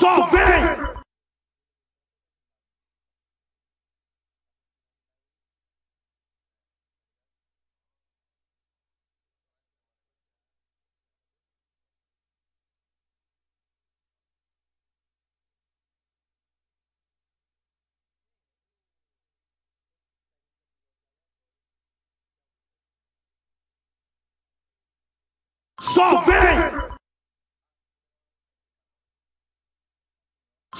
something. Something!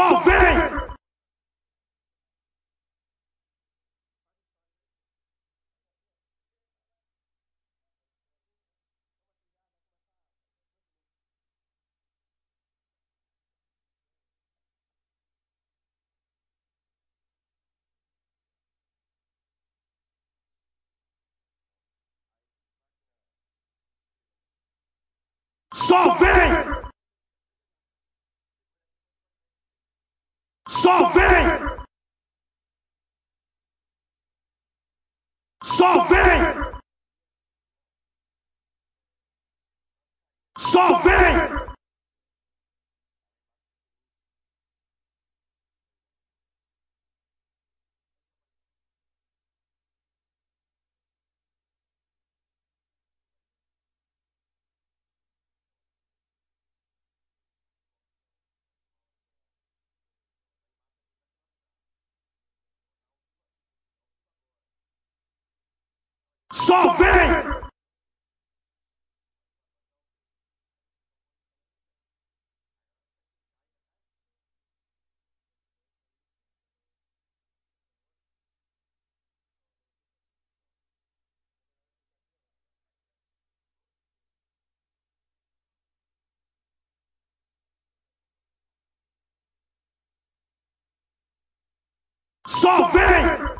Só vem! Só vem! Só vem! Só vem! Só vem! Só vem!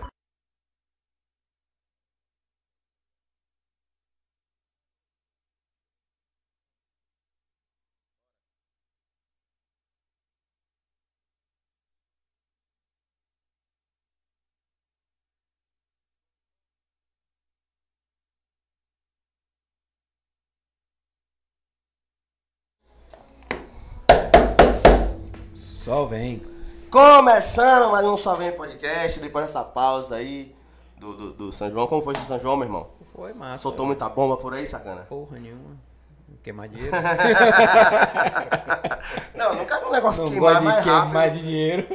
Só vem. Começando mais um Só Vem Podcast, depois dessa pausa aí do, do, do São João. Como foi esse São João, meu irmão? Foi massa. Soltou muita bomba por aí, sacana? Porra nenhuma. Queimar dinheiro. Não, não quero um negócio Não queimar mais de queimar rápido. de dinheiro.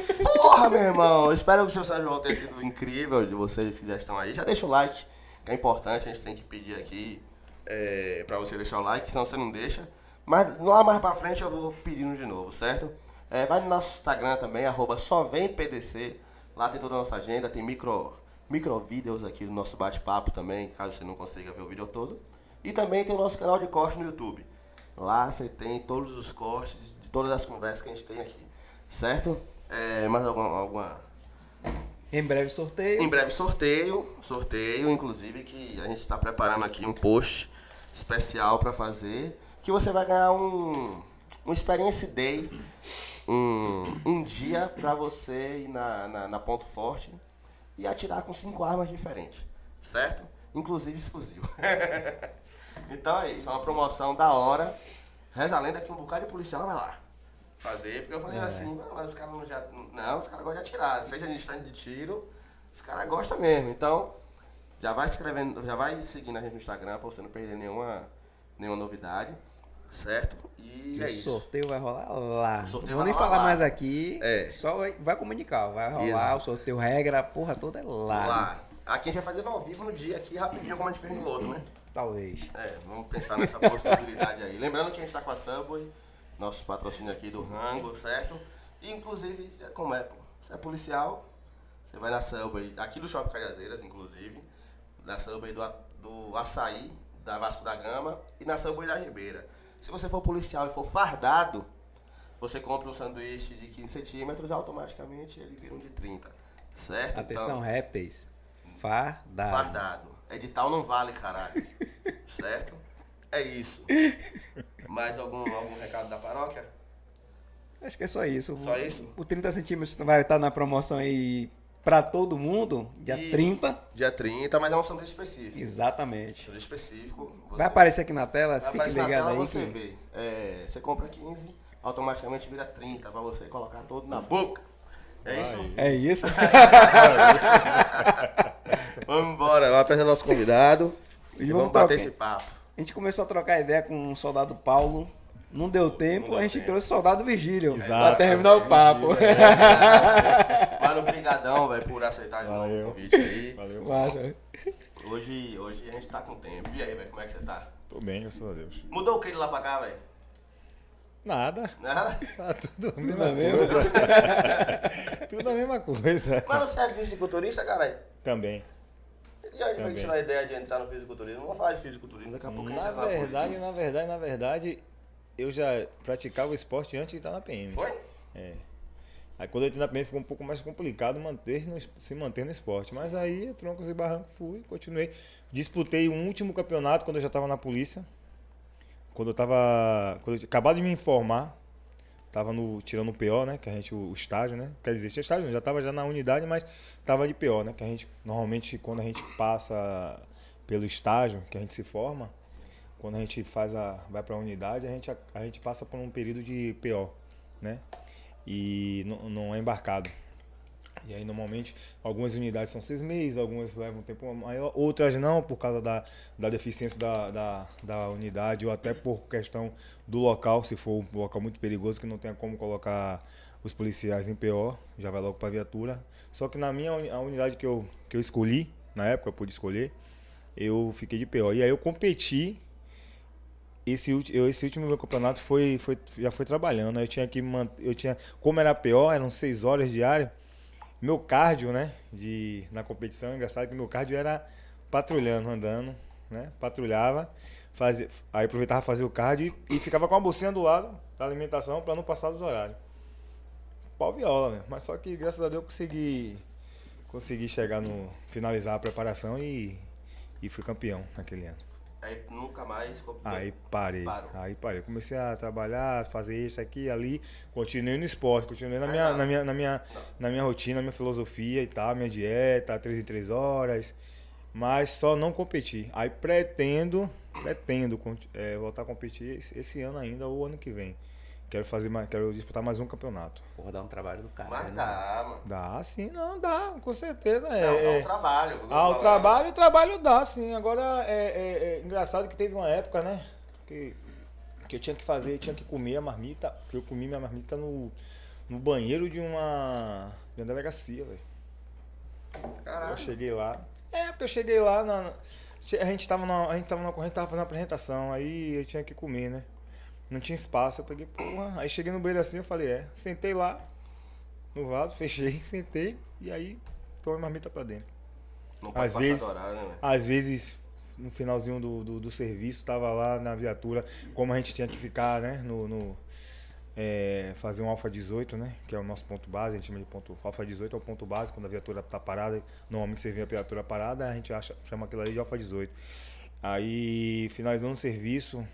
Porra, meu irmão. Espero que o seu São João tenha sido incrível de vocês que já estão aí. Já deixa o like, que é importante. A gente tem que pedir aqui é, pra você deixar o like, senão você não deixa. Mas lá mais pra frente eu vou pedindo de novo, certo? É, vai no nosso Instagram também, arroba só vem PDC. Lá tem toda a nossa agenda, tem micro, micro vídeos aqui do nosso bate-papo também, caso você não consiga ver o vídeo todo. E também tem o nosso canal de corte no YouTube. Lá você tem todos os cortes de todas as conversas que a gente tem aqui, certo? É, mais alguma, alguma Em breve sorteio. em breve sorteio, sorteio, inclusive que a gente está preparando aqui um post especial para fazer, que você vai ganhar um um experience day um, um dia pra você ir na, na, na Ponto Forte e atirar com cinco armas diferentes, certo? Inclusive fuzil. então é isso, é uma promoção da hora. Reza a lenda que um bocado de policial vai lá fazer, porque eu falei assim, não, mas os caras não já. Não, os caras gostam de atirar, seja em instante de tiro, os caras gostam mesmo. Então, já vai se inscrevendo, já vai seguindo a gente no Instagram pra você não perder nenhuma, nenhuma novidade. Certo? E o é isso. sorteio vai rolar lá. O sorteio não vou nem falar lá. mais aqui. É. Só vai, vai comunicar. Vai rolar Exato. o sorteio, regra, a porra toda é lá. Lá. Aqui a gente vai fazer ao vivo no dia aqui, rapidinho, como a gente fez no outro, né? Talvez. É, vamos pensar nessa possibilidade aí. Lembrando que a gente está com a Subway, nosso patrocínio aqui do Rango, certo? E inclusive, como é, pô, você é policial, você vai na Subway, aqui do Shopping Cariazeiras, inclusive, na Subway do, do Açaí, da Vasco da Gama e na Subway da Ribeira. Se você for policial e for fardado, você compra um sanduíche de 15 centímetros, automaticamente ele vira um de 30, certo? Atenção, Então, répteis. Fardado. Fardado. Edital não vale, caralho. certo? É isso. Mais algum, algum recado da paróquia? Acho que é só isso. Só isso? O 30 centímetros vai estar na promoção aí pra todo mundo, dia Isso. 30. Dia 30, mas é um sanduíche específico. Exatamente. Sanduíche específico. Vai aparecer aqui na tela, vai fique ligado tela, aí. você que- vê. É, você compra 15, automaticamente vira 30 pra você colocar todo na boca. É isso? É isso? Vamos embora, vamos apresentar nosso convidado. E E vamos vamos bater esse papo. A gente começou a trocar ideia com o soldado Paulo. Não deu tempo, deu a gente tempo. trouxe o soldado Vigílio. Pra Exato. terminar o papo. Mano, brigadão, velho, por aceitar de novo o Valeu. convite aí. Valeu. Massa. Hoje, hoje a gente tá com tempo. E aí, velho, como é que você tá? Tô bem, graças a Deus. Mudou o que de lá pra cá, velho? Nada. Nada? Tá tudo a Tudo mesma a mesma? coisa. tudo a mesma coisa. Mas você é fisiculturista, caralho? Também. E onde foi que tirou a ideia de entrar no fisiculturismo? Vamos falar de fisiculturismo daqui a pouco. a gente Na vai falar verdade, na verdade, na verdade, eu já praticava o esporte antes de estar na PM. Foi? É. Aí quando eu entrei na PM ficou um pouco mais complicado manter no se manter no esporte. Mas aí, troncos e barrancos, fui, continuei. Disputei um último campeonato quando eu já estava na polícia. Quando eu tava. Quando eu acabado de me informar, tava no, tirando o PO, né? Que a gente, o, o estágio, né? Quer dizer, tinha estágio, já tava já na unidade, mas tava de PO, né? Que a gente, normalmente, quando a gente passa pelo estágio, que a gente se forma, quando a gente faz a, vai para a unidade, a gente, a, gente passa por um período de PO, né? E não, não é embarcado. E aí, normalmente, algumas unidades são seis meses, algumas levam um tempo maior, outras não, por causa da, da deficiência da, da, da unidade, ou até por questão do local, se for um local muito perigoso, que não tenha como colocar os policiais em PO, já vai logo para a viatura. Só que na minha a unidade que eu, que eu escolhi, na época eu pude escolher, eu fiquei de PO. E aí eu competi esse, esse último meu campeonato foi, foi, já foi trabalhando. Eu tinha que manter, eu tinha, como era PO, eram seis horas diárias. Meu cardio, né, de na competição, engraçado que meu cardio era patrulhando, andando, né? Patrulhava, fazia, aí aproveitava fazer o cardio e, e ficava com a bolsinha do lado da alimentação para não passar dos horários. Pau viola, né? Mas só que graças a Deus eu consegui consegui chegar no finalizar a preparação e e fui campeão naquele ano. Aí nunca mais. Aí parei. Parou. Aí parei. Comecei a trabalhar, fazer isso aqui ali. Continuei no esporte, continuei na Aí minha, na minha, na minha, Não. na minha rotina, na minha filosofia e tal, minha dieta, três em três horas. Mas só não competi. Aí pretendo, pretendo eh, voltar a competir esse, esse ano ainda ou ano que vem. Quero fazer mais, quero disputar mais um campeonato. Porra, dá um trabalho do cara. Mas né? dá, mano. Dá, sim, não, dá, com certeza. É, Não, dá é- um trabalho. ah, o trabalho, o trabalho dá, sim. Agora é, é- é engraçado que teve uma época, né? Que, que eu tinha que fazer, eu tinha que comer a marmita. Que eu comi minha marmita no, no banheiro de uma, de uma delegacia, velho. Eu Caralho. cheguei lá. É, porque eu cheguei lá na. A gente tava na. A gente tava na corrente, tava fazendo a apresentação, aí eu tinha que comer, né? Não tinha espaço, eu peguei, porra. Aí cheguei no banheiro assim, eu falei, é, sentei lá no vaso, fechei, sentei e aí tomei marmita pra dentro. Não pode Às passar vezes- horário, né? Às vezes, no finalzinho do, do, do serviço, tava lá na viatura, como a gente tinha que ficar, né? No. no, é, fazer um Alfa 18, né? Que é o nosso ponto base, a gente chama de ponto. Alfa 18 é o ponto base, quando a viatura tá parada. Normalmente você vê a viatura parada, a gente acha, chama aquilo ali de Alfa 18. Aí, finalizando o serviço,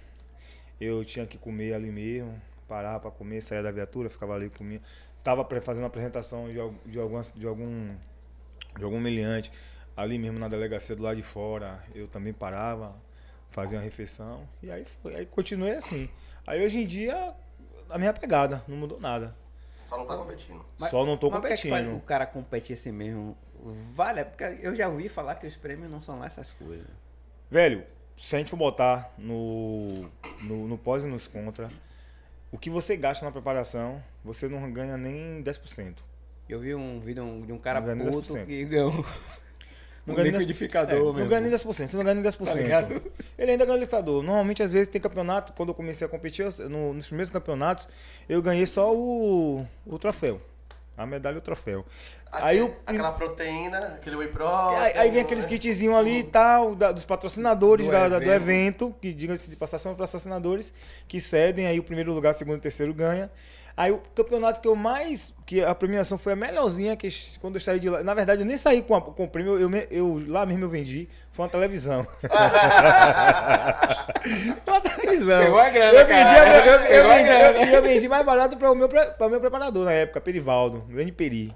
eu tinha que comer ali mesmo. parava pra comer, saía da viatura, ficava ali comia. Tava fazendo uma apresentação de, de, algumas, de algum de algum meliante ali mesmo na delegacia do lado de fora, eu também parava, fazia uma refeição e aí foi, aí continuei assim. Aí hoje em dia a minha pegada não mudou nada. Só não tá competindo. Só não tô mas o que é que faz competindo. o cara competir assim mesmo? Vale, porque eu já ouvi falar que os prêmios não são lá essas coisas. Velho, se a gente for botar no, no, no pós e nos contra, o que você gasta na preparação, você não ganha nem 10%. Eu vi um vídeo de um cara Não puto 10%. que ganhou Não um ganha liquidificador É, mesmo. Não ganha nem 10%, você não ganha nem 10%. Tá ligado? Ele ainda ganha liquidificador. Normalmente, às vezes, tem campeonato, quando eu comecei a competir, eu- no- nos primeiros campeonatos, eu ganhei só o, o troféu. A medalha e o troféu. Aí, o, Aquela proteína, aquele whey pro. aí, aí vem aqueles kitzinhos ali e tal, da- dos patrocinadores Do da- da- do, evento. evento, que diga-se de passar, são os patrocinadores que cedem, aí o primeiro lugar, segundo e terceiro ganha. Aí o campeonato que eu mais. que a premiação foi a melhorzinha, que quando eu saí de lá. Na verdade, eu nem saí com, a- com o prêmio, eu, me- eu- lá mesmo eu vendi. Foi uma televisão. uma televisão. Pegou a grana, eu vendi, eu, eu- eu vendi, grana. eu- eu vendi mais barato para o meu, pra meu preparador na época, Perivaldo, grande Peri.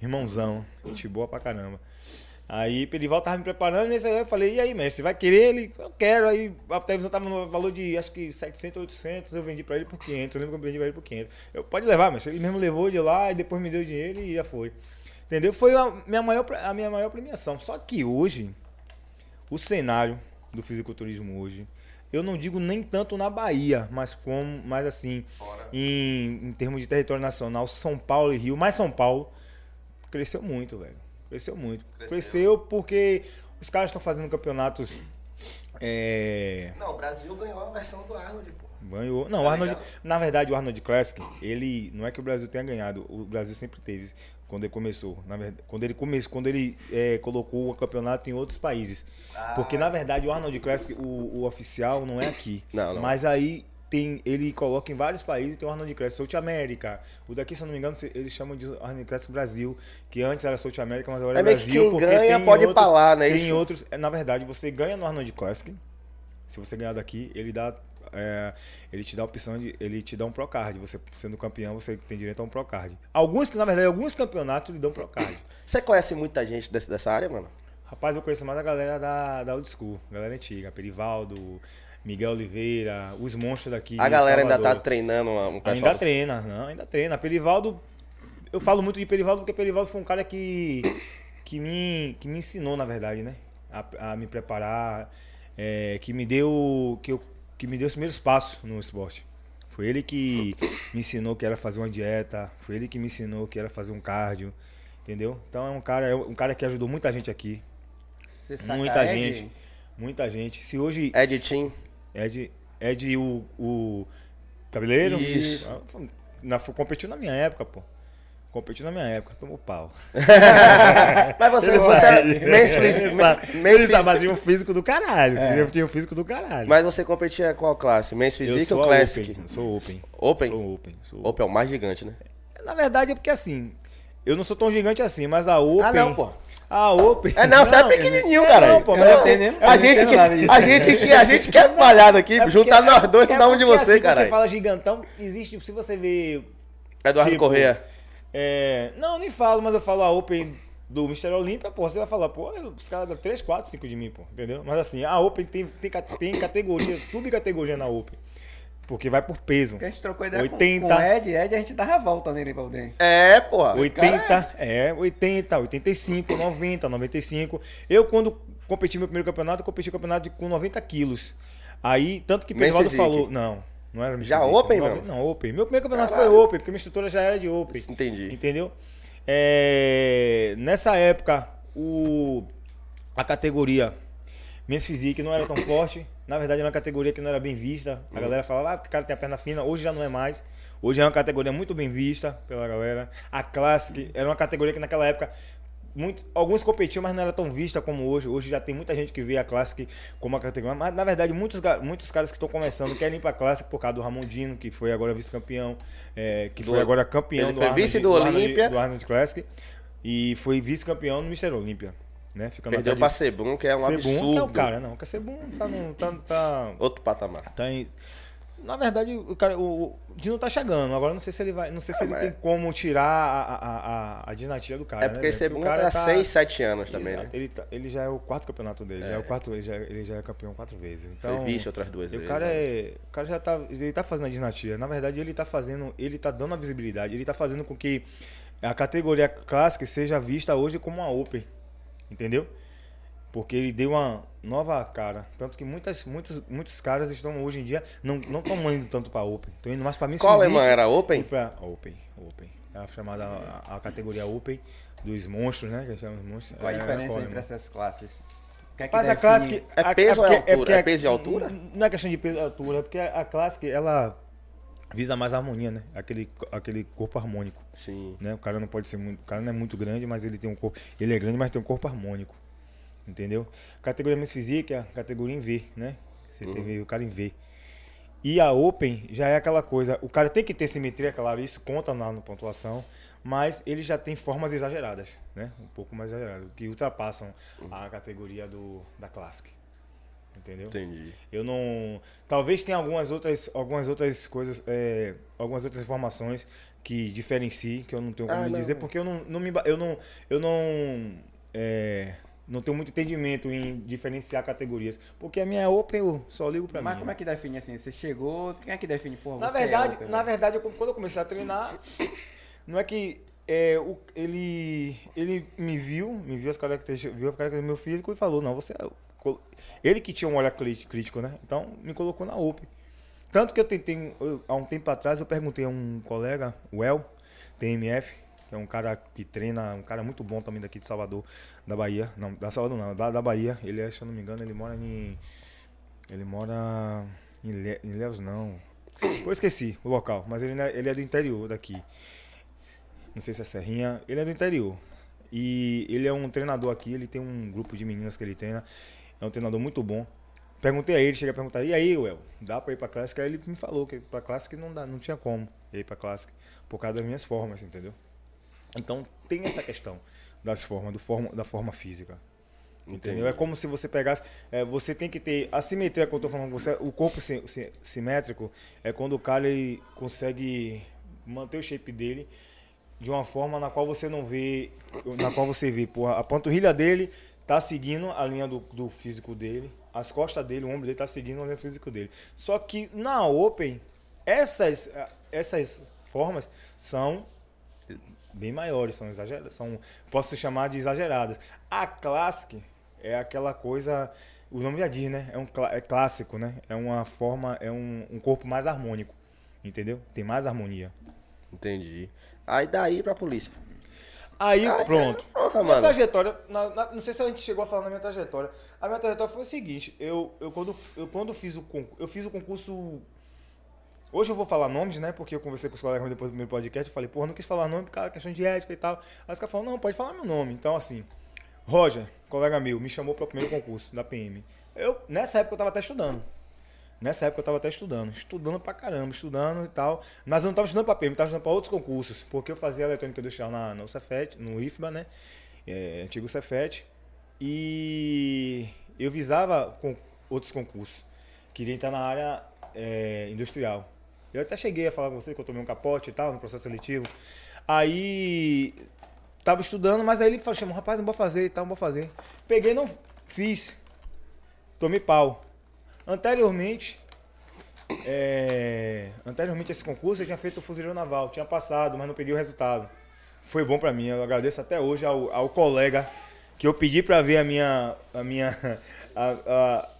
Irmãozão, gente boa pra caramba. Aí Perivaldo tava me preparando, aí eu falei, e aí, mestre, vai querer ele? Eu quero. Aí a televisão tava no valor de, acho que 700, 800, eu vendi pra ele por 500. Eu lembro que eu vendi pra ele por 500. Eu, pode levar, mestre. Ele mesmo levou de lá e depois me deu dinheiro e já foi. Entendeu? Foi a minha maior, a minha maior premiação. Só que hoje, o cenário do fisiculturismo hoje, eu não digo nem tanto na Bahia, mas como, mas assim, em, em termos de território nacional, São Paulo e Rio, mais São Paulo, cresceu muito, velho. Cresceu muito. Cresceu. Cresceu, porque os caras estão fazendo campeonatos. É, Não, o Brasil ganhou a versão do Arnold, pô. Ganhou. Não, o Tá Arnold, na verdade, o Arnold Classic, ele não é que o Brasil tenha ganhado, o Brasil sempre teve quando ele começou. Na verdade, quando ele começou, quando ele é, colocou o campeonato em outros países. Porque na verdade o Arnold Classic, o, o oficial não é aqui. Não, não. Mas aí tem, ele coloca em vários países, tem o Arnold Classic South América. O daqui, se eu não me engano, eles chamam de Arnold Classic Brasil, que antes era South América, mas agora é, É Brasil. quem porque ganha tem pode lá, né? Tem Isso. outros. é, Na verdade, você ganha no Arnold Classic. Se você ganhar daqui, ele dá. é, ele te dá a opção de. Ele te dá um Procard. Você sendo campeão, você tem direito a um Procard. Alguns, na verdade, alguns campeonatos lhe dão Procard. Você conhece muita gente dessa área, mano? Rapaz, eu conheço mais a galera da, da old school, galera antiga, Perivaldo, Miguel Oliveira, os monstros daqui. A galera ainda tá treinando uma- um pessoal. Ainda treina, não, ainda treina. Perivaldo, eu falo muito de Perivaldo porque Perivaldo foi um cara que, que, me, que me ensinou, na verdade, né? A, a me preparar, é, que me deu que, eu, que me deu os primeiros passos no esporte. Foi ele que me ensinou que era fazer uma dieta, foi ele que me ensinou que era fazer um cardio, entendeu? Então é um cara, é um cara que ajudou muita gente aqui, Você saca muita Ed? gente, muita gente. Se hoje Ed Team. Ed, Ed o, o cabeleiro? Isso. Ah, Na, competiu na minha época, pô. Competiu na minha época, tomou pau. Mas você, você é mês físico. Mês físico. mas tinha um físico do caralho. Eu tinha um físico do caralho. Mas você competia qual classe? Physique sou ou Classic? Open. Sou open. Open? Sou open. Sou Open é o mais gigante, né? Na verdade é porque assim, eu não sou tão gigante assim, mas a Open. Ah, não, pô. A Open. É, não, você é pequenininho, é, cara. não, pô, mas não eu- entendo, A gente, não que, a gente que a gente que é palhado aqui, É juntar nós dois é não dá um de você, assim, cara. Você fala gigantão, existe, se você vê Eduardo tipo, Corrêa. É, não, nem falo, mas eu falo a Open do Mr. Olímpia, pô, você vai falar, pô, os caras dão 3, 4, 5 de mim, pô, entendeu? Mas assim, a Open tem, tem, tem categoria, subcategoria na Open. Porque vai por peso. Porque a gente trocou ideia 80. com, com o Ed, Ed a gente dava a volta nele, Valdir. É, porra. 80, é, 80, 85, 90, 95. Eu, quando competi meu primeiro campeonato, competi campeonato de- com 90 quilos. Aí, tanto que Perivaldo Physique. falou. Não, não era Já Physique, Open, não? Não, Open. Meu primeiro campeonato Caralho. foi Open, porque minha estrutura já era de Open. Entendi. Entendeu? É, nessa época, o, a categoria Men's Physique não era tão forte. Na verdade, era uma categoria que não era bem vista. A galera falava, ah, o cara tem a perna fina. Hoje já não é mais. Hoje é uma categoria muito bem vista pela galera. A Classic era uma categoria que naquela época muito, alguns competiam, mas não era tão vista como hoje. Hoje já tem muita gente que vê a Classic como uma categoria. Mas na verdade, muitos, muitos caras que estão começando querem ir pra Classic por causa do Ramondino, que foi agora vice-campeão, é, que Do- foi agora campeão ele do foi Arnold- vice do Arnold- Olímpia. do Arnold Classic e foi vice-campeão no Mr. Olímpia. Né? Ficando Perdeu atrás pra de- Sebum, que é um Sebum, absurdo. que é o cara, não. Que Sebum tá, no, tá, tá, Outro patamar. tá em- Na verdade, o cara, o, Dino tá chegando. Agora não sei se ele vai. Não sei se Ah, ele mas- tem como tirar a, a, a, a dinastia do cara. É né, porque segundo cara tá 6, 7 anos também, Exato. né? Ele, tá- ele já é o quarto campeonato dele. Já é o quarto, ele, já, ele já é campeão quatro vezes. Então, Foi vice outras duas vezes. o cara né? é. O cara já tá. Ele tá fazendo a dinastia. Na verdade, ele tá fazendo. Ele tá dando a visibilidade. Ele tá fazendo com que a categoria clássica seja vista hoje como uma Open. Entendeu? Porque ele deu uma nova cara. Tanto que muitas, muitos, muitos caras estão hoje em dia não estão indo tanto pra Open. Estão indo mais pra Miss Qual alemã era Open? pra Open. Open. É a chamada a, a categoria Open dos monstros, né? Que a gente chama de monstros. Qual a É, diferença qual entre essas classes? Que é que Mas a define- Classic. É a- peso ou é porque- altura? porque É peso e altura? Não é questão de peso e altura, é porque a Classic, ela visa mais harmonia, né? Aquele, aquele corpo harmônico. Sim. Né? O cara não pode ser muito. O cara não é muito grande, mas ele tem um corpo. Ele é grande, mas tem um corpo harmônico. Entendeu? Categoria Miss Physique é a categoria em V, né? Você Uhum. teve o cara em V. E a Open já é aquela coisa. O cara tem que ter simetria, claro, isso conta na, na pontuação. Mas ele já tem formas exageradas, né? Um pouco mais exageradas, que ultrapassam a categoria do, da Classic. Entendeu? Entendi. Eu não. Talvez tenha algumas outras, algumas outras coisas, é, algumas outras informações que diferenciem, que eu não tenho como Ah, não. dizer, porque eu não, não me, eu não, eu não, é, não tenho muito entendimento em diferenciar categorias, porque a minha é open eu só ligo pra Mas mim. como é que define assim? Você chegou, quem é que define? Porra, Na você verdade, é open, na velho? verdade, eu- quando eu comecei a treinar, não é que é, o- ele, ele me viu, me viu as características, viu a característica do meu físico e falou, não, você é. Ele que tinha um olhar crítico, né? Então me colocou na Open. Tanto que eu tentei, eu- há um tempo atrás, eu perguntei a um colega, o El, TMF, que é um cara que treina, um cara muito bom também daqui de Salvador, da Bahia. Não, da Salvador não, da, da Bahia. Ele é, se eu não me engano, ele mora em. Ele mora em, Le, em Léus, não. Eu esqueci o local, mas ele, não é- ele é do interior daqui. Não sei se é Serrinha. Ele é do interior. E ele é um treinador aqui, ele tem um grupo de meninas que ele treina. É um treinador muito bom. Perguntei a ele, cheguei a perguntar, e aí, Well, dá pra ir pra Classic? Aí ele me falou que pra Classic não, dá, não tinha como ir pra Classic, por causa das minhas formas, entendeu? Então tem essa questão das formas, do forma, da forma física. Entendeu? É como se você pegasse. é, você tem que ter. A simetria que eu tô falando com você, o corpo si- si- simétrico é quando o cara ele consegue manter o shape dele de uma forma na qual você não vê. Na qual você vê, porra, a panturrilha dele tá seguindo a linha do, do físico dele, as costas dele, o ombro dele tá seguindo a linha físico dele. Só que na Open, essas, essas formas são bem maiores, são exageradas, são posso chamar de exageradas. A Classic é aquela coisa, o nome já diz, né? É um é clássico, né? É uma forma, é um, um corpo mais harmônico, entendeu? Tem mais harmonia. Entendi. Aí daí pra polícia. Aí, Ah, pronto. porra, minha trajetória, na- na- não sei se a gente chegou a falar na minha trajetória. A minha trajetória foi o seguinte, eu, eu, quando, eu quando fiz o concurso, eu fiz o concurso. Hoje eu vou falar nomes, né? Porque eu conversei com os colegas depois do meu podcast, eu falei, porra, não quis falar nome, por causa questão de ética e tal. Aí os caras falaram, não, pode falar meu nome. Então, assim, Roger, colega meu, me chamou para o primeiro concurso da PM. Eu, nessa época eu tava até estudando. Nessa época eu tava até estudando. Estudando pra caramba, estudando e tal. Mas eu não tava estudando pra PM, eu tava estudando pra outros concursos. Porque eu fazia eletrônica industrial na, no Cefet, no IFBA, né? É, antigo Cefet. E eu visava com outros concursos. Queria entrar na área é, industrial. Eu até cheguei a falar com você que eu tomei um capote e tal, no processo seletivo. Aí tava estudando, mas aí ele falou, chamou, rapaz, não vou fazer e tal, não vou fazer. Peguei, não fiz. Tomei pau. Anteriormente, é, anteriormente a esse concurso eu tinha feito o fuzileiro naval, tinha passado, mas não peguei o resultado. Foi bom pra mim, eu agradeço até hoje ao, ao colega que eu pedi pra ver a minha a minha a,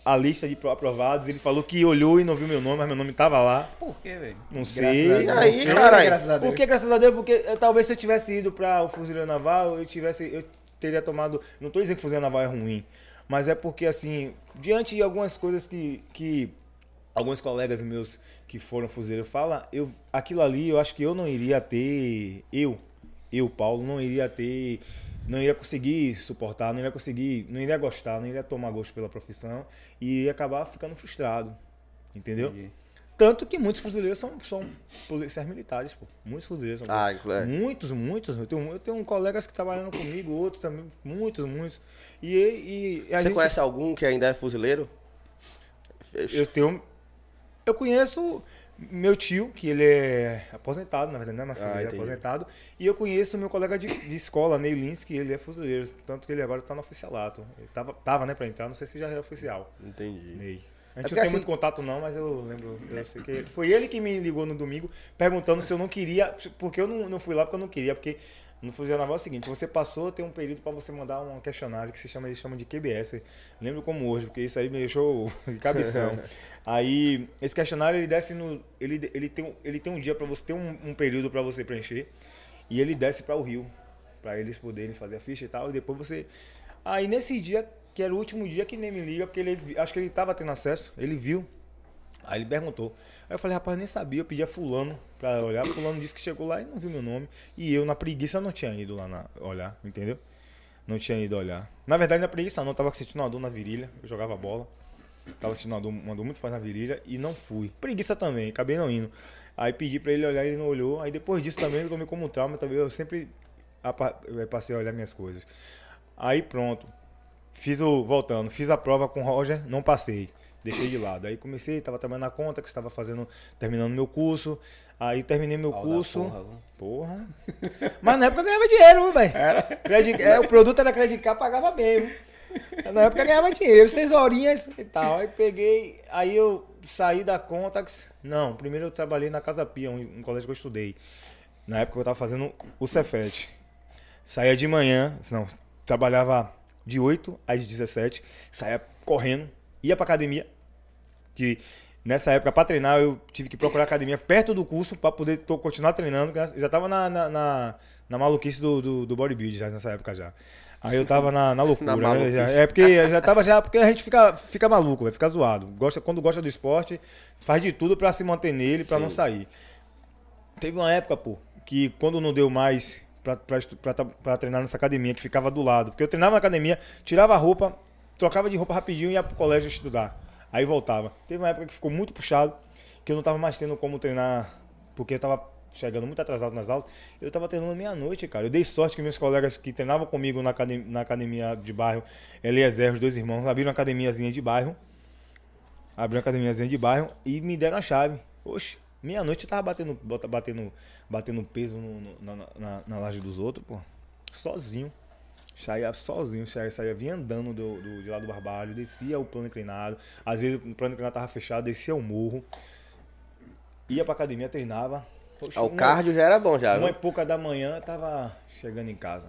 a, a lista de pro- aprovados, ele falou que olhou e não viu meu nome, mas meu nome tava lá. Por quê, velho? Não sei. Deus. E aí, sei, caralho? Graças. Por que, graças a Deus? Porque eh, talvez se eu tivesse ido para o fuzileiro naval, eu tivesse. Eu teria tomado. Não estou dizendo que o fuzileiro naval é ruim. Mas é porque, assim, diante de algumas coisas que. que alguns colegas meus que foram fuzileiros falam, eu, aquilo ali eu acho que eu não iria ter. Eu, eu, Paulo, não iria ter. Não iria conseguir suportar, não iria conseguir. Não iria gostar, não iria tomar gosto pela profissão e ia acabar ficando frustrado. Entendeu? Entendi. Tanto que muitos fuzileiros são, são policiais militares, pô. Muitos fuzileiros são. Ah, inclu- é. Muitos, muitos. Eu tenho, eu tenho colegas que trabalham comigo, outros também, muitos, muitos. E, e a Você gente, conhece algum que ainda é fuzileiro? Eu tenho. Eu conheço meu tio, que ele é aposentado, na verdade, não é mais Ah, fuzileiro, é entendi. aposentado. E eu conheço meu colega de, de escola, Ney Lins, que ele é fuzileiro. Tanto que ele agora tá no oficialato. Ele tava, tava né, pra entrar, não sei se já é oficial. Entendi. Ney. A É gente porque não tem assim- muito contato não, mas eu lembro. Eu sei que foi ele que me ligou no domingo perguntando se eu não queria. Porque eu não, não fui lá porque eu não queria. Porque no Fusil Naval é o seguinte: você passou, tem um período para você mandar um questionário que se chama, eles chamam de QBS. Lembro como hoje, porque isso aí me deixou de cabeção. aí, esse questionário ele desce no. Ele, ele, tem, um- ele tem um dia para você, tem um, um período para você preencher. E ele desce para o Rio. Para eles poderem fazer a ficha e tal. E depois você. Aí nesse dia, que era o último dia que nem me liga, porque ele acho que ele tava tendo acesso, ele viu. Aí ele perguntou. Aí eu falei, rapaz, nem sabia, eu pedi a fulano pra olhar. Fulano disse que chegou lá e não viu meu nome. E eu, na preguiça, não tinha ido lá na, olhar, entendeu? Não tinha ido olhar. Na verdade, na preguiça não, eu tava sentindo uma dor na virilha, eu jogava bola. Tava sentindo uma dor, uma dor muito forte na virilha e não fui. Preguiça também, acabei não indo. Aí pedi pra ele olhar, ele não olhou. Aí depois disso também eu tomei como trauma, também eu sempre eu passei a olhar minhas coisas. Aí pronto. Fiz o. Voltando, fiz a prova com o Roger, não passei. Deixei de lado. Aí comecei, tava trabalhando na conta, que estava fazendo, terminando meu curso. Aí terminei meu curso. porra? Porra. Mas na época eu ganhava dinheiro, viu, velho? Credi- É, o produto era Credit Card, pagava bem, viu? Na época eu ganhava dinheiro, seis horinhas e tal. Aí peguei, aí eu saí da Contax. Não, primeiro eu trabalhei na Casa Pia, um, um colégio que eu estudei. Na época eu tava fazendo o Cefet. Saía de manhã, não, trabalhava de 8 às 17, saía correndo, ia pra academia, que nessa época pra treinar eu tive que procurar academia perto do curso pra poder to- continuar treinando, eu já tava na, na, na, na maluquice do, do, do bodybuilding já nessa época já. Aí eu tava na, na loucura, Na né, já. É porque eu já tava já, porque a gente fica, fica maluco, vai ficar zoado. Gosta, quando gosta do esporte, faz de tudo pra se manter nele, pra não sair. Teve uma época, pô, que quando não deu mais pra treinar nessa academia, que ficava do lado. Porque eu treinava na academia, tirava a roupa, trocava de roupa rapidinho e ia pro colégio estudar. Aí voltava. Teve uma época que ficou muito puxado, que eu não tava mais tendo como treinar, porque eu tava chegando muito atrasado nas aulas. Eu tava treinando meia-noite, cara. Eu dei sorte que meus colegas que treinavam comigo na academia, na academia de bairro, Eliezer, os dois irmãos, abriram uma academiazinha de bairro. Abriu uma academiazinha de bairro e me deram a chave. Oxe, meia-noite eu tava batendo, batendo, batendo peso no- no- na, na, na laje dos outros, pô. Sozinho. Saía sozinho, saía, saía vinha andando do, do- de lá do barbalho, descia o plano inclinado. Às vezes o plano inclinado tava fechado, descia o morro. Ia pra academia, treinava. Oxe, Ah, o uma- cardio já era bom já, uma e viu? pouca da manhã eu tava chegando em casa.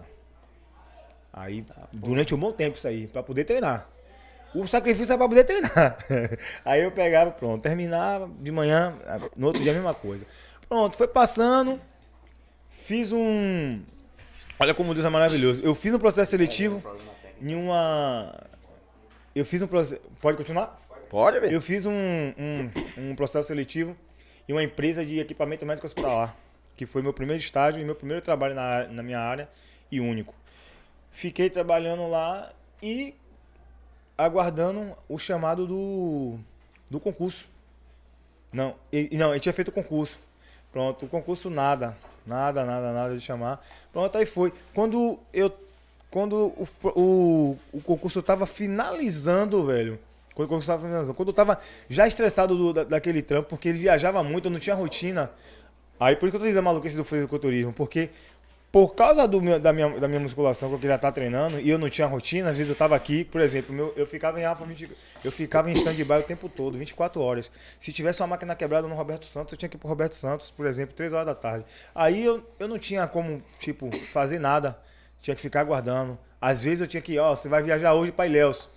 Aí, durante um bom tempo isso aí, pra poder treinar. O sacrifício é pra poder treinar. aí eu pegava, pronto, terminava de manhã, no outro dia a mesma coisa. Pronto, foi passando, fiz um. Olha como Deus é maravilhoso. Eu fiz um processo seletivo em uma. Eu fiz um processo. Pode continuar? Pode, velho. Eu fiz um, um, um processo seletivo em uma empresa de equipamento médico hospitalar, que foi meu primeiro estágio e meu primeiro trabalho na, na minha área e único. Fiquei trabalhando lá e aguardando o chamado do, do concurso. Não, e, não, ele tinha feito o concurso. Pronto, o concurso nada, nada, nada, nada de chamar. Pronto, aí foi. Quando eu quando o, o, o concurso tava finalizando, velho. Quando o concurso tava finalizando. Quando eu tava já estressado do- da- daquele trampo, porque ele viajava muito, não tinha rotina. Aí por isso que eu tô dizendo a maluquice do fisiculturismo, porque por causa meu- da, minha, da minha musculação que eu queria estar treinando e eu não tinha rotina, às vezes eu tava aqui, por exemplo, meu, eu ficava em alfa 20, eu ficava em stand-by o tempo todo, 24 horas. Se tivesse uma máquina quebrada no Roberto Santos, eu tinha que ir pro Roberto Santos, por exemplo, 3 horas da tarde. Aí eu, eu não tinha como, tipo, fazer nada. Tinha que ficar aguardando. Às vezes eu tinha que, ó, você vai viajar hoje pra Ilhéus.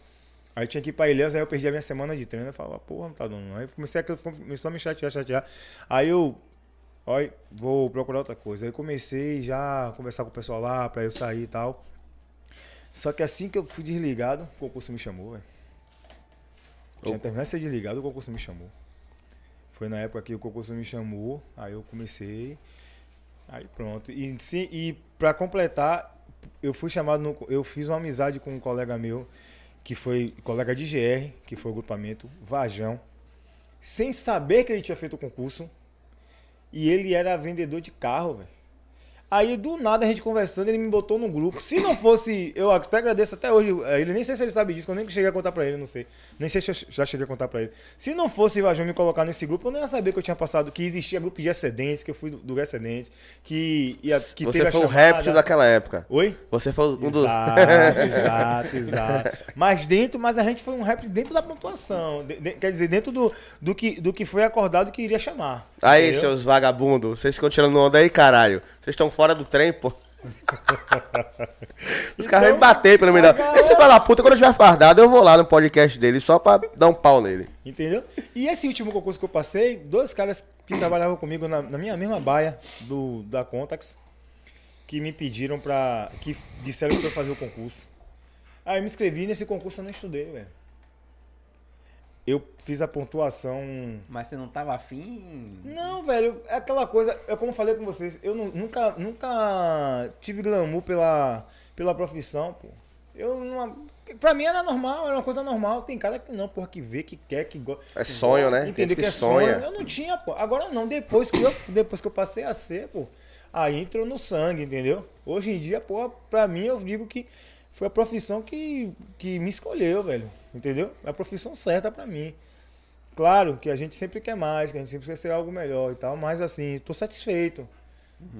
Aí tinha que ir pra Ilhéus, aí eu perdi a minha semana de treino. Eu falava, porra, não tá dando. Aí comecei a, começou a me chatear, chatear. Aí eu, olha, vou procurar outra coisa. Aí comecei já a conversar com o pessoal lá pra eu sair e tal. Só que assim que eu fui desligado, o concurso me chamou, velho. Tinha terminado de ser desligado, o concurso me chamou. Foi na época que o concurso me chamou, aí eu comecei. Aí pronto. E, sim, e para completar, eu fui chamado, no- eu fiz uma amizade com um colega meu, que foi colega de GR, que foi o grupamento Vajão, sem saber que ele tinha feito o concurso. E ele era vendedor de carro, velho. Aí do nada a gente conversando, ele me botou no grupo. Se não fosse, eu até agradeço até hoje a ele, nem sei se ele sabe disso, que eu nem cheguei a contar pra ele, não sei. Nem sei se eu já cheguei a contar pra ele. Se não fosse o Ivajão me colocar nesse grupo, eu nem ia saber que eu tinha passado, que existia grupo de excedentes, que eu fui do, do excedente, que ia que Você teve foi o rap daquela época. Oi? Você foi um dos. Exato, exato, exato. Mas dentro, mas a gente foi um rap dentro da pontuação. De- de- quer dizer, dentro do, do, que, do que foi acordado que iria chamar. Aí, entendeu? seus vagabundos, vocês tirando onda aí, caralho. Vocês estão fora do trem, pô. Os caras vão me bater pelo. Então, a Esse fala da puta, quando eu estiver fardado, eu vou lá no podcast dele só pra dar um pau nele. Entendeu? E esse último concurso que eu passei, dois caras que trabalhavam comigo na, na minha mesma baia do, da Contax, que me pediram pra. que disseram que eu ia fazer o concurso. Aí eu me inscrevi nesse concurso eu não estudei, velho. Eu fiz a pontuação. Mas você não tava afim? Não, velho, é aquela coisa, é como eu falei com vocês, eu nu- nunca, nunca tive glamour pela, pela profissão, pô. Eu não. Pra mim era normal, era uma coisa normal. Tem cara que não, porra, que vê, que quer, que gosta. É sonho, né? Entendeu que, que é sonha. sonho. Eu não tinha, pô. Agora não, depois que eu, depois que eu passei a ser, pô, aí entrou no sangue, entendeu? Hoje em dia, pô, pra mim eu digo que foi a profissão que, que me escolheu, velho. Entendeu? É a profissão certa pra mim. Claro que a gente sempre quer mais, que a gente sempre quer ser algo melhor e tal, mas assim, tô satisfeito.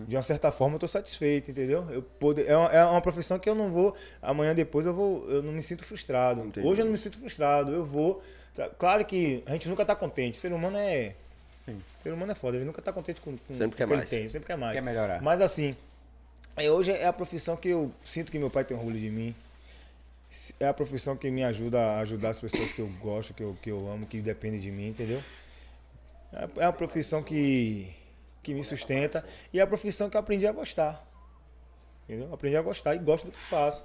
De uma certa forma, eu tô satisfeito, entendeu? Eu poder, é, uma, é uma profissão que eu não vou. Amanhã depois eu vou. Eu não me sinto frustrado. Entendi. Hoje eu não me sinto frustrado. Eu vou. tá- Claro que a gente nunca tá contente. O ser humano é. Sim. O ser humano é foda, ele nunca tá contente com, com Sempre quer com o que ele mais. tem, sempre quer mais. Quer melhorar. Mas assim, é, hoje é a profissão que eu sinto que meu pai tem orgulho de mim. É a profissão que me ajuda a ajudar as pessoas que eu gosto, que eu, que eu amo, que dependem de mim, entendeu? É a- é a profissão que, que me sustenta e é a profissão que eu aprendi a gostar. Entendeu? Aprendi a gostar e gosto do que faço.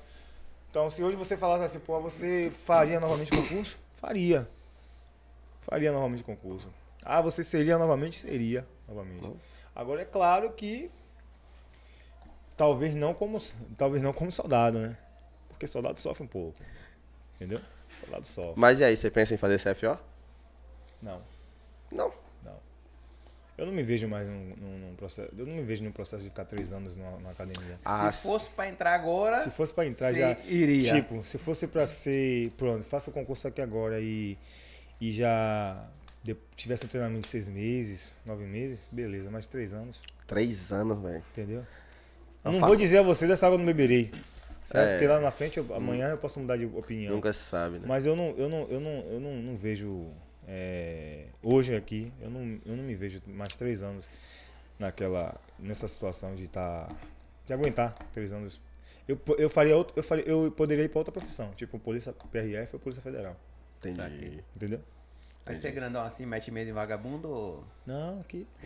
Então, se hoje você falasse assim, pô, você faria novamente concurso? Faria. Faria novamente concurso. Ah, você seria novamente? Seria novamente. Agora é claro que talvez não como talvez não como soldado, né? Porque soldado sofre um pouco. Entendeu? Soldado sofre. Mas e aí, você pensa em fazer CFO? Não, Não. não. Eu não me vejo mais num, num- num processo. Eu não me vejo num processo de ficar três anos numa, numa academia. Ah, Se fosse pra entrar agora, Se fosse pra entrar já. iria. Tipo, se fosse pra ser. Pronto, faça o concurso aqui agora e, e já de- tivesse um treinamento de seis meses, nove meses, beleza, mais três anos, Três anos, velho. entendeu? Eu Eu não falo- vou dizer a você dessa água eu não beberei. Certo? É. Porque lá na frente, eu- amanhã eu posso mudar de opinião. Nunca se sabe, né? Mas eu não, eu não, eu não, eu não, não vejo. é, hoje aqui, eu não, eu não me vejo mais três anos naquela. nessa situação de estar. de aguentar três anos. Eu, eu faria outro. Eu, faria, eu poderia ir para outra profissão, tipo polícia PRF ou Polícia Federal. Entendi. Entendeu? Vai ser grandão assim, mete medo em vagabundo ou... Não, aqui.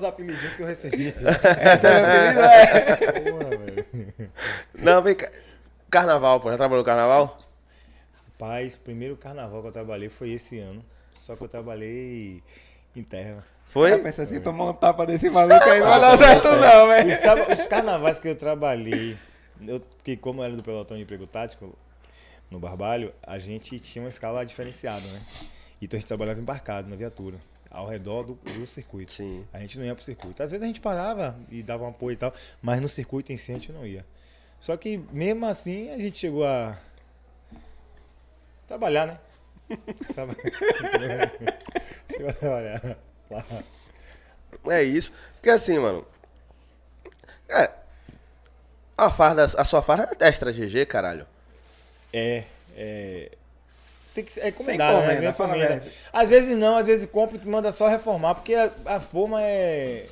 Os apelidinhos que eu recebi. Esse é meu apelido, é. Não, vem cá. Carnaval, pô. Já trabalhou no carnaval? Rapaz, o primeiro carnaval que eu trabalhei foi esse ano. Só que eu trabalhei em terra. Foi? Eu penso assim, tomar um tapa desse maluco aí não vai dar certo não, velho. Os, os carnavais que eu trabalhei, eu, porque como eu era do pelotão de emprego tático, no Barbalho, a gente tinha uma escala diferenciada, né? Então a gente trabalhava embarcado na viatura, ao redor do, do circuito. Sim. A gente não ia pro circuito. Às vezes a gente parava e dava um apoio e tal, mas no circuito em si a gente não ia. Só que mesmo assim a gente chegou a trabalhar, né? Chegou a trabalhar. lá. É isso. Porque assim, mano. É. A farda, a sua farda é extra GG, caralho. É, é. Tem que ser, é Sem encomendado, né? encomenda, encomenda. Às vezes não, às vezes compra e manda só reformar, porque a, a forma é.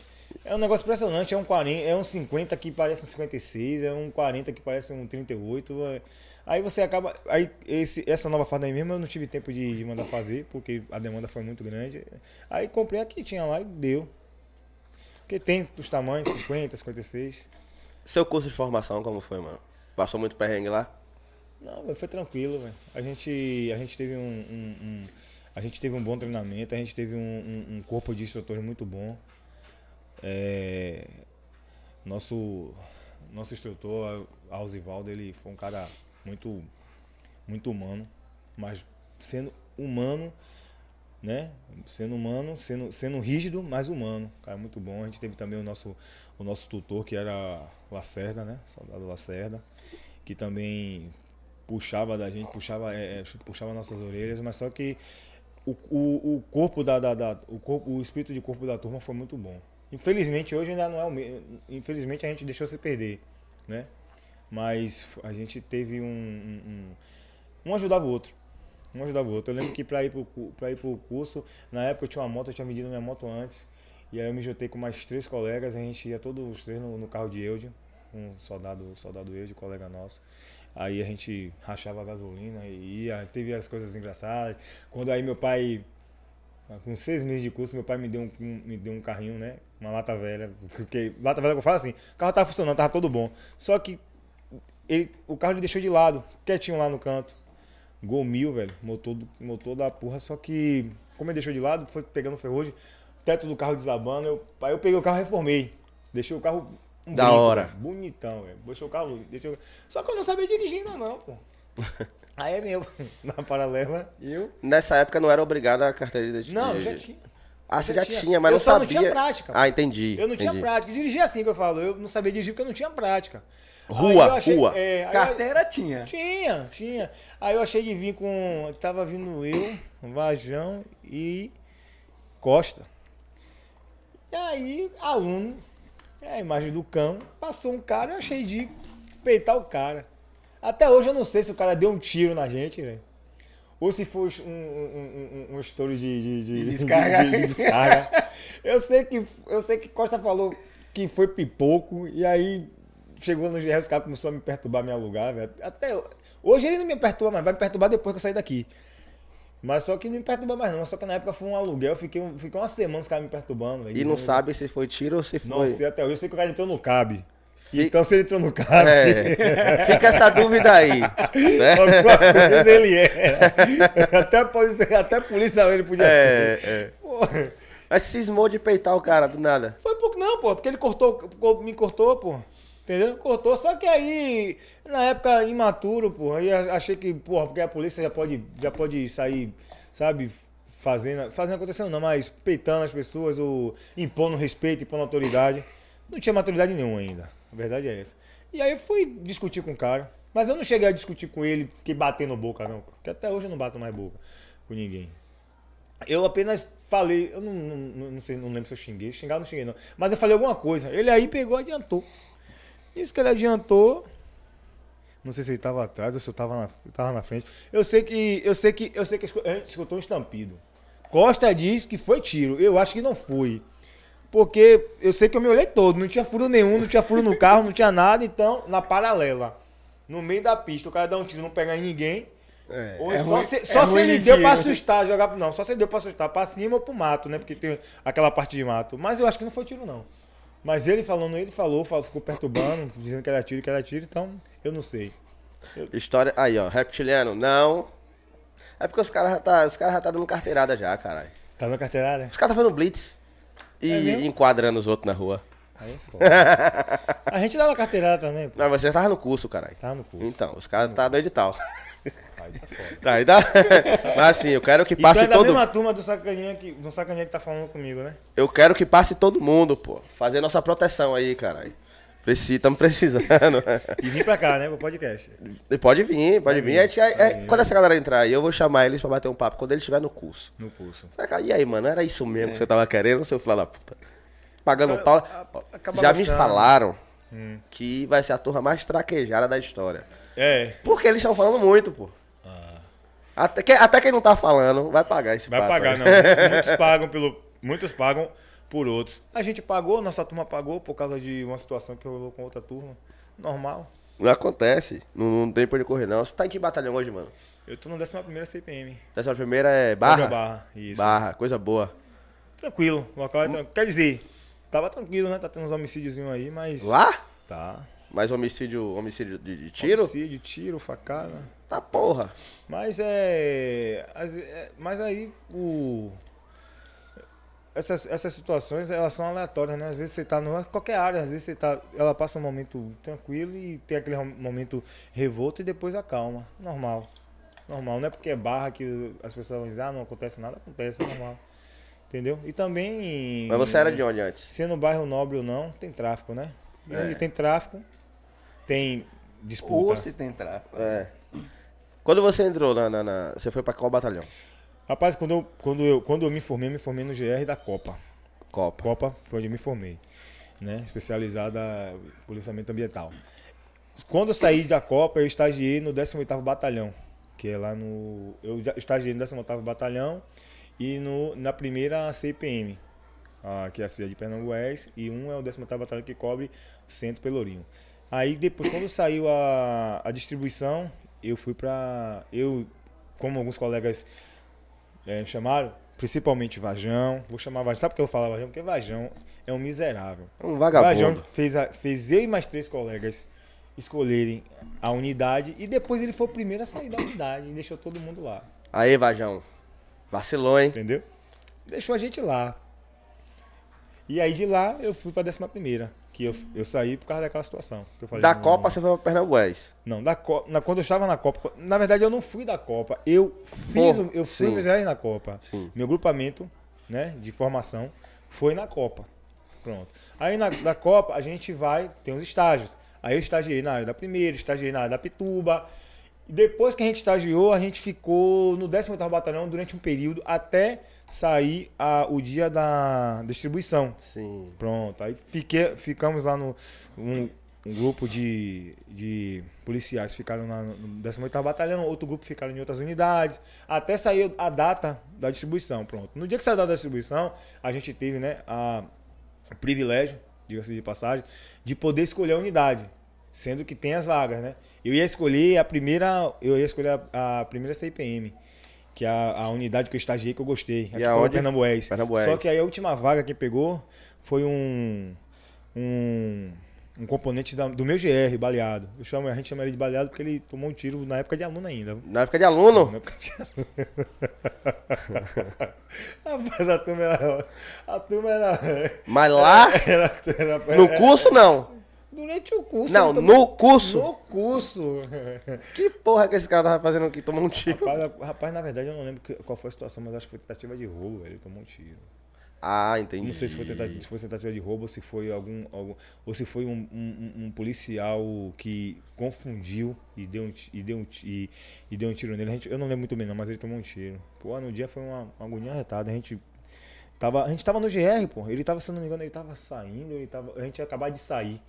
É um negócio impressionante, é um 40, é um 50 que parece um 56, é um 40 que parece um 38. é- Aí você acaba. Aí esse, essa nova farda aí mesmo eu não tive tempo de, de mandar fazer, porque a demanda foi muito grande. Aí comprei a que tinha lá e deu. Porque tem os tamanhos, 50, 56. Seu curso de formação, como foi, mano? Passou muito perrengue lá? Não, velho, foi tranquilo. A gente, a gente teve um, um- um- a gente teve um bom treinamento, a gente teve um, um- um corpo de instrutores muito bom. É, nosso, nosso instrutor, Alzivaldo, ele foi um cara muito, muito humano, mas sendo humano né? Sendo humano, sendo, sendo rígido, mas humano. Cara, muito bom. A gente teve também o nosso, o nosso tutor, que era Lacerda, né? Soldado Lacerda, que também puxava da gente, puxava, é, é, puxava nossas orelhas, mas só que o, o, o corpo da, da, da- o corpo, o espírito de corpo da turma foi muito bom. Infelizmente hoje ainda não é o mesmo. Infelizmente a gente deixou se perder, né? Mas a gente teve um, um, um, ajudava o outro. Um ajudava o outro. Eu lembro que para ir pra ir pro curso, na época eu tinha uma moto, eu tinha vendido minha moto antes. E aí eu me juntei com mais três colegas, a gente ia todos os três no, no carro de Eudio, um soldado, soldado Eudio, colega nosso. Aí a gente rachava a gasolina e ia, teve as coisas engraçadas. Quando aí meu pai, com seis meses de curso, meu pai me deu um, me deu um carrinho, né? Uma lata velha. Porque lata velha que eu falo assim, o carro tava funcionando, tava todo bom. Só que ele, o carro ele deixou de lado, quietinho lá no canto. Gol mil, velho. Motor, motor da porra. Só que, como ele deixou de lado, foi pegando ferrugem, teto do carro desabando. Eu, aí eu peguei o carro e reformei. Deixei o carro. Um Da hora. velho. Bonitão, velho. Deixei o carro. Deixei o- Só que eu não sabia dirigir ainda, não, pô. Aí é meu. Na paralela, eu. Nessa época não era obrigado a carteira de Não, eu já tinha. Ah, você já tinha. tinha, mas Eu não só não sabia. tinha prática. Ah, entendi. Eu não tinha entendi. prática. Dirigir assim que eu falo. Eu não sabia dirigir porque eu não tinha prática. Rua, eu achei- rua. é, aí eu- Carteira tinha. tinha, tinha. Aí eu achei de vir com. Tava vindo eu, Vajão e Costa. E aí, aluno, é a imagem do cão, passou um cara e eu achei de peitar o cara. Até hoje eu não sei se o cara deu um tiro na gente, velho. Ou se foi um, um, um, um estouro de, de, de- De descarga. de- de descarga. Eu sei que eu sei que Costa falou que foi pipoco e aí chegou no GR, os caras começou a me perturbar, me alugar, velho. Até hoje ele não me perturba mais, vai me perturbar depois que eu sair daqui. Mas só que não me perturba mais não, só que na época foi um aluguel, fiquei, fiquei uma semana os caras me perturbando, velho. E não sabe se foi tiro ou se Não foi. sei até hoje, eu sei que o cara entrou no CAB. Fi- Então se ele entrou no CAB, É. Fica essa dúvida aí. né? alguma coisa ele era. Até polícia, até polícia ele podia ser. É, é. Porra. Mas cismou de peitar o cara do nada. Foi pouco, não, pô, porque ele cortou, co- me cortou, pô. Entendeu? Cortou, só que aí, na época imaturo, pô, aí achei que, porra, porque a polícia já pode, já pode sair, sabe, fazendo, fazendo acontecendo não, mas peitando as pessoas, ou impondo respeito, impondo autoridade. Não tinha maturidade nenhuma ainda, a verdade é essa. E aí eu fui discutir com o cara, mas eu não cheguei a discutir com ele, fiquei batendo boca não, porque até hoje eu não bato mais boca com ninguém. Eu apenas falei, eu não, não, não- sei, não lembro se eu xinguei, xingar não xinguei não. Mas eu falei alguma coisa. Ele aí pegou e adiantou. Isso que ele adiantou. Não sei se ele estava atrás ou se eu estava na, tava na frente. Eu sei que. Eu sei que. Eu sei que a gente escutou um estampido. Costa diz que foi tiro. Eu acho que não foi. Porque eu sei que eu me olhei todo. Não tinha furo nenhum, não tinha furo no carro, não tinha nada. Então, na paralela. No meio da pista, o cara dá um tiro, não pega em ninguém. É. Ou É só ruim- se, é só se ruim ele de deu tiro. pra assustar, jogar. Não, só se ele deu pra assustar, pra cima ou pro mato, né? Porque tem aquela parte de mato. Mas eu acho que não foi tiro, não. Mas ele falando, ele falou, falou, ficou perturbando, dizendo que era tiro, que era tiro, então eu não sei. História. Aí, ó. Reptiliano, não. É porque os caras já tá, os caras já tá dando carteirada já, caralho. Tá na carteirada? Os caras tá fazendo blitz. E É enquadrando os outros na rua. Aí, é foda. A gente dava carteirada também, pô. Não, você tava no curso, caralho. Tá no curso. Então, os caras tá no edital. Aí tá foda. Tá, aí dá. Mas assim, eu quero que E tu passe é da todo mesma turma do sacaninha que, do sacaninha que tá falando comigo, né? Eu quero que passe todo mundo, pô. Fazer nossa proteção aí, caralho. Estamos precisando. E vim pra cá, né, pro podcast. Pode vir, pode vir. vir, é- é- vir. quando essa galera entrar aí, eu vou chamar eles pra bater um papo quando eles estiverem no curso. No curso. E aí, mano, era isso mesmo que você tava querendo, seu filho da puta? Pagando É. Pau. Já me falaram Hum. que vai ser a turma mais traquejada da história. É, Porque eles estão falando muito, pô. Até, que- até quem não tá falando vai pagar esse Vai papo pagar, não. Muitos pagam pelo. Muitos pagam por outros. A gente pagou, nossa turma pagou por causa de uma situação que rolou com outra turma. Normal. Não acontece. Não, não tem por onde correr, não. Você tá em que batalhão hoje, mano? Eu tô na 11 CPM. Décima primeira é Barra? Barra, isso. Barra, coisa boa. Tranquilo. O local é tranquilo. Quer dizer, tava tranquilo, né? Tá tendo uns homicídiozinhos aí, mas. Lá? Tá. Mais homicídio, homicídio de, de tiro? Homicídio, tiro, facada. Tá porra. Mas é, é- Mas aí o. Essas, essas situações elas são aleatórias, né? Às vezes você tá numa qualquer área, às vezes você tá. Ela passa um momento tranquilo e tem aquele momento revolto e depois acalma. Normal. Normal. Não é porque é barra que as pessoas vão dizer, ah, não acontece nada, acontece, é normal. Entendeu? E também. Mas você era de onde antes? Sendo bairro nobre ou não, tem tráfico, né? E É. onde tem tráfico, tem Ou disputa. se tem tráfico. É. Quando você entrou na, na- na- Você foi pra qual batalhão? Rapaz, quando eu, quando, eu, quando eu me formei, eu me formei no GR da Copa. Copa. Copa foi onde eu me formei, né? Especializada em policiamento ambiental. Quando eu saí da Copa, eu estagiei no 18º Batalhão, que é lá no... Eu estagiei no 18º Batalhão e no, na primeira CPM, ah, que é a cidade de Pernambués, e um é o 18º Batalhão que cobre o Centro Pelourinho. Aí depois, quando saiu a, a distribuição, eu fui pra... Eu, como alguns colegas é, chamaram, principalmente Vajão. Vou chamar Vajão. Sabe por que eu falo Vajão? Porque Vajão é um miserável. Um Vajão vagabundo. fez, a- fez eu e mais três colegas escolherem a unidade e depois ele foi o primeiro a sair da unidade e deixou todo mundo lá. Aí, Vajão. Vacilou, hein? Entendeu? Deixou a gente lá. E aí de lá eu fui pra 11 primeira. Que eu, eu saí por causa daquela situação. Falei, Da não- Copa você foi pra Pernambués. Não, da Copa. Na, quando eu estava na Copa. Na verdade, eu não fui da Copa. Eu fiz. Eu fui miserável na Copa. Sim. Meu grupamento, né, de formação, foi na Copa. Pronto. Aí na da Copa a gente vai, tem os estágios. Aí eu estagiei na área da primeira, estagiei na área da Pituba. E depois que a gente estagiou, a gente ficou no 18º Batalhão durante um período até sair a- o dia da distribuição. Sim. Pronto. Aí fiquei, ficamos lá no. Um, um grupo de, de policiais ficaram na, no 18º Batalhão, outro grupo ficaram em outras unidades, até sair a data da distribuição. Pronto. No dia que saiu a data da distribuição, a gente teve né, a, o privilégio, diga-se de passagem, de poder escolher a unidade, sendo que tem as vagas, né? Eu ia escolher a primeira, eu ia escolher a, a primeira CIPM, que é a, a unidade que eu estagiei que eu gostei, aqui aonde? Pernambués. Pernambués. Só que aí a última vaga que pegou foi um um, um componente da- do meu GR, baleado. Eu chamo, a gente chama ele de baleado porque ele tomou um tiro na época de aluno ainda. Na época de aluno, Na época de aluno. Rapaz, a turma era. A turma era. mas lá, era, era- no curso não. Durante o curso. Não, tomou- no curso. No curso. Que porra que esse cara tava fazendo aqui? Tomou um tiro. Rapaz, rapaz, na verdade eu não lembro qual foi a situação, mas acho que foi tentativa de roubo. Ele tomou um tiro. Ah, entendi. Não sei se foi tentativa, se foi tentativa de roubo ou se foi algum, algum ou se foi um, um- um- policial que confundiu e deu um, e deu um, e, e deu um tiro nele. A gente- eu não lembro muito bem não, mas ele tomou um tiro. Pô, no dia foi uma, uma agonia retada. A gente tava, a gente tava no GR, pô. Ele tava, se eu não me engano, ele tava saindo, ele tava, a gente tinha acabado de sair.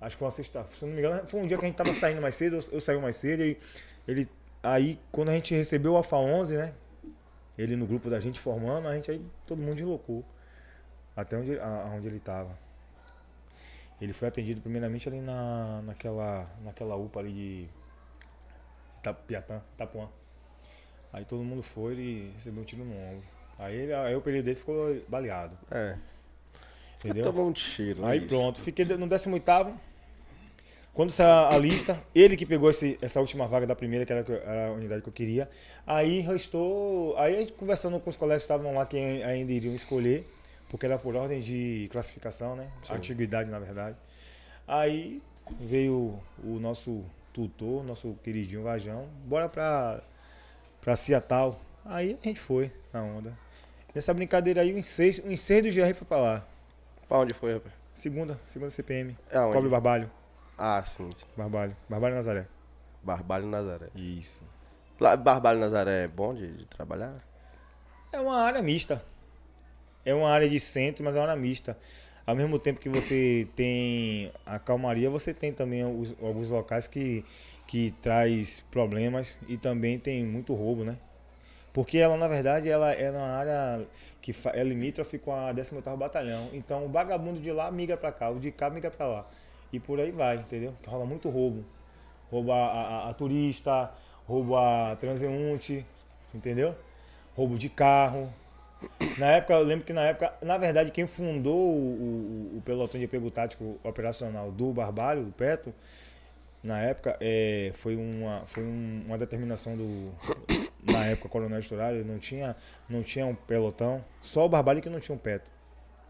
Acho que foi uma sexta, se eu não me engano, foi um dia que a gente tava saindo mais cedo, eu, eu saí mais cedo e ele aí quando a gente recebeu o Alfa 11, né? Ele no grupo da gente formando, a gente aí todo mundo deslocou até onde, a- aonde ele estava. Ele foi atendido primeiramente ali na, naquela, naquela UPA ali de Itapiatã, Itapuã. Aí todo mundo foi e recebeu um tiro no ombro. Aí, ele, aí o período dele ficou baleado, É. entendeu? Tomou um tiro. Aí isso. pronto, fiquei no 18 Quando saiu a lista, ele que pegou esse- essa última vaga da primeira, que era, a unidade que eu queria. Aí restou. Aí a gente conversando com os colegas que estavam lá que ainda iriam escolher, porque era por ordem de classificação, né? Antiguidade, na verdade. Aí veio o nosso tutor, nosso queridinho Vajão, bora pra, pra Seattle. Aí a gente foi na onda. Nessa brincadeira aí, o ensejo, o ensejo do GR foi pra lá. Pra onde foi, rapaz? Segunda, segunda CPM. Aonde? Cobre Barbalho. Ah, sim. sim. Barbalho. Barbalho Nazaré. Barbalho Nazaré. Isso. Lá, Barbalho Nazaré é bom de, de trabalhar? É uma área mista. É uma área de centro, mas é uma área mista. Ao mesmo tempo que você tem a calmaria, você tem também os- alguns locais que, que traz problemas e também tem muito roubo, né? Porque ela, na verdade, ela é uma área que é limítrofe com a 18º Batalhão. Então, o vagabundo de lá migra pra cá, o de cá migra pra lá. E por aí vai, entendeu? Que rola muito roubo. Rouba a, a- a turista, rouba a transeunte, entendeu? Roubo de carro. Na época, eu lembro que na época, na verdade, quem fundou o, o- o pelotão de apego tático operacional do Barbalho, do Peto, na época, é, foi, uma, foi um- uma determinação do. Na época, Coronel Estourado, não tinha, não tinha um pelotão, só o Barbalho que não tinha um Peto.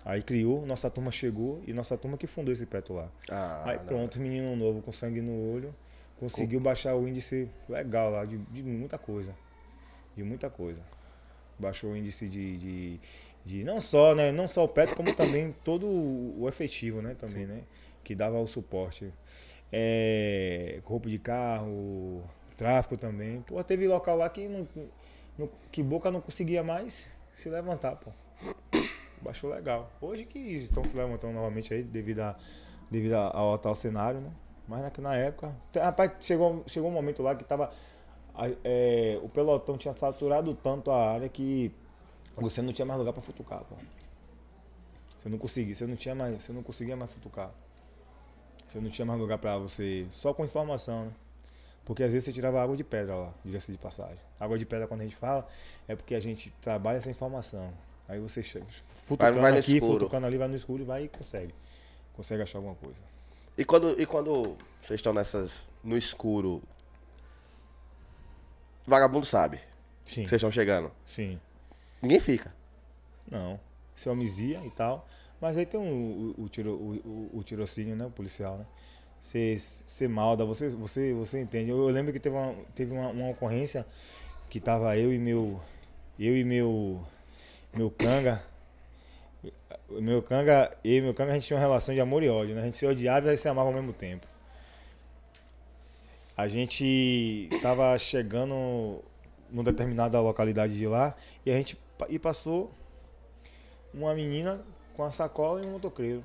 Aí criou, nossa turma chegou e nossa turma que fundou esse Peto lá. Ah, Aí não. pronto, menino novo com sangue no olho, conseguiu baixar o índice legal lá, de, de muita coisa. De muita coisa. Baixou o índice de, de, de não só, né? Não só o PET, como também todo o efetivo, né? Também, né? Que dava o suporte. É, roupa de carro, tráfico também. Pô, teve local lá que, não, não- que Boca não conseguia mais se levantar, pô. Baixou legal. Hoje que estão se levantando novamente aí devido, a, devido ao atual cenário, né? Mas na, na época. Rapaz, chegou, chegou um momento lá que tava. é, o pelotão tinha saturado tanto a área que você não tinha mais lugar pra futucar, pô. Você não conseguia, você não tinha mais, você não conseguia mais futucar. Você não tinha mais lugar pra você, só com informação, né? Porque às vezes você tirava água de pedra lá, diga-se de passagem. Água de pedra quando a gente fala é porque a gente trabalha essa informação. Aí você che- futucando vai no aqui, escuro. futucando ali, vai no escuro e vai e consegue. Consegue achar alguma coisa. E quando, e quando vocês estão nessas. no escuro. Vagabundo sabe Sim, que vocês estão chegando. sim. Ninguém fica. Não. Você homizia e tal. Mas aí tem um, o, o, tiro, o, o, tirocínio, né? O policial, né? Você, você malda, você, você, você entende. Eu, eu lembro que teve, uma, teve uma, uma ocorrência que tava eu e meu. Eu e meu. Meu canga. Meu canga, e meu canga, a gente tinha uma relação de amor e ódio, né? A gente se odiava e se amava ao mesmo tempo. A gente tava chegando numa determinada localidade de lá e a gente e passou uma menina com a sacola e um motoqueiro.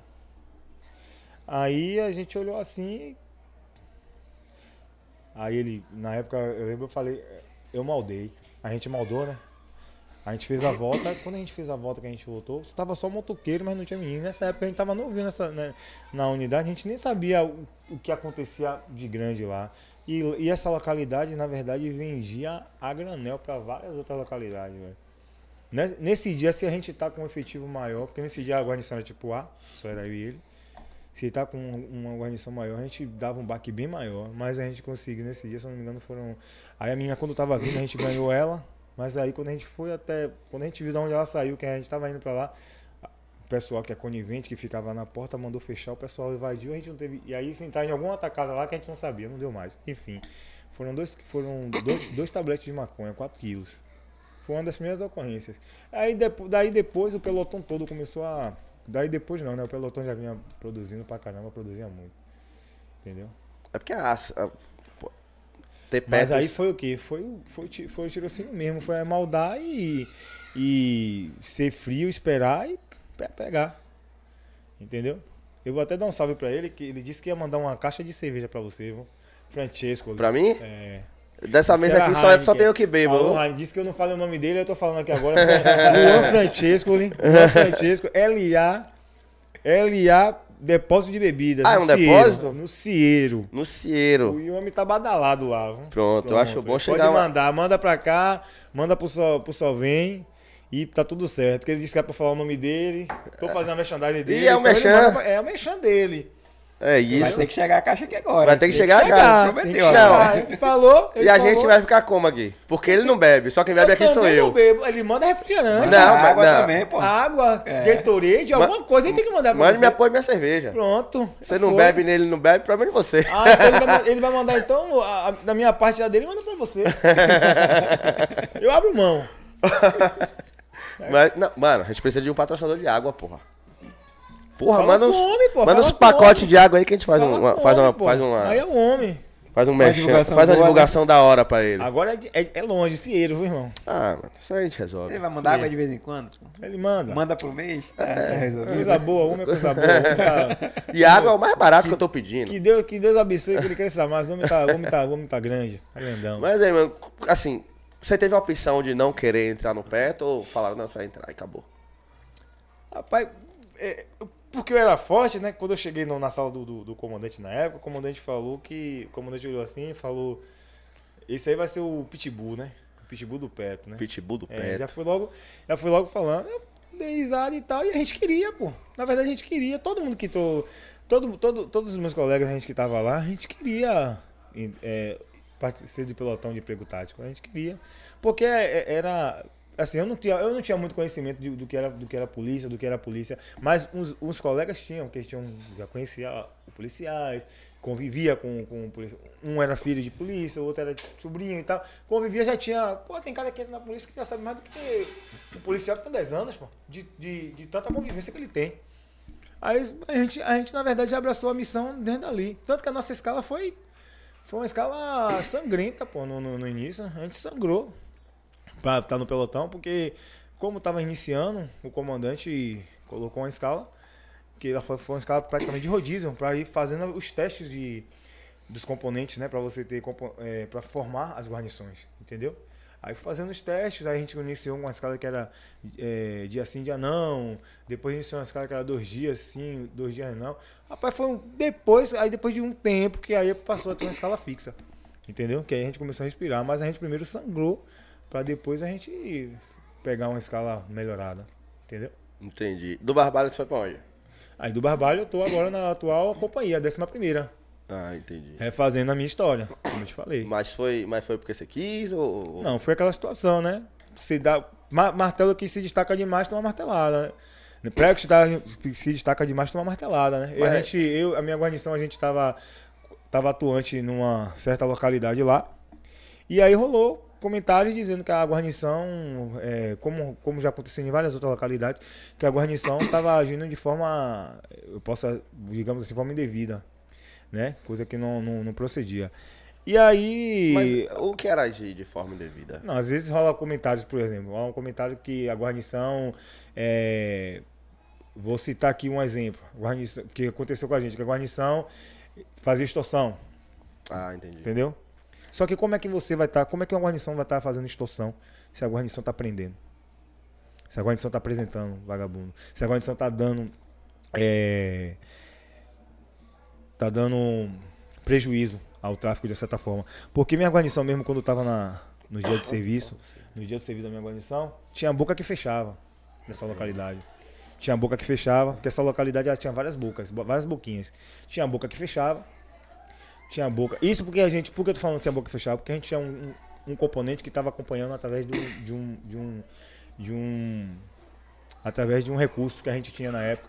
Aí a gente olhou assim. Aí ele, na época, eu lembro, eu falei, eu maldei. A gente maldou, né? A gente fez a volta, quando a gente fez a volta que a gente voltou, estava só motoqueiro, mas não tinha menino. Nessa época a gente tava novinho nessa, né, na unidade, a gente nem sabia o, o que acontecia de grande lá. E, e essa localidade, na verdade, vendia a granel para várias outras localidades, velho. Nes- Nesse dia, se a gente tá com um efetivo maior, porque nesse dia a guarnição era tipo A, só era eu e ele. Se tá com uma guarnição maior, a gente dava um baque bem maior. Mas a gente conseguiu nesse dia, se não me engano, foram. Aí a menina, quando tava vindo, a gente ganhou ela. Mas aí quando a gente foi até. Quando a gente viu de onde ela saiu, que a gente tava indo pra lá, o pessoal que é conivente, que ficava na porta, mandou fechar, o pessoal invadiu, a gente não teve. E aí se entrar em alguma outra casa lá que a gente não sabia, não deu mais. Enfim. Foram dois, foram dois, dois tabletes de maconha, 4 quilos. Foi uma das primeiras ocorrências. Aí depo- daí depois o pelotão todo começou a. Daí depois não, né? O pelotão já vinha produzindo pra caramba, produzia muito. Entendeu? É porque a. a Mas aí foi o quê? Foi, o- foi, o ti- foi o tirocínio mesmo. Foi maldar e, e ser frio, esperar e pe- pegar. Entendeu? Eu vou até dar um salve pra ele, que ele disse que ia mandar uma caixa de cerveja pra você, viu? Francesco. Pra mim? É. Dessa Disse mesa aqui só, só tem eu que bebo. Falou, Heineken. Disse que eu não falo o nome dele, eu tô falando aqui agora. Luan Francesco, Luan Francesco, LA, LA Depósito de Bebidas. Ah, é um Cieiro, depósito? No Cieiro. No Cieiro. O homem tá badalado lá. viu? Pronto, eu acho bom Pode chegar lá. mandar, manda pra cá, manda pro Sol, pro Solvem e tá tudo certo. Porque ele disse que é pra falar o nome dele. Tô fazendo a merchandising dele. é o então É o merchan dele. É Vai isso. ter que chegar a caixa aqui agora. Vai ter que chegar, chegar, cara. prometeu, chegar. Ele falou. E ele a gente falou. vai ficar como aqui? Porque ele não bebe, só quem bebe aqui sou eu. não bebo. Ele manda refrigerante. Não, Não, mas água não. também, pô. Água, É. Gatorade, alguma coisa ele tem que mandar pra Mande você. me apoio minha cerveja. Pronto. Você não Foi. bebe nele, ele não bebe, problema de você. Ah, então ele, vai, ele vai mandar então, a, a- da minha parte da dele, manda pra você. Eu abro mão. Mas, não, mano, a gente precisa de um patrocinador de água, porra. Porra, Fala manda uns, homem, pô, manda uns pacotes homem. de água aí que a gente faz, Fala uma, faz, uma, homem, pô. faz uma. Aí é o homem. Faz um Uma merchan, divulgação faz uma né? divulgação da hora pra ele. Agora é, é- é longe, Cieiro, viu, irmão? Ah, mano, isso aí a gente resolve. Ele vai mandar água de vez em quando? Ele manda. Manda por mês? Tá, tá resolvido. Coisa boa, homem é coisa boa. Tá- E água é o mais barato que eu tô pedindo. que, Deus, que Deus abençoe que ele cresça mais. O homem tá, o homem tá, o homem tá grande, tá grandão. Mas aí, mano, assim, você teve a opção de não querer entrar no PET ou falaram, não, você vai entrar e acabou? Rapaz, é, porque eu era forte, né? Quando eu cheguei no- na sala do, do, do comandante na época, o comandante falou que. O comandante olhou assim e falou: Esse aí vai ser o Pitbull, né? O Pitbull do Peto, né? Pitbull do É, PET. já foi logo, já foi logo falando. Eu dei risada e tal, e a gente queria, pô. Na verdade, a gente queria. Todo mundo que tô. Todo, todo, todos os meus colegas, a gente que tava lá, a gente queria é, ser do pelotão de emprego tático. A gente queria. Porque é- era. Assim, eu não tinha, eu não tinha muito conhecimento de- do, que era, do que era polícia, do que era polícia, mas uns, uns colegas tinham, que tinham, já conheciam policiais, convivia com, com polícia. Um era filho de polícia, o outro era sobrinho e tal. Convivia, já tinha. Pô, tem cara que entra na polícia que já sabe mais do que o policial que tem 10 anos, pô, de, de, de tanta convivência que ele tem. Aí a gente, a gente, na verdade, abraçou a missão dentro dali. Tanto que a nossa escala foi, foi uma escala sangrenta, pô, no, no, no início. A gente sangrou pra estar no pelotão, porque como estava iniciando, o comandante colocou uma escala, que ela foi, foi uma escala praticamente de rodízio, para ir fazendo os testes de, dos componentes, né, para você ter é, para formar as guarnições, entendeu? Aí fazendo os testes, aí a gente iniciou uma escala que era é, dia sim, dia não. Depois iniciou uma escala que era dois dias sim, dois dias não. Rapaz, foi um, depois, aí depois de um tempo que aí passou a ter uma escala fixa. Entendeu? Que aí a gente começou a respirar, mas a gente primeiro sangrou para depois a gente pegar uma escala melhorada. Entendeu? Entendi. Do Barbalho você foi pra onde? Aí do Barbalho eu tô agora na atual companhia, a décima primeira. Ah, entendi. Refazendo a minha história, como eu te falei. Mas foi, mas foi porque você quis ou. Não, foi aquela situação, né? Se dá, ma- martelo que se destaca demais toma martelada. Né? Prego que se, destaca demais toma martelada, né? E a Mas- gente, eu, a minha guarnição, a gente tava, tava atuante numa certa localidade lá. E aí rolou comentários dizendo que a guarnição, é, como, como já aconteceu em várias outras localidades, que a guarnição estava agindo de forma, eu posso, digamos assim, forma indevida, né? Coisa que não, não, não procedia. E aí... Mas o que era agir de forma indevida? Não, às vezes rola comentários, por exemplo. Há um comentário que a guarnição. é, Vou citar aqui um exemplo. Guarnição, que aconteceu com a gente, que a guarnição fazia extorsão, Ah, entendi. entendeu? Só que como é que você vai estar. como é que uma guarnição vai estar fazendo extorsão se a guarnição está prendendo? Se a guarnição está apresentando vagabundo. Se a guarnição está dando. É, tá dando prejuízo ao tráfico de certa forma. Porque minha guarnição, mesmo quando estava na, no dia de serviço, no dia de serviço da minha guarnição, tinha boca que fechava nessa localidade. Tinha boca que fechava, porque essa localidade tinha várias bocas, bo- várias boquinhas. Tinha boca que fechava, tinha a boca. Isso porque a gente, por que eu tô falando que tinha a boca que fechava? Porque a gente tinha um, um- um componente que estava acompanhando através de um, de um, de um, de um, através de um recurso que a gente tinha na época.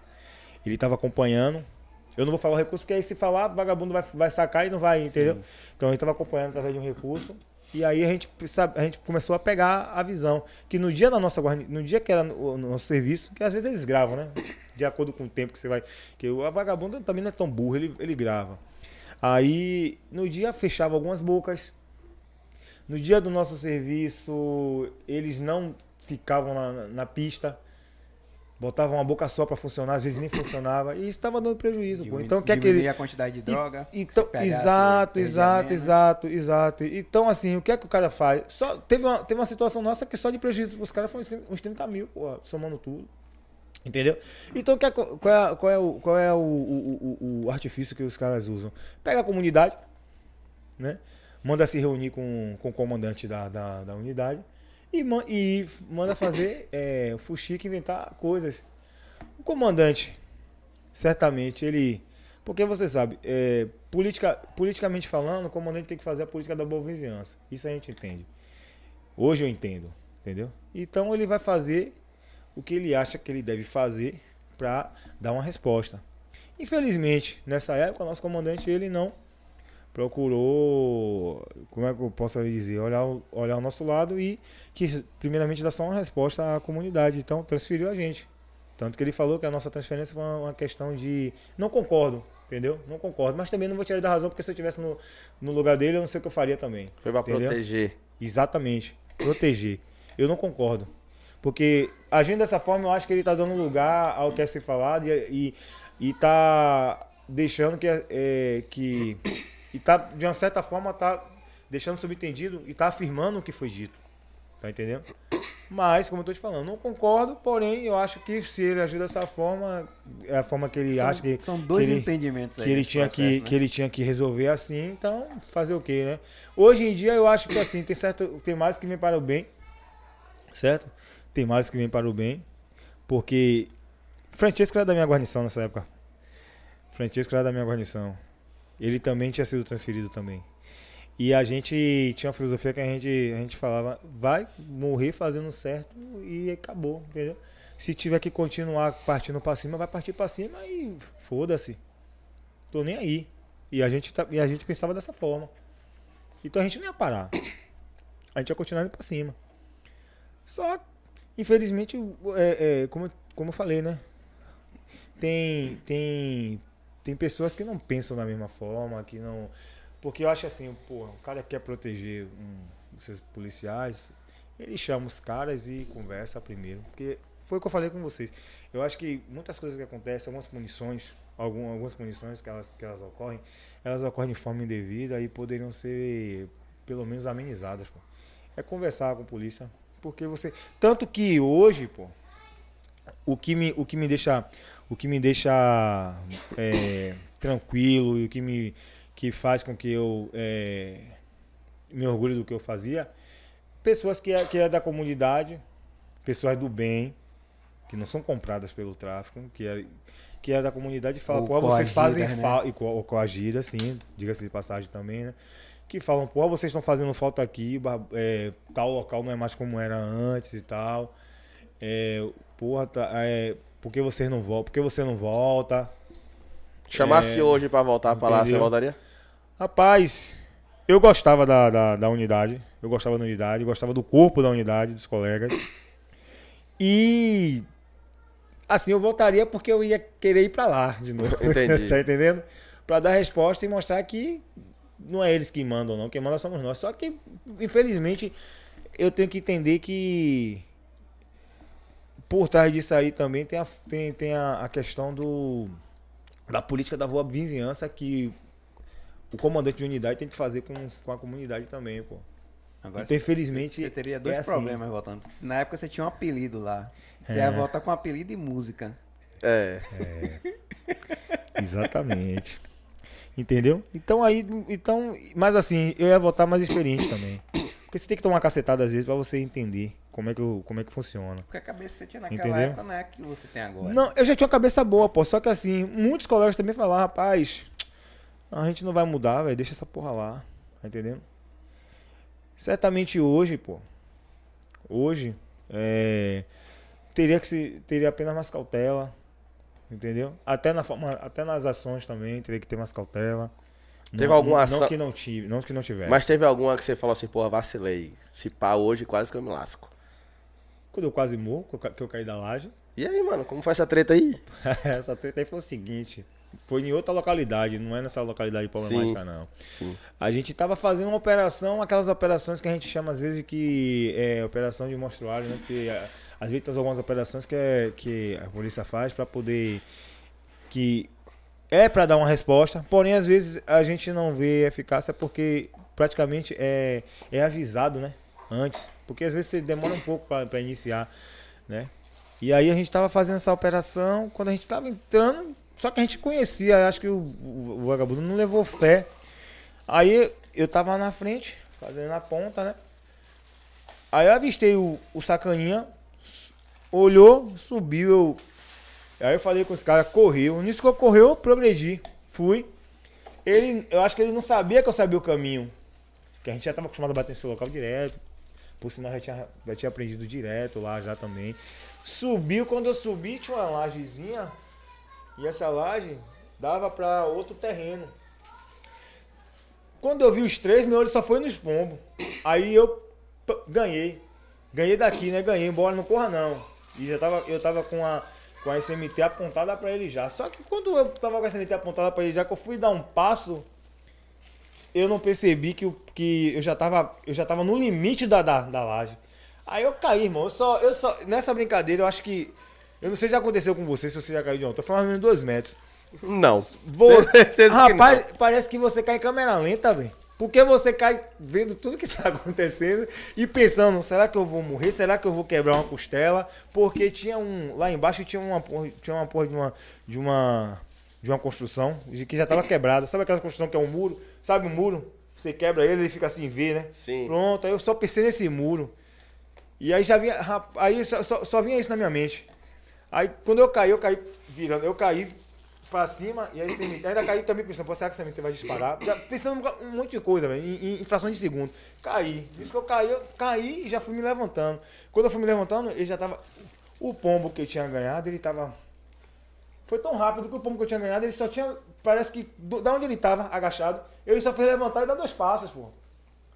Ele estava acompanhando. Eu não vou falar o recurso, porque aí se falar, vagabundo vai, vai sacar e não vai, entendeu? Então a gente estava acompanhando através de um recurso. E aí a gente, a gente começou a pegar a visão. Que no dia da nossa no dia que era o o nosso serviço, que às vezes eles gravam, né? De acordo com o tempo que você vai. Que o vagabundo também não é tão burro, ele, ele grava. Aí no dia fechava algumas bocas. No dia do nosso serviço, eles não ficavam na, na pista. Botavam uma boca só para funcionar, às vezes nem funcionava. E isso estava dando prejuízo, pô. Então, quer que Diminuir ele. a quantidade de droga. E- Então, se pegasse, exato, exato, exato, exato. Então, assim, o que é que o cara faz? Só, teve, uma, teve uma situação nossa que só de prejuízo os caras foi 30 uns 30 mil, pô, somando tudo. Entendeu? Então, é, qual é, qual é, o, qual é o, o, o, o artifício que os caras usam? Pega a comunidade, né? Manda se reunir com, com o comandante da, da, da unidade e, man- e manda fazer é, o fuxique, inventar coisas. O comandante, certamente, ele. Porque você sabe, é, politica, politicamente falando, o comandante tem que fazer a política da boa vizinhança. Isso a gente entende. Hoje eu entendo, entendeu? Então ele vai fazer o que ele acha que ele deve fazer para dar uma resposta. Infelizmente, nessa época, o nosso comandante ele não procurou, como é que eu posso dizer, olhar, o- olhar o nosso lado e que primeiramente dar só uma resposta à comunidade. Então transferiu a gente. Tanto que ele falou que a nossa transferência foi uma, questão de. Não concordo, entendeu? Não concordo. Mas também não vou tirar da razão, porque se eu estivesse no, no lugar dele, eu não sei o que eu faria também. Foi Entendeu? proteger. Exatamente. Proteger. Eu não concordo. Porque agindo dessa forma, eu acho que ele está dando lugar ao que é ser falado e, e, e tá deixando que. É, que e tá, de uma certa forma, tá deixando subentendido e tá afirmando o que foi dito. Tá entendendo? Mas, como eu tô te falando, não concordo, porém, eu acho que se ele agir dessa forma, é a forma que ele São, acha que. são dois que ele- entendimentos aí que ele tinha que, processo, né? que ele tinha que resolver assim, então fazer o quê, né? Hoje em dia eu acho que assim, tem certo, tem mais que vem para o bem, certo? Tem mais que vem para o bem, porque Francesco era da minha guarnição nessa época. Francesco era da minha guarnição. Ele também tinha sido transferido também. E a gente tinha uma filosofia que a gente, a gente falava, vai morrer fazendo certo e acabou, entendeu? Se tiver que continuar partindo pra cima, vai partir pra cima e foda-se. Tô nem aí. E a gente, tá- e a gente pensava dessa forma. Então a gente não ia parar. A gente ia continuar indo pra cima. Só, infelizmente, é, é, como, como eu falei, né? Tem, tem, tem pessoas que não pensam da mesma forma, que não. Porque eu acho assim, pô, o cara quer proteger um, os seus policiais, ele chama os caras e conversa primeiro. Porque foi o que eu falei com vocês. Eu acho que muitas coisas que acontecem, algumas punições, algum, algumas punições que elas, que elas ocorrem, elas ocorrem de forma indevida e poderiam ser pelo menos amenizadas, pô. É conversar com a polícia. Porque você. Tanto que hoje, pô, o que me, o que me deixa, o que me deixa é, tranquilo e o que me que faz com que eu é, me orgulhe do que eu fazia, pessoas que é, que é da comunidade, pessoas do bem, que não são compradas pelo tráfico, que é, que é da comunidade e fala, Ou pô, vocês fazem né? falta, e co coagida, sim, diga-se de passagem também, né? Que falam, pô, vocês estão fazendo falta aqui, é, tal local não é mais como era antes e tal. É, porra, tá, é, por que vocês não voltam? Por que você não volta? Chamasse É, hoje pra voltar pra lá, você voltaria? Rapaz, eu gostava da, da, da unidade. Eu gostava da unidade, gostava do corpo da unidade, dos colegas. E. Assim, eu voltaria porque eu ia querer ir pra lá de novo. Entendi. tá entendendo? Pra dar resposta e mostrar que não é eles que mandam, não. Quem manda somos nós. Só que, infelizmente, eu tenho que entender que. Por trás disso aí também tem a, tem, tem a, a questão do. Da política da boa vizinhança que o comandante de unidade tem que fazer com, com a comunidade também, pô. Agora, Então, infelizmente, Você teria dois é assim. problemas voltando. Porque na época você tinha um apelido lá. Você É. ia voltar com apelido e música. É. Exatamente. Entendeu? Então aí, então, mas assim, eu ia voltar mais experiente também. Porque você tem que tomar cacetada às vezes pra você entender como é que, eu- como é que funciona. Porque a cabeça que você tinha naquela Entendeu? época não é a que você tem agora. Não, eu já tinha uma cabeça boa, pô. Só que assim, muitos colegas também falaram, rapaz, a gente não vai mudar, velho. Deixa essa porra lá. Tá entendendo? Certamente hoje, pô. Hoje, é, teria que se. Teria apenas mais cautela. Entendeu? Até, na forma, até nas ações também, teria que ter mais cautela. Teve Não- alguma ação- Não que não tive, não que não tivesse. Mas teve alguma que você falou assim, porra, vacilei. Se pá hoje, quase que eu me lasco. Quando eu quase morro, que eu ca- que eu caí da laje. E aí, mano, como foi essa treta aí? Essa treta aí foi o seguinte. Foi em outra localidade, não é nessa localidade problemática, não. Sim. A gente tava fazendo uma operação, aquelas operações que a gente chama às vezes que é operação de monstruário, né? Porque é, às vezes tem algumas operações que, é, que a polícia faz para poder. que é para dar uma resposta, porém às vezes a gente não vê eficácia porque praticamente é, é avisado, né? Antes. Porque às vezes demora um pouco para iniciar, né? E aí a gente tava fazendo essa operação, quando a gente tava entrando, só que a gente conhecia, acho que o, o, o vagabundo não levou fé. Aí eu tava na frente, fazendo a ponta, né? Aí eu avistei o, o sacaninha, olhou, subiu, eu. Aí eu falei com os caras, correu. Nisso que eu correu, eu progredi. Fui. Ele, eu acho que ele não sabia que eu sabia o caminho. Que a gente já tava acostumado a bater nesse local direto. Por sinal, já tinha, já tinha aprendido direto lá já também. Subiu, quando eu subi, tinha uma lajezinha. E essa laje dava pra outro terreno. Quando eu vi os três, meu olho só foi nos pombos. Aí eu ganhei. Ganhei daqui, né? Ganhei, embora não corra não. E já tava, eu tava com a, com a SMT apontada pra ele já. Só que quando eu tava com a SMT apontada pra ele já, que eu fui dar um passo, eu não percebi que, eu- que eu, já tava, eu já tava no limite da, da, da laje. Aí eu caí, irmão. Eu só, eu só, nessa brincadeira, eu acho que. Eu não sei se já aconteceu com você, se você já caiu de ontem. Foi mais ou menos dois metros. Não. Vou... Certeza que Rapaz, parece que você cai em câmera lenta, velho. Porque você cai vendo tudo que tá acontecendo e pensando, será que eu vou morrer? Será que eu vou quebrar uma costela? Porque tinha um. Lá embaixo tinha uma porra, tinha uma porra de uma. De uma. De uma construção que já tava quebrada. Sabe aquela construção que é um muro? Sabe o muro? Você quebra ele, ele fica assim, vê, né? Sim. Pronto, aí eu só pensei nesse muro. E aí já vinha. Aí só, só, só vinha isso na minha mente. Aí quando eu caí, eu caí virando, eu caí pra cima e aí CMT, ainda caí também pensando, será que o CMT vai disparar? Já pensando um monte de coisa, em, em fração de segundo. Caí. Isso que eu caí, eu caí e já fui me levantando. Quando eu fui me levantando, ele já tava. O pombo que eu tinha ganhado, ele tava Foi tão rápido que o pombo que eu tinha ganhado, ele só tinha. Parece que do- da onde ele tava, agachado, ele só fez levantar e dar dois passos, pô.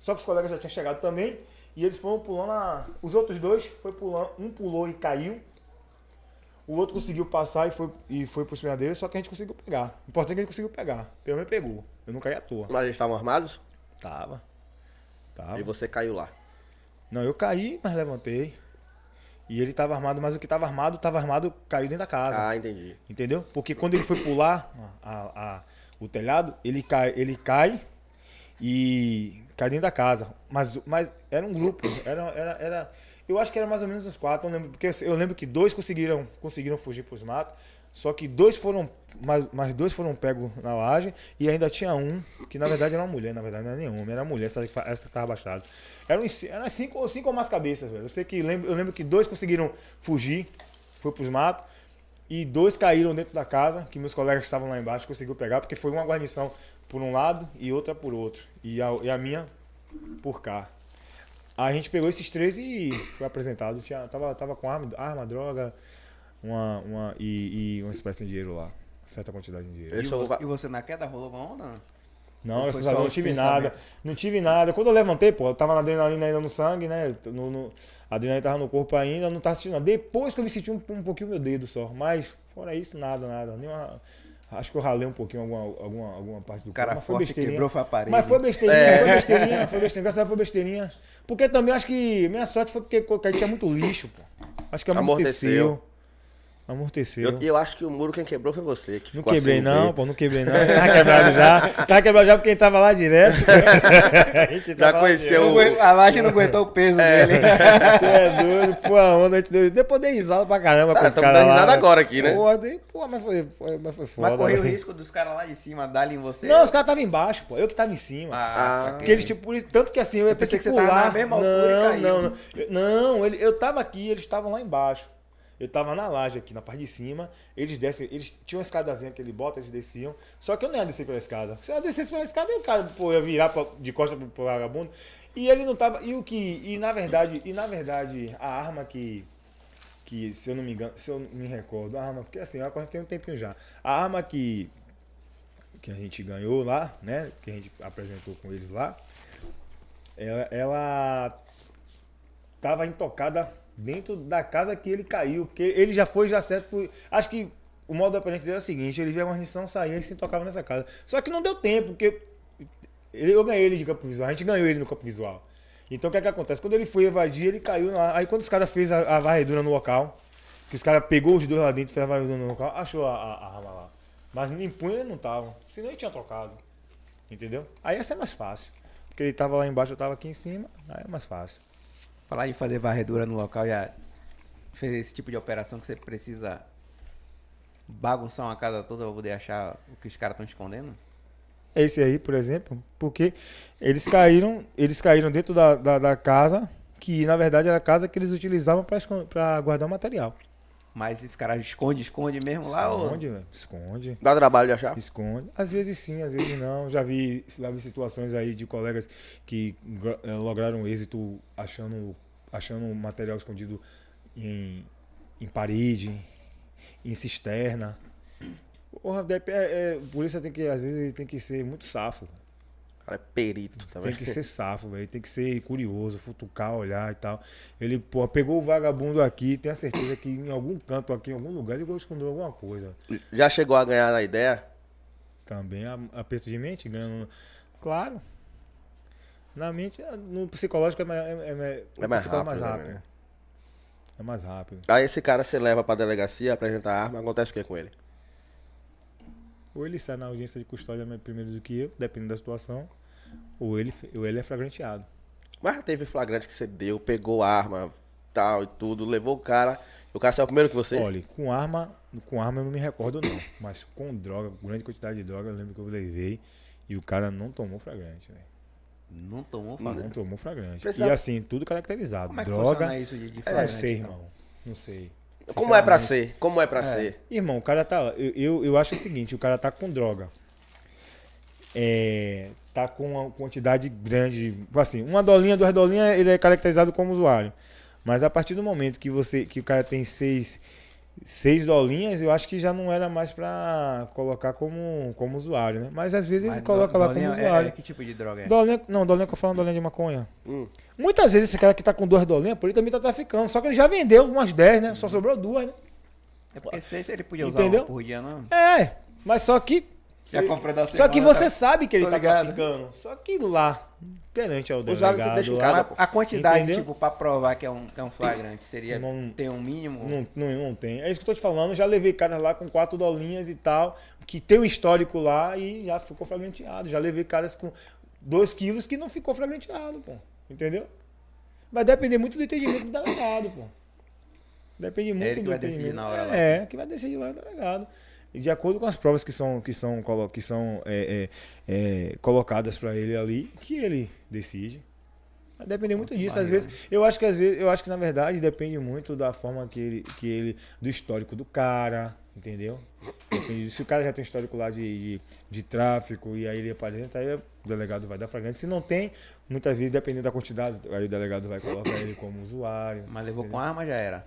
Só que os colegas já tinham chegado também. E eles foram pulando a. Os outros dois foi pulando. Um pulou e caiu. O outro conseguiu passar e foi, e foi pro cima dele, só que a gente conseguiu pegar. O importante é que a gente conseguiu pegar. Pelo menos pegou. Eu não caí à toa. Mas eles estavam armados Tava. Tava. e você caiu lá. Não, eu caí, mas levantei. E ele tava armado, mas o que tava armado, tava armado, caiu dentro da casa. Ah, entendi. Entendeu? Porque quando ele foi pular a- a- o telhado, ele cai, ele cai e cai dentro da casa. Mas, mas era um grupo. Era, era, era, eu acho que era mais ou menos uns quatro. Eu lembro, porque eu lembro que dois conseguiram, conseguiram fugir pros matos. Só que dois foram. Mais, mais dois foram pegos na laje. E ainda tinha um, que na verdade era uma mulher, na verdade não era nenhum era uma mulher, essa, que fa- essa que tava abaixada. Eram, eram cinco, ou cinco ou mais cabeças, velho. Eu sei que lembro, eu lembro que dois conseguiram fugir, foi pros matos. E dois caíram dentro da casa, que meus colegas estavam lá embaixo conseguiu pegar, porque foi uma guarnição por um lado e outra por outro. E a, e a minha por cá. Aí a gente pegou esses três e foi apresentado. Tinha, tava, tava com arma, arma droga uma, uma, e, e uma espécie de dinheiro lá. Certa quantidade de dinheiro. Eu E sou você, e você na queda rolou uma onda? Não, eu não tive nada. Não tive nada. Quando eu levantei, pô, eu tava na adrenalina ainda no sangue, né? No, no- a adrenalina tava no corpo ainda, eu não tava sentindo nada. Depois que eu me senti um, um pouquinho meu dedo só. Mas, fora isso, nada, nada. Nenhuma, acho que eu ralei um pouquinho alguma, alguma, alguma parte do O cara corpo. mas foi besteirinha. quebrou foi a parede. Mas foi besteirinha, É. foi besteirinha, foi besteirinha. Graças a Deus foi besteirinha. Porque também acho que minha sorte foi porque porque tinha muito lixo, pô. Acho que amorteceu. Amorteceu. Amorteceu. Eu, eu acho que o muro quem quebrou foi você. Que Não quebrei assim, não, pô, não quebrei não. Tava quebrado já. Tava quebrado já porque ele tava lá direto. A gente Já conheceu o- A laje não aguentou o peso dele. Você é doido, pô, a onda, a gente deu. Depois dei risada pra caramba com Ah, os estamos caras dando lá. risada né? agora aqui, né? Pô, dei, pô, mas foi, foi, mas foi foda. Mas correu o né? risco dos caras lá de cima darem em você? Não, os caras estavam embaixo, pô. Eu que tava em cima. Ah, Ah. Porque eles, tipo, tanto que assim, eu ia ter pensei que que você tava pular. na mesma altura e não, caiu. não, não. Eu- Não, ele, eu tava aqui, eles estavam lá embaixo. Eu tava na laje aqui, na parte de cima. Eles descem, eles tinham uma escadazinha que ele bota, eles desciam. Só que eu não ia descer pela escada. Se eu descesse pela escada, o cara pô, ia virar pra- de costa pro, pro vagabundo. E ele não tava. E o que. E na verdade, e na verdade, a arma que. Que, se eu não me engano, se eu me recordo, a arma, porque assim, coisa tem um tempinho já. A arma que, que a gente ganhou lá, né? Que a gente apresentou com eles lá, ela, ela tava intocada dentro da casa que ele caiu, porque ele já foi já certo por, acho que o modo operante dele é o seguinte, ele via uma guarnição sair e se intocava nessa casa. Só que não deu tempo, porque eu ganhei ele de campo visual, a gente ganhou ele no campo visual. Então o que é que acontece? Quando ele foi evadir, ele caiu lá. Aí quando os caras fez a, a varredura no local, que os caras pegou os dois lá dentro, fez a varredura no local, achou a, a- a arma lá. Mas em punho ele não tava. Senão ele tinha trocado. Entendeu? Aí ia ser mais fácil. Porque ele tava lá embaixo, eu tava aqui em cima, aí é mais fácil. Falar de fazer varredura no local, já fez esse tipo de operação que você precisa bagunçar uma casa toda pra poder achar o que os caras estão escondendo? Esse aí, por exemplo, porque eles caíram, eles caíram dentro da, da, da casa, que na verdade era a casa que eles utilizavam para guardar o material. Mas esses caras esconde, esconde mesmo lá? ou- Esconde, velho. Esconde. Dá trabalho de achar? Esconde. Às vezes sim, às vezes não. Já vi, já vi situações aí de colegas que eh, lograram êxito achando, achando material escondido em, em parede, em cisterna. Porra, é, é, por isso tem que, às vezes, ele tem que ser muito safo. Cara é perito também. Tem que ser safo, velho. Tem que ser curioso, futucar, olhar e tal. Ele, pô, pegou o vagabundo aqui, tenho a certeza que em algum canto aqui, em algum lugar, ele escondeu alguma coisa. Já chegou a ganhar a ideia? Também aperto de mente, ganhando. Claro. Na mente, no psicológico é mais, é, é, É mais psicólogo rápido, também, né? É mais rápido. Aí esse cara você leva pra delegacia, apresenta a arma, acontece o que com ele? Ou ele sai na audiência de custódia primeiro do que eu, dependendo da situação, ou ele, ou ele é flagranteado. Mas já teve flagrante que você deu, pegou a arma, tal e tudo, levou o cara, e o cara saiu primeiro que você? Olha, com arma, com arma eu não me recordo não, mas com droga, grande quantidade de droga, eu lembro que eu levei e o cara não tomou flagrante, velho. Não tomou Não flagrante. tomou flagrante. Precisa- E assim, tudo caracterizado. Como é que droga, funciona isso de, de não flagrante? sei, então? irmão. Não sei. Como é pra ser? Como é pra ser? Irmão, o cara tá. Eu, eu, eu acho o seguinte, o cara tá com droga. É, tá com uma quantidade grande. Assim, uma dolinha, duas dolinhas, ele é caracterizado como usuário. Mas a partir do momento que você. que o cara tem seis. seis dolinhas, eu acho que já não era mais pra colocar como, como usuário, né? Mas às vezes Mas ele coloca do- lá como é- usuário. é que tipo de droga é? Dolinha, não, dolinha que eu falo dolinha de maconha. Hum. Muitas vezes esse cara que tá com duas dolinhas, por ele também tá traficando. Só que ele já vendeu umas 10, né? Só sobrou duas, né? É porque seis ele podia usar Entendeu? uma por dia, não? É, mas só que. Já da Só que você tá- sabe que ele tô tá ligado. traficando. Só que lá, perante ao delegado, em casa, pô. a quantidade, Entendeu? tipo, pra provar que é um, que é um flagrante, seria Não- ter um mínimo? Não, não, não tem. É isso que eu tô te falando. Já levei caras lá com quatro dolinhas e tal, que tem um histórico lá e já ficou fragmenteado. Já levei caras com dois quilos que não ficou fragmenteado, pô. Entendeu? Vai depender muito do entendimento do delegado, pô. Depende muito ele que do vai decidir entendimento. na hora lá. É, que vai decidir lá o delegado. E de acordo com as provas que são, que são, que são é, é, é, colocadas para ele ali, que ele decide. Vai depender muito disso. Às vezes, eu acho que às vezes, eu acho que na verdade depende muito da forma que ele, que ele do histórico do cara, entendeu? Depende. Se o cara já tem histórico lá de, de, de tráfico e aí ele apresenta, aí o delegado vai dar flagrante. Se não tem, muitas vezes, dependendo da quantidade, aí o delegado vai colocar ele como usuário. Mas levou com arma, já era.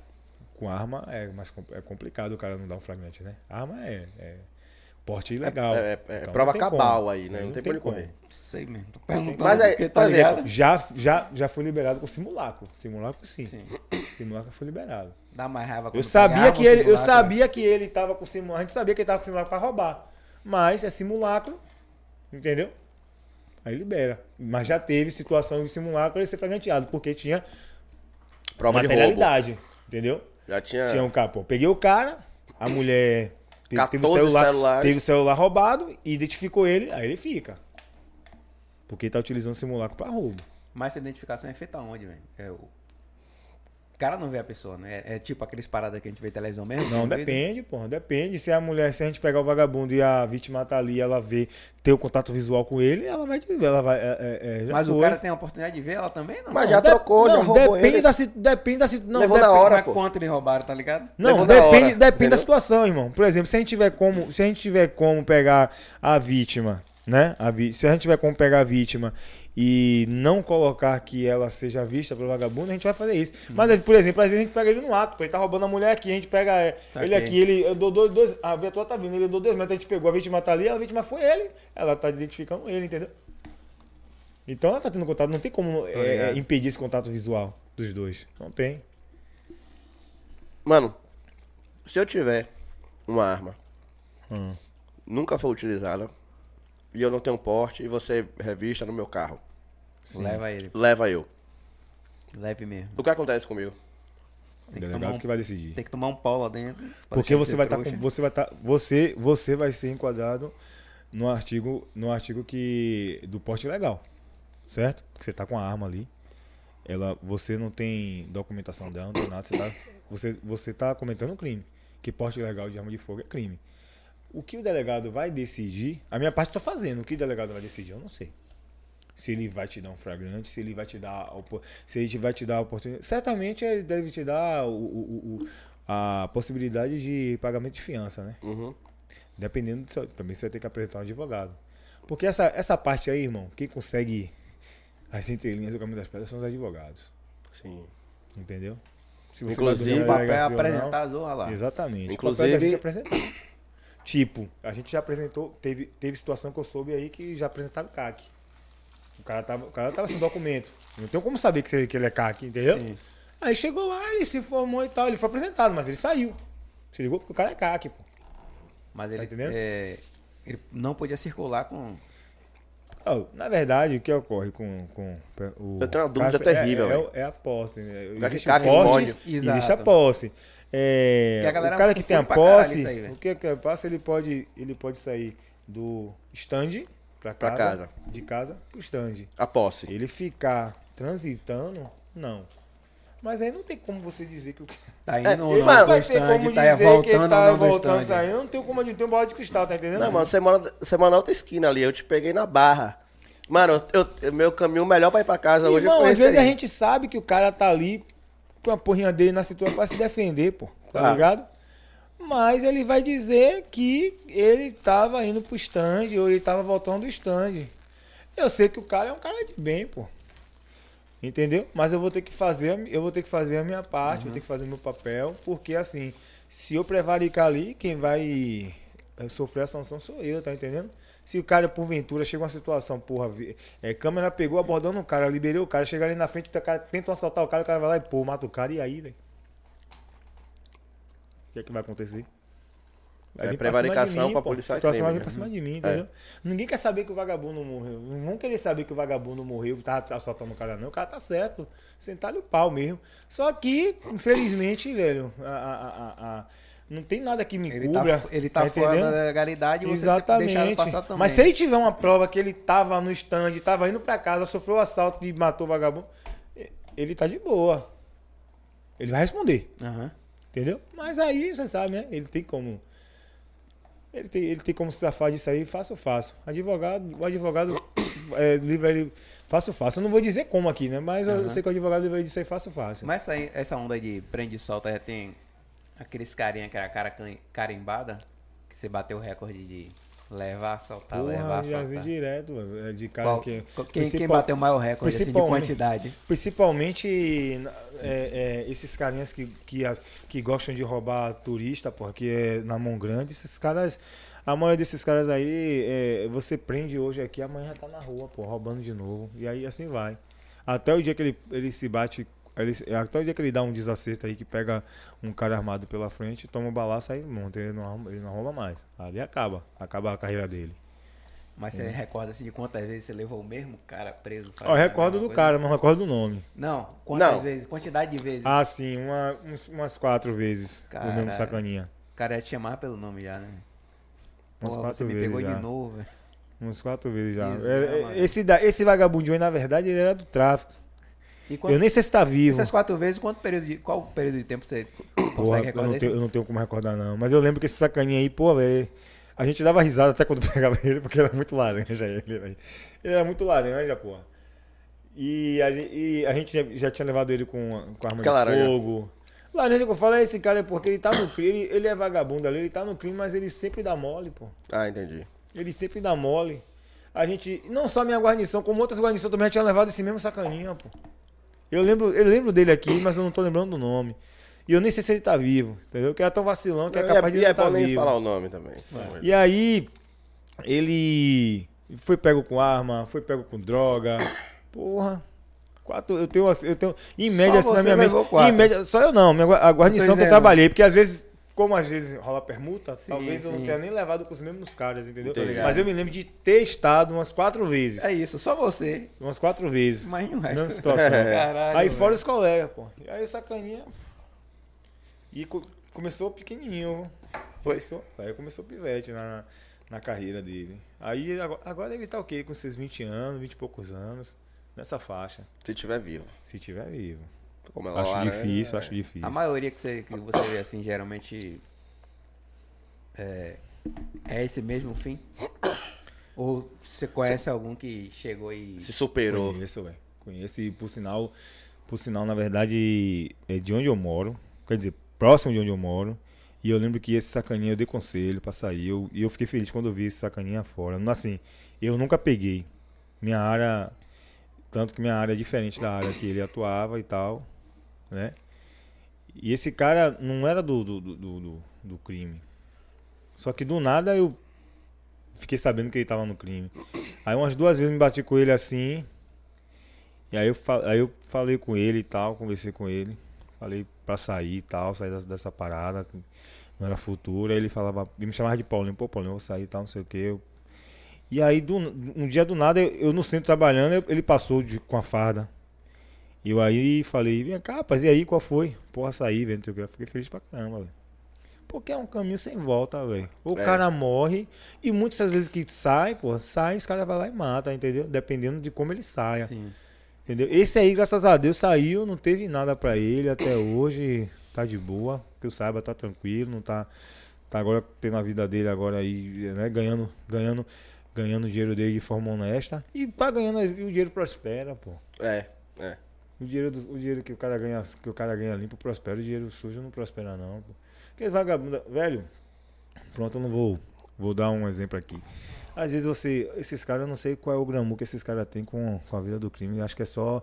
Com arma é mais é complicado o cara não dar um flagrante, né? Arma é, é porte ilegal. É, é, é Então, prova não tem cabal como. aí, né? Não, tem pra ele correr. Sei mesmo. Tô perguntando Mas aí, porque, por tá exemplo, ligado? Já, já, já foi liberado com simulacro. Simulacro sim. Sim. Simulacro foi liberado. Dá mais raiva Eu sabia que o ele, eu simulacro. sabia que ele tava com simulacro. A gente sabia que ele tava com simulacro pra roubar. Mas é simulacro, entendeu? Aí libera. Mas já teve situação de simulacro ele ser fragmenteado, porque tinha Prova de roubo. materialidade, entendeu? Já tinha. Tinha um cara, pô, peguei o cara, a mulher teve, teve o 14 celular, celulares. teve o celular roubado, identificou ele, aí ele fica. Porque tá utilizando simulacro pra roubo. Mas essa identificação é feita onde, velho? É o... o cara não vê a pessoa, né? É tipo aqueles paradas que a gente vê em televisão mesmo? Não, vê, né? depende, pô. Depende. Se a mulher, se a gente pegar o vagabundo e a vítima tá ali, ela vê, ter o contato visual com ele, ela vai te ver, ela vai. É, é, é, já Mas o foi. cara tem a oportunidade de ver ela também, não? Mas já de- trocou, já não, roubou depende ele. Da, depende da situação. Levou na hora, Mas pô. quanto eles roubaram, tá ligado? Não, Levou depende, hora, depende da situação, irmão. Por exemplo, se a gente tiver como, se a gente tiver como pegar a vítima, né? A vi- se a gente tiver como pegar a vítima e não colocar que ela seja vista pelo vagabundo, a gente vai fazer isso. Mas, por exemplo, às vezes a gente pega ele no ato, ele tá roubando a mulher aqui, a gente pega é, Saquei. ele aqui, ele andou dois, dois, a viatura tá vindo, ele andou dois metros, a gente pegou, a vítima tá ali, a vítima foi ele, ela tá identificando ele, entendeu? Então ela tá tendo contato, não tem como é, ligado. impedir esse contato visual dos dois. Não tem. Mano, se eu tiver uma arma, Hum. nunca foi utilizada, e eu não tenho porte, e você revista no meu carro, Leva ele. leva eu. Leve mesmo. O que acontece comigo? O que delegado tomar um- que vai decidir. Tem que tomar um pau lá dentro. pra Porque de você vai estar trouxa. com, você vai estar você você vai ser enquadrado no artigo no artigo que do porte legal, certo? Que você tá com a arma ali. Ela você não tem documentação dela, não tem nada, você tá você você tá cometendo um crime. Que porte legal de arma de fogo é crime. O que o delegado vai decidir, a minha parte eu tô fazendo, o que o delegado vai decidir, eu não sei. Se ele vai te dar um flagrante, se ele vai te dar se ele vai te dar a oportunidade. Certamente ele deve te dar o- o- o- a possibilidade de pagamento de fiança, né? Uhum. Dependendo, do seu- também você vai ter que apresentar um advogado. Porque essa, essa parte aí, irmão, quem consegue as entrelinhas do caminho das pedras são os advogados. Sim. Entendeu? Se Inclusive, vai dormir O papel é apresentar a zorra lá. Exatamente. Inclusive- Tipo, a gente já apresentou, teve, teve situação que eu soube aí que já apresentaram CAC. O cara tava, o cara tava sem documento. Não tem como saber que, você- que ele é CAC, entendeu? Sim. Aí chegou lá, ele se formou e tal, ele foi apresentado, mas ele saiu. Se ligou porque o cara é CAC, pô. Mas ele, entendendo? é, ele não podia circular com. Ó, na verdade, o que ocorre com, com o. Eu tenho uma dúvida é- terrível, é, velho. é a posse. Né? Existe porte, bonde. existe a posse. É, Que o cara que tem a posse, aí, o que que passa, ele pode, ele pode sair do stand pra Pra casa, casa. de casa pro stand. A posse. Ele ficar transitando, não. Mas aí não tem como você dizer que o Tá indo É, ou e, não pro vai ter stand, como tá dizer que voltando ele ou tá não do voltando stand. saindo, não tem como, não tem bola de cristal, tá entendendo? Não, mano, você mora, você mora na outra esquina ali, eu te peguei na barra. Mano, eu, eu- meu caminho melhor pra ir pra casa hoje Irmão, foi às vezes aí. a gente sabe que o cara tá ali com a porrinha dele na cintura pra se defender, pô. Tá ligado? Mas ele vai dizer que ele tava indo pro stand ou ele tava voltando do stand. Eu sei que o cara é um cara de bem, pô. Entendeu? Mas eu vou ter que fazer, eu vou ter que fazer a minha parte, vou ter que fazer o meu papel, porque assim, Se eu prevaricar ali, quem vai eh, sofrer a sanção sou eu, tá entendendo? Se o cara, porventura, chega uma situação, porra, é, câmera pegou abordando o cara, liberei o cara, chega ali na frente, o cara tenta assaltar o cara, o cara vai lá e, pô, mata o cara, e aí, velho? O que é que vai acontecer? Vai É pra prevaricação pra pô. polícia A situação crime, vai vir né? pra cima de mim, entendeu? Ninguém quer saber que o vagabundo morreu. Não vão querer saber que o vagabundo morreu, que tava assaltando o cara, não. O cara tá certo. Sentar-lhe o pau mesmo. Só que, infelizmente, velho, a- a- a- a- não tem nada que me Ele cubra. tá, ele tá, fora entendendo? da legalidade e você tem que deixar ele Exatamente. passar também. Mas se ele tiver uma prova que ele tava no stand, tava indo pra casa, sofreu um assalto e matou o vagabundo, ele tá de boa. Ele vai responder. Aham. Entendeu? Mas aí, você sabe, né? Ele tem como. Ele tem, ele tem como se safar disso aí, fácil, fácil. Advogado, o advogado é, livra ele fácil, fácil. Eu não vou dizer como aqui, né? Mas eu Aham. sei que o advogado livra ele disso aí fácil, fácil. Mas essa, essa onda de prende e solta já tem aqueles carinha que era cara carimbada, que você bateu o recorde de levar, soltar, levar, Porra, já vi soltar. direto, mano, é de cara Qual- que. quem, quem bateu o maior recorde assim, de quantidade? Principalmente é, é, esses carinhas que, que, que gostam de roubar turista, porque é na mão grande, esses caras. A maioria desses caras aí, é, você prende hoje aqui, amanhã já tá na rua, pô, roubando de novo. E aí assim vai. Até o dia que ele, ele se bate. Ele, até o dia que ele dá um desacerto aí, que pega um cara armado pela frente, toma um balaço aí monta. Ele não, ele não rouba mais. Ali acaba. Acaba a carreira dele. Mas você recorda assim, de quantas vezes você levou o mesmo cara preso? Eu recordo do coisa? cara, não recordo do nome. Não, quantas Não. vezes? Quantidade de vezes. Ah, sim, uma, uns- umas quatro vezes. O mesmo sacaninha. O cara ia te chamar pelo nome já, né? Umas você quatro me vezes pegou já. de novo, velho. Uns quatro vezes já. Isso, É, né, é, mano? esse, da- esse vagabundinho aí, na verdade, ele era do tráfico. E quanto, Eu nem sei se tá vivo. essas quatro vezes, quanto período de, qual período de tempo você Porra, consegue eu, recordar não isso? tenho, eu não tenho como recordar, não. Mas eu lembro que esse sacaninha aí, pô, velho. A gente dava risada até quando pegava ele, porque era muito laranja ele, velho. Ele era muito laranja, porra. E a, e a gente já, já tinha levado ele com, com arma Que de laranja? fogo. Laranja que eu falo é esse cara, é porque ele tá no crime, ele, ele é vagabundo ali, ele tá no crime, mas ele sempre dá mole, pô. Ah, entendi. Ele sempre dá mole. A gente, não só minha guarnição, como outras guarnições também já tinha levado esse mesmo sacaninha, pô. Eu lembro, eu lembro dele aqui, mas eu não tô lembrando do nome. E eu nem sei se ele tá vivo, entendeu? Que era tão vacilão que é capaz de é, ele e é tá nem vivo. falar o nome também. E aí, ele foi pego com arma, foi pego com droga. Porra. Quatro, eu tenho, eu tenho, em Só média, assim, na minha mente, quatro. em média, só eu não, minha, a guarnição que eu trabalhei, porque às vezes, como às vezes rola permuta, Sim, talvez eu não sim. tenha nem levado com os mesmos caras, entendeu? Entendi. Mas eu me lembro de ter estado umas quatro vezes, É isso, só você. umas quatro vezes, Imagina o mesma resto. situação. Caralho, Aí velho. fora os colegas, pô. E aí sacaninha. E co- começou pequenininho. Foi? Começou, aí começou pivete na, na carreira dele. Aí agora, agora deve estar o quê? Com seus 20 anos, 20 e poucos anos. Nessa faixa. Se tiver vivo. Se tiver vivo. Como ela Acho laranja, difícil, é. acho difícil. A maioria que você, que você vê assim, geralmente. É, é esse mesmo fim? Ou você conhece algum que chegou e. Se superou. Conheço, velho. Conheço e por sinal, por sinal, na verdade, é de onde eu moro. Quer dizer, próximo de onde eu moro. E eu lembro que esse sacaninha eu dei conselho pra sair. Eu, e eu fiquei feliz quando eu vi esse sacaninha fora. Assim, eu nunca peguei. Minha área. Tanto que minha área é diferente da área que ele atuava e tal. Né? E esse cara não era do, do, do, do, do- crime. Só que do nada eu fiquei sabendo que ele tava no crime. Aí umas duas vezes me bati com ele assim. E aí eu, aí eu falei com ele e tal, conversei com ele. Falei pra sair e tal, sair dessa, dessa parada. Não era futuro. Aí ele falava, ele me chamava de Paulinho, pô, Paulinho, eu vou sair e tal, não sei o que. E aí, do, um dia do nada, eu, eu no centro trabalhando, eu- ele passou de, com a farda. E eu aí falei, vem cá, rapaz, e aí, qual foi? Porra, saí, velho, não fiquei feliz pra caramba, velho. Porque é um caminho sem volta, velho. O É. cara morre e muitas das vezes que sai, pô, sai, os caras vão lá e mata, entendeu? Dependendo de como ele saia. Sim. Entendeu? Esse aí, graças a Deus, saiu, não teve nada pra ele até hoje, tá de boa, que eu saiba, tá tranquilo, não tá, tá agora tendo a vida dele agora aí, né, ganhando, ganhando, ganhando o dinheiro dele de forma honesta e tá ganhando, e o dinheiro prospera, pô. É, é. O dinheiro, do- o dinheiro que o cara ganha, que o cara ganha limpo prospera, o dinheiro sujo não prospera não. Porque vagabundo, velho, pronto, eu não vou, vou dar um exemplo aqui. Às vezes você, esses caras, eu não sei qual é o glamour que esses caras têm com, com a vida do crime. Acho que é só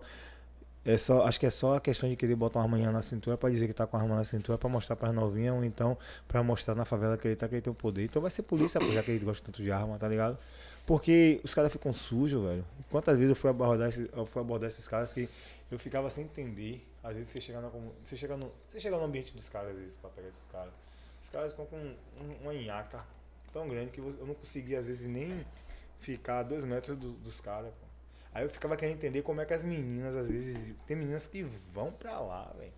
É só, acho que é só a questão de querer botar uma arminha na cintura pra dizer que tá com a arma na cintura pra mostrar pras novinhas ou então pra mostrar na favela que ele tá que ele tem o poder. Então vai ser polícia, já que ele gosta tanto de arma, tá ligado? Porque os caras ficam sujos, velho. Quantas vezes eu fui abordar, esses, eu fui abordar esses caras que eu ficava sem entender. Às vezes você chega, comu- você chega, no, você chega no ambiente dos caras, às vezes, pra pegar esses caras. Os caras estão com um- uma nhaca tão grande que eu não conseguia, às vezes, nem ficar a dois metros do- dos caras. Aí eu ficava querendo entender como é que as meninas, às vezes, tem meninas que vão pra lá, velho.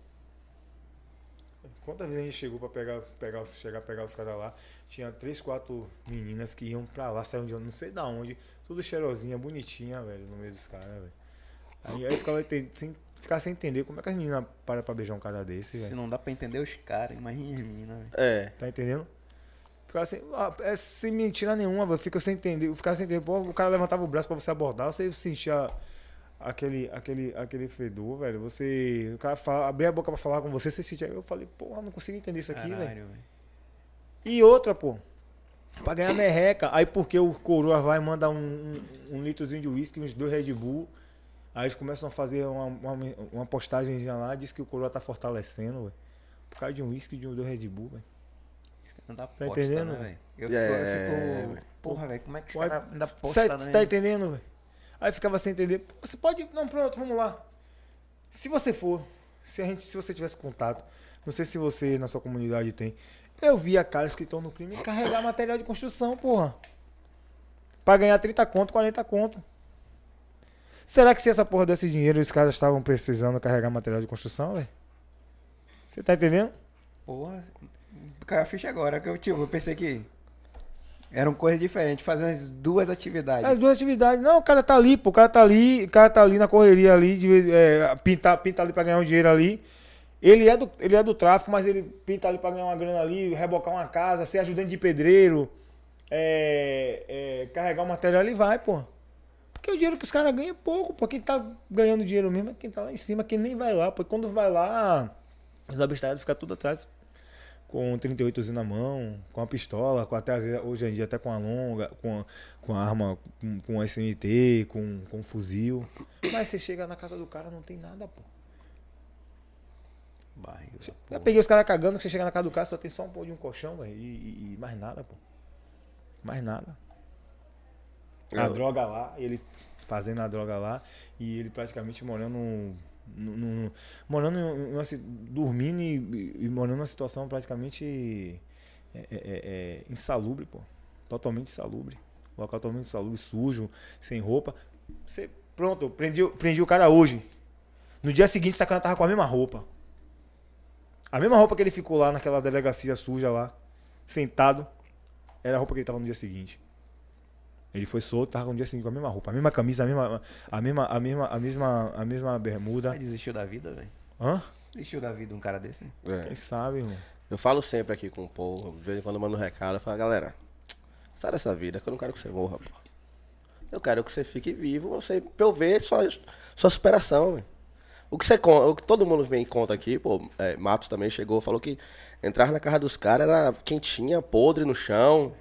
Quantas vezes a gente chegou pra pegar, pegar, os- chegar a pegar os caras lá? Tinha três, quatro meninas que iam pra lá, saíam de não sei da onde, tudo cheirosinha, bonitinha, velho, no meio dos caras, velho. Aí, aí ficava sem, ficava sem entender como é que as meninas param pra beijar um cara desse, Se velho. não dá pra entender os caras, imagina as meninas, velho. É. Tá entendendo? Ficava sem, ah, é, sem mentira nenhuma, velho. Fica sem entender. Ficava sem entender. Pô, o cara levantava o braço pra você abordar, você sentia aquele, aquele, aquele fedor, velho. Você. O cara fala, abria a boca pra falar com você, você sentia. Eu falei, porra, não consigo entender isso aqui, velho. E outra, pô. Pra ganhar merreca. Aí porque o coroa vai e manda um, um, um litrozinho de uísque, uns dois Red Bull. Aí eles começam a fazer uma, uma, uma postagemzinha lá, diz que o coroa tá fortalecendo, velho. Por causa de um uísque e de um dois Red Bull, velho. Não dá Tá posta, entendendo, né, velho? velho? Eu, É, fico, eu fico. Porra, velho, como é que os caras ainda postam, cê né? tá entendendo, velho? Aí ficava sem entender. Você pode. Não, pronto, vamos lá. Se você for, se a gente, se você tivesse contato, não sei se você na sua comunidade tem. Eu via caras que estão no crime carregar material de construção, porra. Pra ganhar 30 conto, 40 conto. Será que se essa porra desse dinheiro os caras estavam precisando carregar material de construção, velho? Você tá entendendo? Porra, caiu a ficha agora. Que eu, tipo, eu pensei que eram coisas diferentes, fazendo as duas atividades. As duas atividades. Não, o cara tá ali, pô. O cara tá ali, o cara tá ali na correria ali, de, é, pintar, pintar ali pra ganhar um dinheiro ali. Ele é, do, ele é do tráfico, mas ele pinta ali pra ganhar uma grana ali, rebocar uma casa, ser ajudante de pedreiro, é, é, carregar o material, ele vai, pô. Porque o dinheiro que os caras ganham é pouco, pô. Quem tá ganhando dinheiro mesmo é quem tá lá em cima, quem nem vai lá, pô. E quando vai lá, os abestados ficam tudo atrás com um 38 na mão, com a pistola, com até hoje em dia até com a longa, com a, com a arma, com, com SMT, com, com fuzil. Mas você chega na casa do cara, não tem nada, pô. Barriga, Já peguei os caras cagando, que você chega na casa do cara, só tem só um pão de um colchão, velho, e, e- e mais nada, pô. Mais nada. A É. droga lá, ele fazendo a droga lá, e ele praticamente morando no- no- morando em uma, dormindo e, e morando numa situação praticamente é, é, é, é, insalubre, pô. Totalmente insalubre. Local totalmente insalubre, sujo, sem roupa. Você, pronto, eu prendi, o- prendi o cara hoje. No dia seguinte, essa cara tava com a mesma roupa. A mesma roupa que ele ficou lá naquela delegacia suja lá, sentado, era a roupa que ele tava no dia seguinte. Ele foi solto, tava no dia seguinte com a mesma roupa, a mesma camisa, a mesma, a mesma, a mesma, a mesma, a mesma bermuda. Mas desistiu da vida, velho. Hã? Desistiu da vida um cara desse. É. Quem sabe, irmão? Eu falo sempre aqui com o povo, de vez em quando eu mando um recado, eu falo, galera, sai dessa vida, que eu não quero que você morra, pô. Eu quero que você fique vivo, você, pra eu ver sua, sua superação, velho. O que você conta, o que todo mundo vem e conta aqui, pô, é, Matos também chegou, falou que entrar na casa dos caras era quentinha, podre no chão.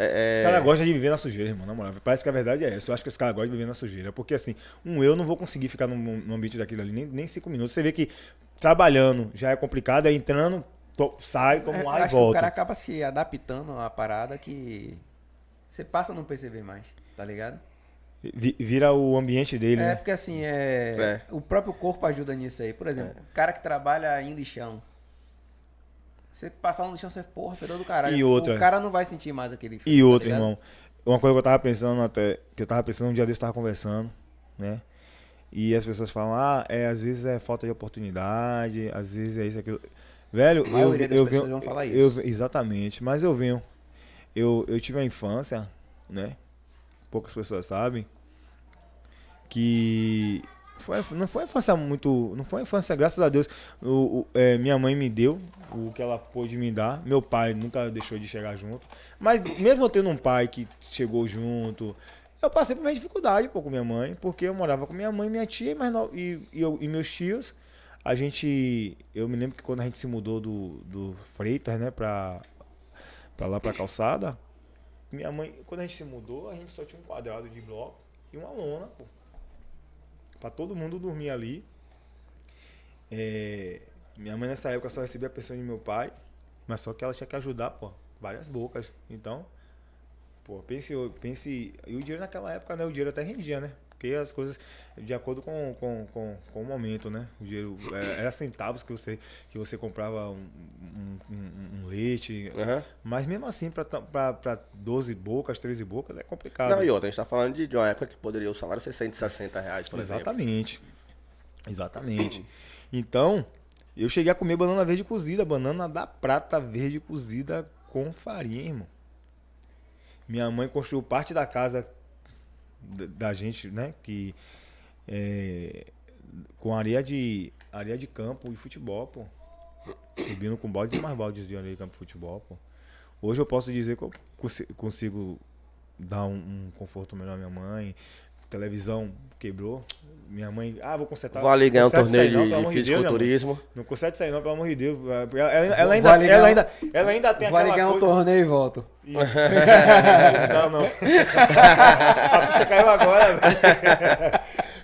É, Os é, caras gostam de viver na sujeira, irmão, na moral. Parece que a verdade é essa. Eu acho que os caras gostam de viver na sujeira. Porque, assim, um eu não vou conseguir ficar num, num ambiente daquilo ali nem, nem cinco minutos. Você vê que trabalhando já é complicado, é entrando, to- sai, toma É, um eu ar e que o volta. cara acaba se adaptando à parada que você passa a não perceber mais, tá ligado? Vi- Vira o ambiente dele, É, né? porque assim, é, É. o próprio corpo ajuda nisso aí. Por exemplo, o cara que trabalha em lixão. Você passar no lixão, você, porra, fedor do caralho. E outra. O cara não vai sentir mais aquele frio, E tá outro, ligado? irmão. Uma coisa que eu tava pensando até, que eu tava pensando um dia desse, eu tava conversando, né? E as pessoas falam, ah, é, às vezes é falta de oportunidade, às vezes é isso, aquilo. Velho, A maioria eu, das eu pessoas venho, vão falar eu- isso. exatamente, mas eu venho. Eu, eu tive a infância, né? Poucas pessoas sabem. Que foi, não foi uma infância muito. Não foi uma infância, graças a Deus. O, o- é, minha mãe me deu o que ela pôde me dar. Meu pai nunca deixou de chegar junto. Mas mesmo eu tendo um pai que chegou junto, eu passei por uma dificuldade pô, com minha mãe, porque eu morava com minha mãe, minha tia e, e, e, eu- e meus tios. A gente. Eu me lembro que quando a gente se mudou do, do Freitas, né, pra, pra lá pra calçada, minha mãe, quando a gente se mudou, a gente só tinha um quadrado de bloco e uma lona, pô. Pra todo mundo dormir ali. É, minha mãe nessa época só recebia a pensão de meu pai, mas só que ela tinha que ajudar, pô, várias bocas. Então, pô, pense, pense. E o dinheiro naquela época, né? O dinheiro até rendia, né? Porque as coisas, de acordo com, com, com, com o momento, né? O dinheiro era, era centavos que você, que você comprava um, um, um- um leite. Aham. Mas mesmo assim, pra 12 bocas, 13 bocas, é complicado. Não, e outra, a gente tá falando de, de uma época que poderia o salário ser 160 reais, por exemplo. Exatamente. Exatamente. Então, eu cheguei a comer banana verde cozida, banana da prata verde cozida com farinha, irmão. Minha mãe construiu parte da casa da, gente, né? Que é, com areia de areia de campo e futebol, pô. Subindo com baldes e mais baldes de areia de campo e futebol, pô. Hoje eu posso dizer que eu consi- consigo dar um, um conforto melhor à minha mãe. Televisão quebrou. Minha mãe, ah, vou consertar. Vou ali ganhar um torneio não, de, de Deus, fisiculturismo. Não consegue sair não, pelo amor de Deus. Ela, ela- ela ainda, Vale ela, ganhar- ainda, ela ainda tem Vale aquela ganhar um torneio e volto. Isso. não, não. A ficha caiu agora. velho.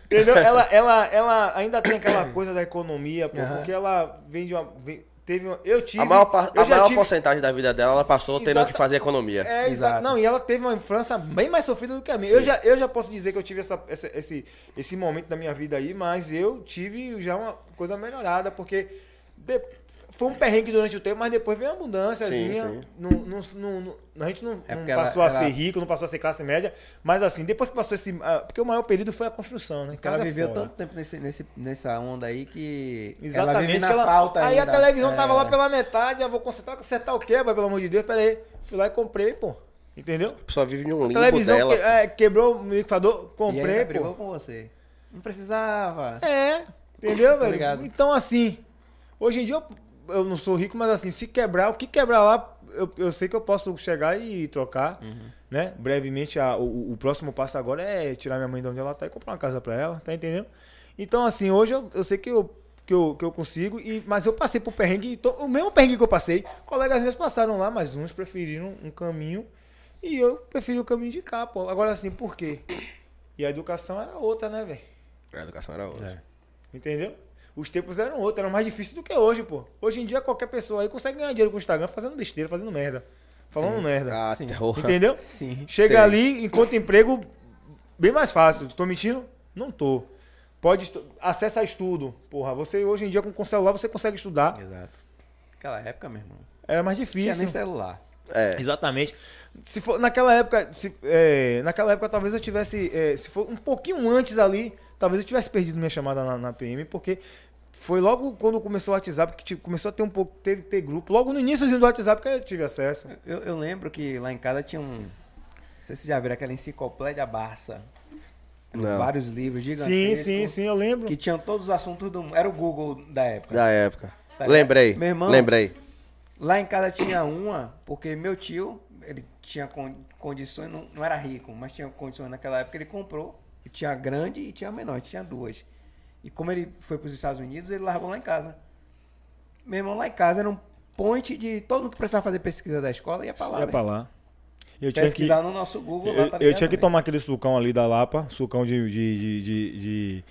Entendeu? Ela, ela, ela ainda tem aquela coisa da economia, pô, Aham. porque ela vem de uma... vem- teve uma, eu tive... A maior, par- eu a já maior tive- porcentagem da vida dela, ela passou tendo que fazer economia. É, exato. Não, e ela teve uma infância bem mais sofrida do que a minha. Eu já, eu já posso dizer que eu tive essa, essa- esse, esse momento da minha vida aí, mas eu tive já uma coisa melhorada, porque de- foi um perrengue durante o tempo, mas depois veio a não- a gente não, É não porque ela- passou a ela- ser rico, não passou a ser classe média, mas assim, depois que passou esse. ah, Porque o maior período foi a construção, né? Porque ela Casa viveu fora. tanto tempo nesse, nesse, nessa onda aí que ela Exatamente. vive na ela- falta aí a televisão tava É. lá pela metade, eu vou consertar, consertar o quê, pelo amor de Deus? Pera aí. Fui lá e comprei, pô. Entendeu? Pessoa vive um limbo televisão dela. que- é, quebrou o liquidificador, E comprei, ainda pô. brigou com você. Não precisava. É, entendeu, Tô velho? Então, assim, hoje em dia eu, eu não sou rico, mas assim, se quebrar, o que quebrar lá, eu, eu sei que eu posso chegar e trocar, né? Brevemente, a- o, o próximo passo agora é tirar minha mãe de onde ela tá e comprar uma casa pra ela, tá entendendo? Então, assim, hoje eu, eu sei que eu, que eu, que eu consigo, e, mas eu passei por perrengue, então, o mesmo perrengue que eu passei, colegas meus passaram lá, mas uns preferiram um caminho e eu preferi o caminho de cá, pô. Agora, assim, por quê? E a educação era outra, né, velho? A educação era outra. Entendeu? Os tempos eram outros, eram mais difíceis do que hoje, pô. Hoje em dia qualquer pessoa aí consegue ganhar dinheiro com o Instagram fazendo besteira, fazendo merda. Falando merda. Ah, Sim. terror. Entendeu? Sim. Chega Tem. ali, encontra emprego bem mais fácil. Tô mentindo? Não tô. Pode acessa estudo. Porra, você hoje em dia com, com celular você consegue estudar. Exato. Naquela época, meu irmão. Era mais Não tinha difícil. nem celular. É. Exatamente. Se for naquela época, se, é, naquela época talvez eu tivesse, é, se for um pouquinho antes ali, talvez eu tivesse perdido minha chamada na, na PM, porque foi logo quando começou o WhatsApp que tipo, começou a ter um pouco, ter, ter grupo. Logo no início do WhatsApp que eu tive acesso. Eu, eu lembro que lá em casa tinha um. Não sei se vocês já viram aquela enciclopédia Barça. Não. Vários livros Sim, gigantescos. sim, sim, eu lembro. Que tinham todos os assuntos do mundo. Era o Google da época. Da época. Tá lembrei. Meu irmão- Lembrei. Lá em casa tinha uma, porque meu tio, ele tinha con- condições, não, não era rico, mas tinha condições naquela época, ele comprou. E tinha a grande e tinha a menor, tinha duas. E como ele foi para os Estados Unidos, ele largou lá em casa. Meu irmão, lá em casa era um point de todo mundo que precisava fazer pesquisa da escola ia para lá. Ia pra lá. Eu tinha que, Pesquisar no nosso Google. lá, eu, tá eu tinha que tomar aquele sucão ali da Lapa, sucão de, de, de, de, de,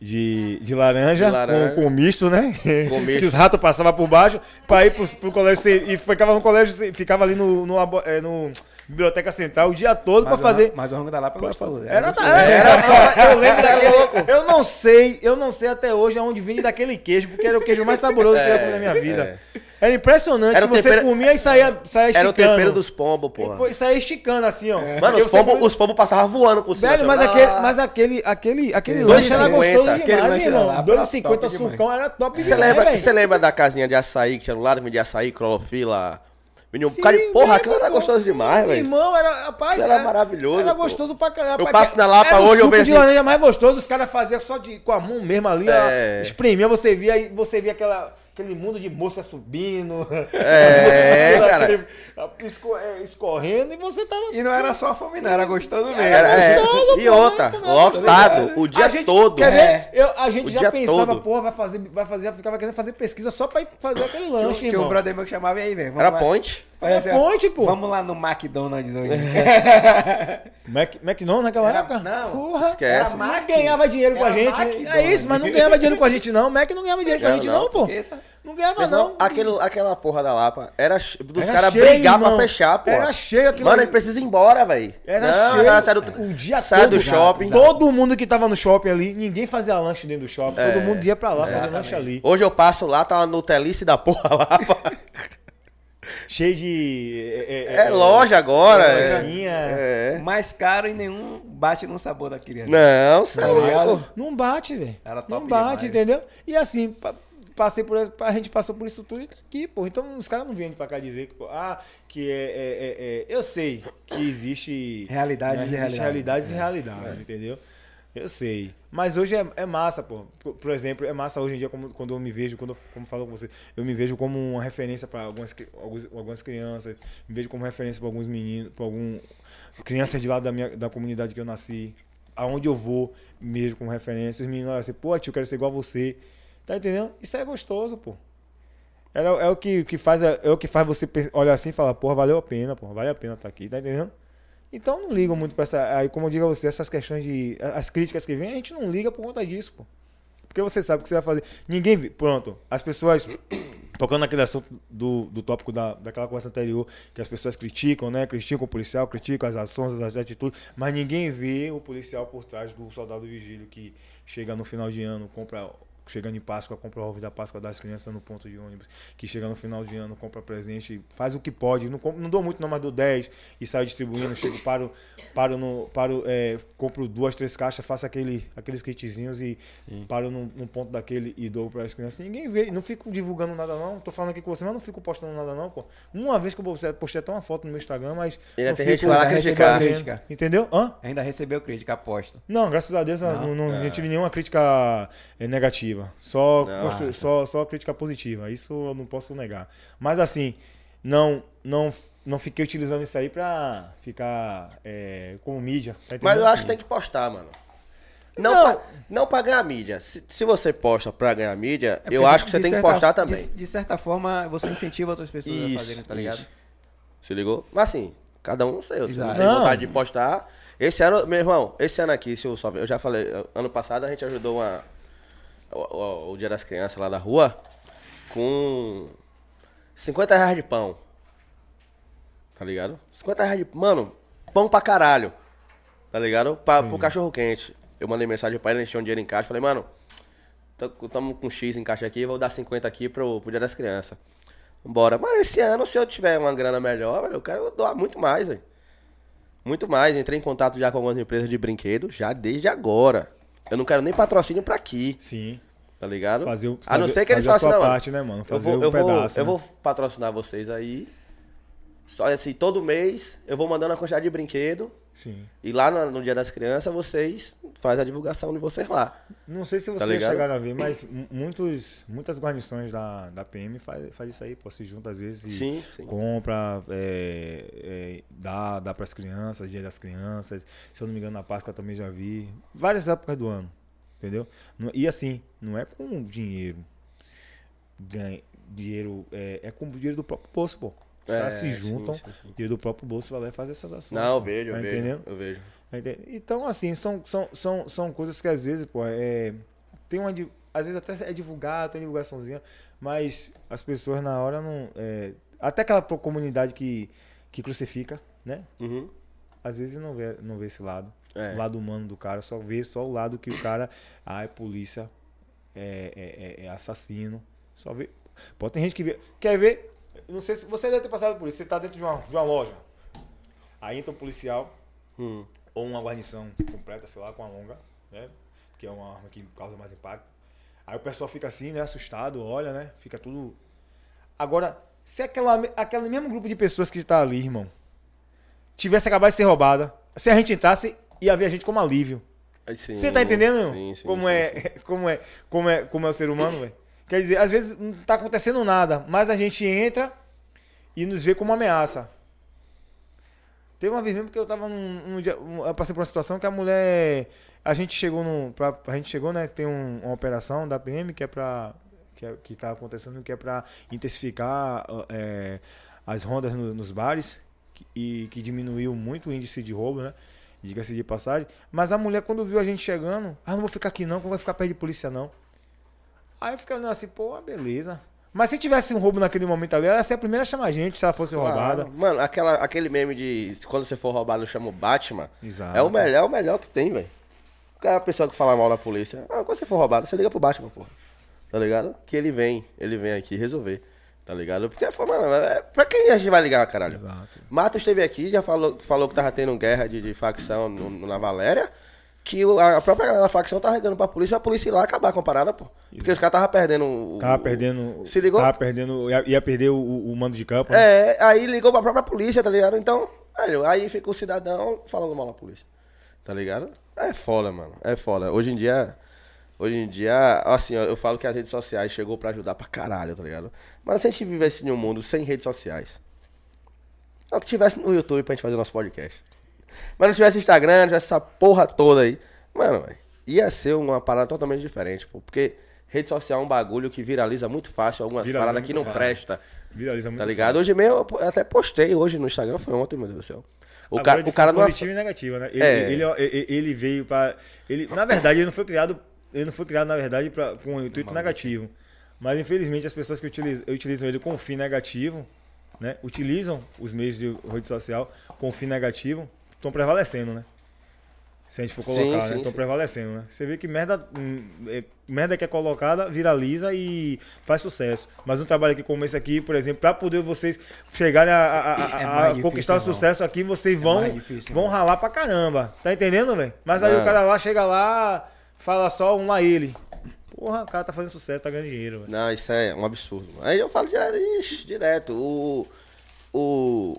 de- de laranja, De laranja. Com, com misto, né? Com misto. que os ratos passavam por baixo pra ir pro, pro colégio e ficava no colégio, ficava ali no, no, é, no Biblioteca Central o dia todo o fazer. Mas o rango da Lapa gostou. Era, gostoso. era, era, eu lembro Você é daquele, louco. Eu não sei, eu não sei até hoje aonde vinha daquele queijo, porque era o queijo mais saboroso que eu comi na minha vida. Era impressionante Era o que você tempero- comia e saía, saía Era o esticando. tempero dos pombos, porra. E saía esticando assim, ó. Mano, Porque os você pombos os pombos passavam voando por cima. Velho, assim, mas aquele, mas aquele, aquele, aquele lanche era 2,50. gostoso demais, irmão. lá, 2,50 top demais. sucão era top Você lembra, você lembra da casinha de açaí que tinha do lado? Vendia açaí, clorofila. Um Sim, de porra, aquilo era gostoso demais, velho. Irmão, era, rapaz, Aquilo era maravilhoso, Era pô. gostoso pra caramba. Eu passo na Lapa era o hoje, eu vejo de assim- laranja mais gostoso, os caras faziam só de, com a mão mesmo ali, É. ó, espremia, você via, você via aquela, aquele mundo de mosca subindo. É, cara. esco- é, escorrendo e você tava... E não era só fome, não, era gostoso mesmo. Era, é, gostoso, e pô, outra, lotado, o dia A gente- todo. Quer ver? É. Eu, a gente O já pensava, todo. porra, vai fazer, vai fazer, já ficava querendo fazer pesquisa só pra ir fazer aquele Tinha, um- lanche, tinha um irmão. brother meu que chamava e aí, velho. Era lá. point. Faz É assim, ponte, pô. Vamos lá no McDonald's hoje. Mac, McDonald's naquela Era- época? não, Porra. esquece. Não Mac. ganhava dinheiro com a gente. É isso, mas não ganhava dinheiro com a gente, não. Mac não ganhava dinheiro com a gente, não. não, pô. Esqueça. Não ganhava, não, não. aquele, aquela porra da Lapa era dos caras brigar pra irmão. fechar, pô. Era cheio aquilo Mano, ali. ele precisa ir embora, velho. Era não, cheio. Cara, sai do, o dia sai todo, do shopping. Todo mundo que tava no shopping ali, ninguém fazia lanche dentro do shopping. É, todo mundo ia pra lá fazer lanche ali. Hoje eu passo lá, tá uma Nutelice da porra lá. Cheio de. É, loja agora. É, lojinha. é. Mais caro e nenhum bate no sabor da criança. Não, cê é ligado? louco. Não bate, velho. Não bate, demais. entendeu? E assim, pa- passei por a gente passou por isso tudo e tá aqui, pô. Então os caras não vêm pra cá dizer que, pô, ah, que é, é- é- é- Eu sei que existe. Realidades né, e existe realidades. realidades e realidades, entendeu? Eu sei. Mas hoje é, é massa, pô. Por, exemplo, é massa hoje em dia como, quando eu me vejo, quando eu, como falo com você, eu me vejo como uma referência para algumas, algumas crianças, me vejo como referência para alguns meninos, para algum crianças de lá da minha da comunidade que eu nasci. Aonde eu vou, mesmo como referência, os meninos olham assim, pô, tio, eu quero ser igual a você. Tá entendendo? Isso é gostoso, pô. É, é o que, que faz, é o que faz você olhar assim e falar, porra, valeu a pena, porra, vale a pena estar aqui, tá entendendo? Então não ligam muito pra essa. Aí, como eu digo a você, essas questões de. As críticas que vêm, a gente não liga por conta disso, pô. Porque você sabe o que você vai fazer. Ninguém. Pronto, as pessoas. Tocando naquele assunto do, do tópico da, daquela conversa anterior, que as pessoas criticam, né? Criticam o policial, criticam as ações, as atitudes, mas ninguém vê o policial por trás do soldado vigílio que chega no final de ano, compra. Chegando em Páscoa, compra o ovo da Páscoa das crianças no ponto de ônibus, que chega no final de ano, compra presente, faz o que pode, não, compra- não dou muito não, mas dou 10 e saio distribuindo, chego, paro, paro no. Paro, é, compro duas, três caixas, faço aquele, aqueles kitzinhos e paro num, num ponto daquele e dou para as crianças. Ninguém vê, não fico divulgando nada não. Tô falando aqui com você, mas não fico postando nada não, pô. Uma vez que eu postei, postei até uma foto no meu Instagram, mas. Ainda não tem fico lá criticar. crítica. Entendeu? Hã? Ainda recebeu crítica, aposto. Não, graças a Deus eu Não? não, não, não tive nenhuma crítica eh, negativa. Só, constru- só, só crítica positiva. Isso eu não posso negar. Mas assim, não, não, não fiquei utilizando isso aí pra ficar eh, como mídia. tá Mas eu acho que tem que postar, mano. Não, Não. Pra, não pra ganhar mídia. Se, se você posta pra ganhar mídia, É eu acho que você tem que postar também. De, de certa forma, você incentiva outras pessoas Isso, a fazerem, tá ligado? isso. Se ligou? Mas assim, cada um seu. Se não tem Não. vontade de postar. Esse ano, meu irmão, esse ano aqui, se eu só eu já falei, ano passado a gente ajudou uma, o, o- Dia das Crianças lá da rua com 50 reais de pão. Tá ligado? 50 reais de. Mano, pão pra caralho. Tá ligado? Pra, pro cachorro quente. Eu mandei mensagem pra ele, ele encheu um dinheiro em caixa. Falei, mano, tamo com X em caixa aqui, vou dar 50 aqui pro, pro Dia das Crianças. Bora. Mas esse ano, se eu tiver uma grana melhor, eu quero doar muito mais, velho. Muito mais. Entrei em contato já com algumas empresas de brinquedo, já desde agora. Eu não quero nem patrocínio pra aqui, Sim. tá ligado? Fazer o- a não fazer- ser que eles façam, não, mano. parte, né, mano? Eu Fazer vou, um eu, vou, pedaço, eu né? vou patrocinar vocês aí. Só assim, todo mês eu vou mandando a quantidade de brinquedo. Sim. E lá no, no Dia das Crianças, vocês fazem a divulgação de vocês lá. Não sei se Tá vocês ligado? chegaram a ver, mas mu- muitos, muitas guarnições da, da PM faz, faz isso aí, pô, se junta às vezes e Sim, sim. compra, é, é, dá, dá pras crianças, dia das crianças. Se eu não me engano, na Páscoa também já vi. Várias épocas do ano, entendeu? E assim, não é com dinheiro. Ganha, dinheiro é, é com o dinheiro do próprio bolso, pô. É, caras se sim, juntam, sim, sim. dinheiro do próprio bolso vai lá e faz essas ações. Não, eu pô. vejo, eu vejo. entendendo? Eu vejo. Então, assim, são, são, são, são coisas que às vezes, pô, é. Tem uma. Às vezes até é divulgado, tem divulgaçãozinha, mas as pessoas na hora não. é, até aquela comunidade que, que crucifica, né? Uhum. Às vezes não vê, não vê esse lado. É. O lado humano do cara, só vê só o lado que o cara. Ah, é polícia, é, é, é- é assassino. Só vê. Pode ter gente que vê. Quer ver? Não sei se você deve ter passado por isso. Você tá dentro de uma, de uma loja. Aí entra um policial Hum. ou uma guarnição completa, sei lá, com a longa, né? Que é uma arma que causa mais impacto. Aí o pessoal fica assim, né? Assustado, olha, né? Fica tudo. Agora, se aquela, aquele mesmo grupo de pessoas que tá ali, irmão, tivesse acabado de ser roubada, se a gente entrasse, ia ver a gente como alívio. Sim, Você tá entendendo? Sim, sim, como, é, como é, como é, como é o ser humano, velho? Quer dizer, às vezes não tá acontecendo nada, mas a gente entra e nos vê como ameaça. Teve uma vez mesmo que eu tava num, num dia, um- eu passei por uma situação que a mulher, a gente chegou no, pra, a gente chegou, né, tem um- uma operação da PM que é pra, que, é, que tá acontecendo, que é pra intensificar é, as rondas no- nos bares que- e que diminuiu muito o índice de roubo, né? Diga-se de passagem. Mas a mulher, quando viu a gente chegando, ah, não vou ficar aqui não, não vai ficar perto de polícia não. Aí eu fiquei olhando assim, pô, beleza. Mas se tivesse um roubo naquele momento ali, ela ia ser a primeira a chamar a gente se ela fosse roubada. Claro. Mano, aquela, aquele meme de quando você for roubado, chama o Batman. Exato. É o melhor, é o melhor que tem, velho. É a pessoa que fala mal na polícia? Ah, quando você for roubado, você liga pro Batman, porra. Tá ligado? Que ele vem, ele vem aqui resolver. Tá ligado? Porque, mano, é, pra quem a gente vai ligar, caralho? Exato. Matos esteve aqui, já falou, falou que tava tendo guerra de, de facção no, no- na Valéria. Que a própria galera da facção tá regando pra polícia, pra polícia ir lá acabar com a parada, pô. Porque os caras tava perdendo o. Tava perdendo. Se ligou? Tava perdendo. Ia, ia perder o, o mando de campo. né? É, aí ligou pra própria polícia, tá ligado? Então, velho, aí fica o cidadão falando mal da polícia. Tá ligado? É foda, mano. É foda. Hoje em dia. Hoje em dia, assim, eu falo que as redes sociais chegou pra ajudar pra caralho, tá ligado? Mas se a gente vivesse em um mundo sem redes sociais. Só que tivesse no YouTube pra gente fazer nosso podcast. Mas não tivesse Instagram, não tivesse essa porra toda aí. Mano, ia ser uma parada totalmente diferente, pô. Porque rede social é um bagulho que viraliza muito fácil algumas Viraliza paradas que não fácil. presta. Viraliza muito. Tá ligado? Hoje mesmo eu até postei hoje no Instagram, foi ontem, meu Deus do céu. O, Agora, de o cara não. positiva e negativa, né? Ele, É. ele, ele, ele veio pra. Ele, na verdade, ele não foi criado. Ele não foi criado, na verdade, pra, com um intuito negativo. Mas infelizmente as pessoas que utilizam, utilizam ele com fim negativo, né? Utilizam os meios de rede social com fim negativo, estão prevalecendo, né? Se a gente for colocar, sim, né? Estão prevalecendo, né? Você vê que merda, hum, é, merda que é colocada viraliza e faz sucesso. Mas um trabalho aqui como esse aqui, por exemplo, para poder vocês chegarem a, a- a- a- É a difícil, conquistar o irmão. sucesso aqui, vocês vão, mais difícil, vão ralar pra caramba. Tá entendendo, velho? Mas aí o Mano. cara lá chega lá, fala só um lá ele. Porra, o cara tá fazendo sucesso, tá ganhando dinheiro, velho. Não, isso é um absurdo. Aí eu falo direto, ixi, direto. O. O.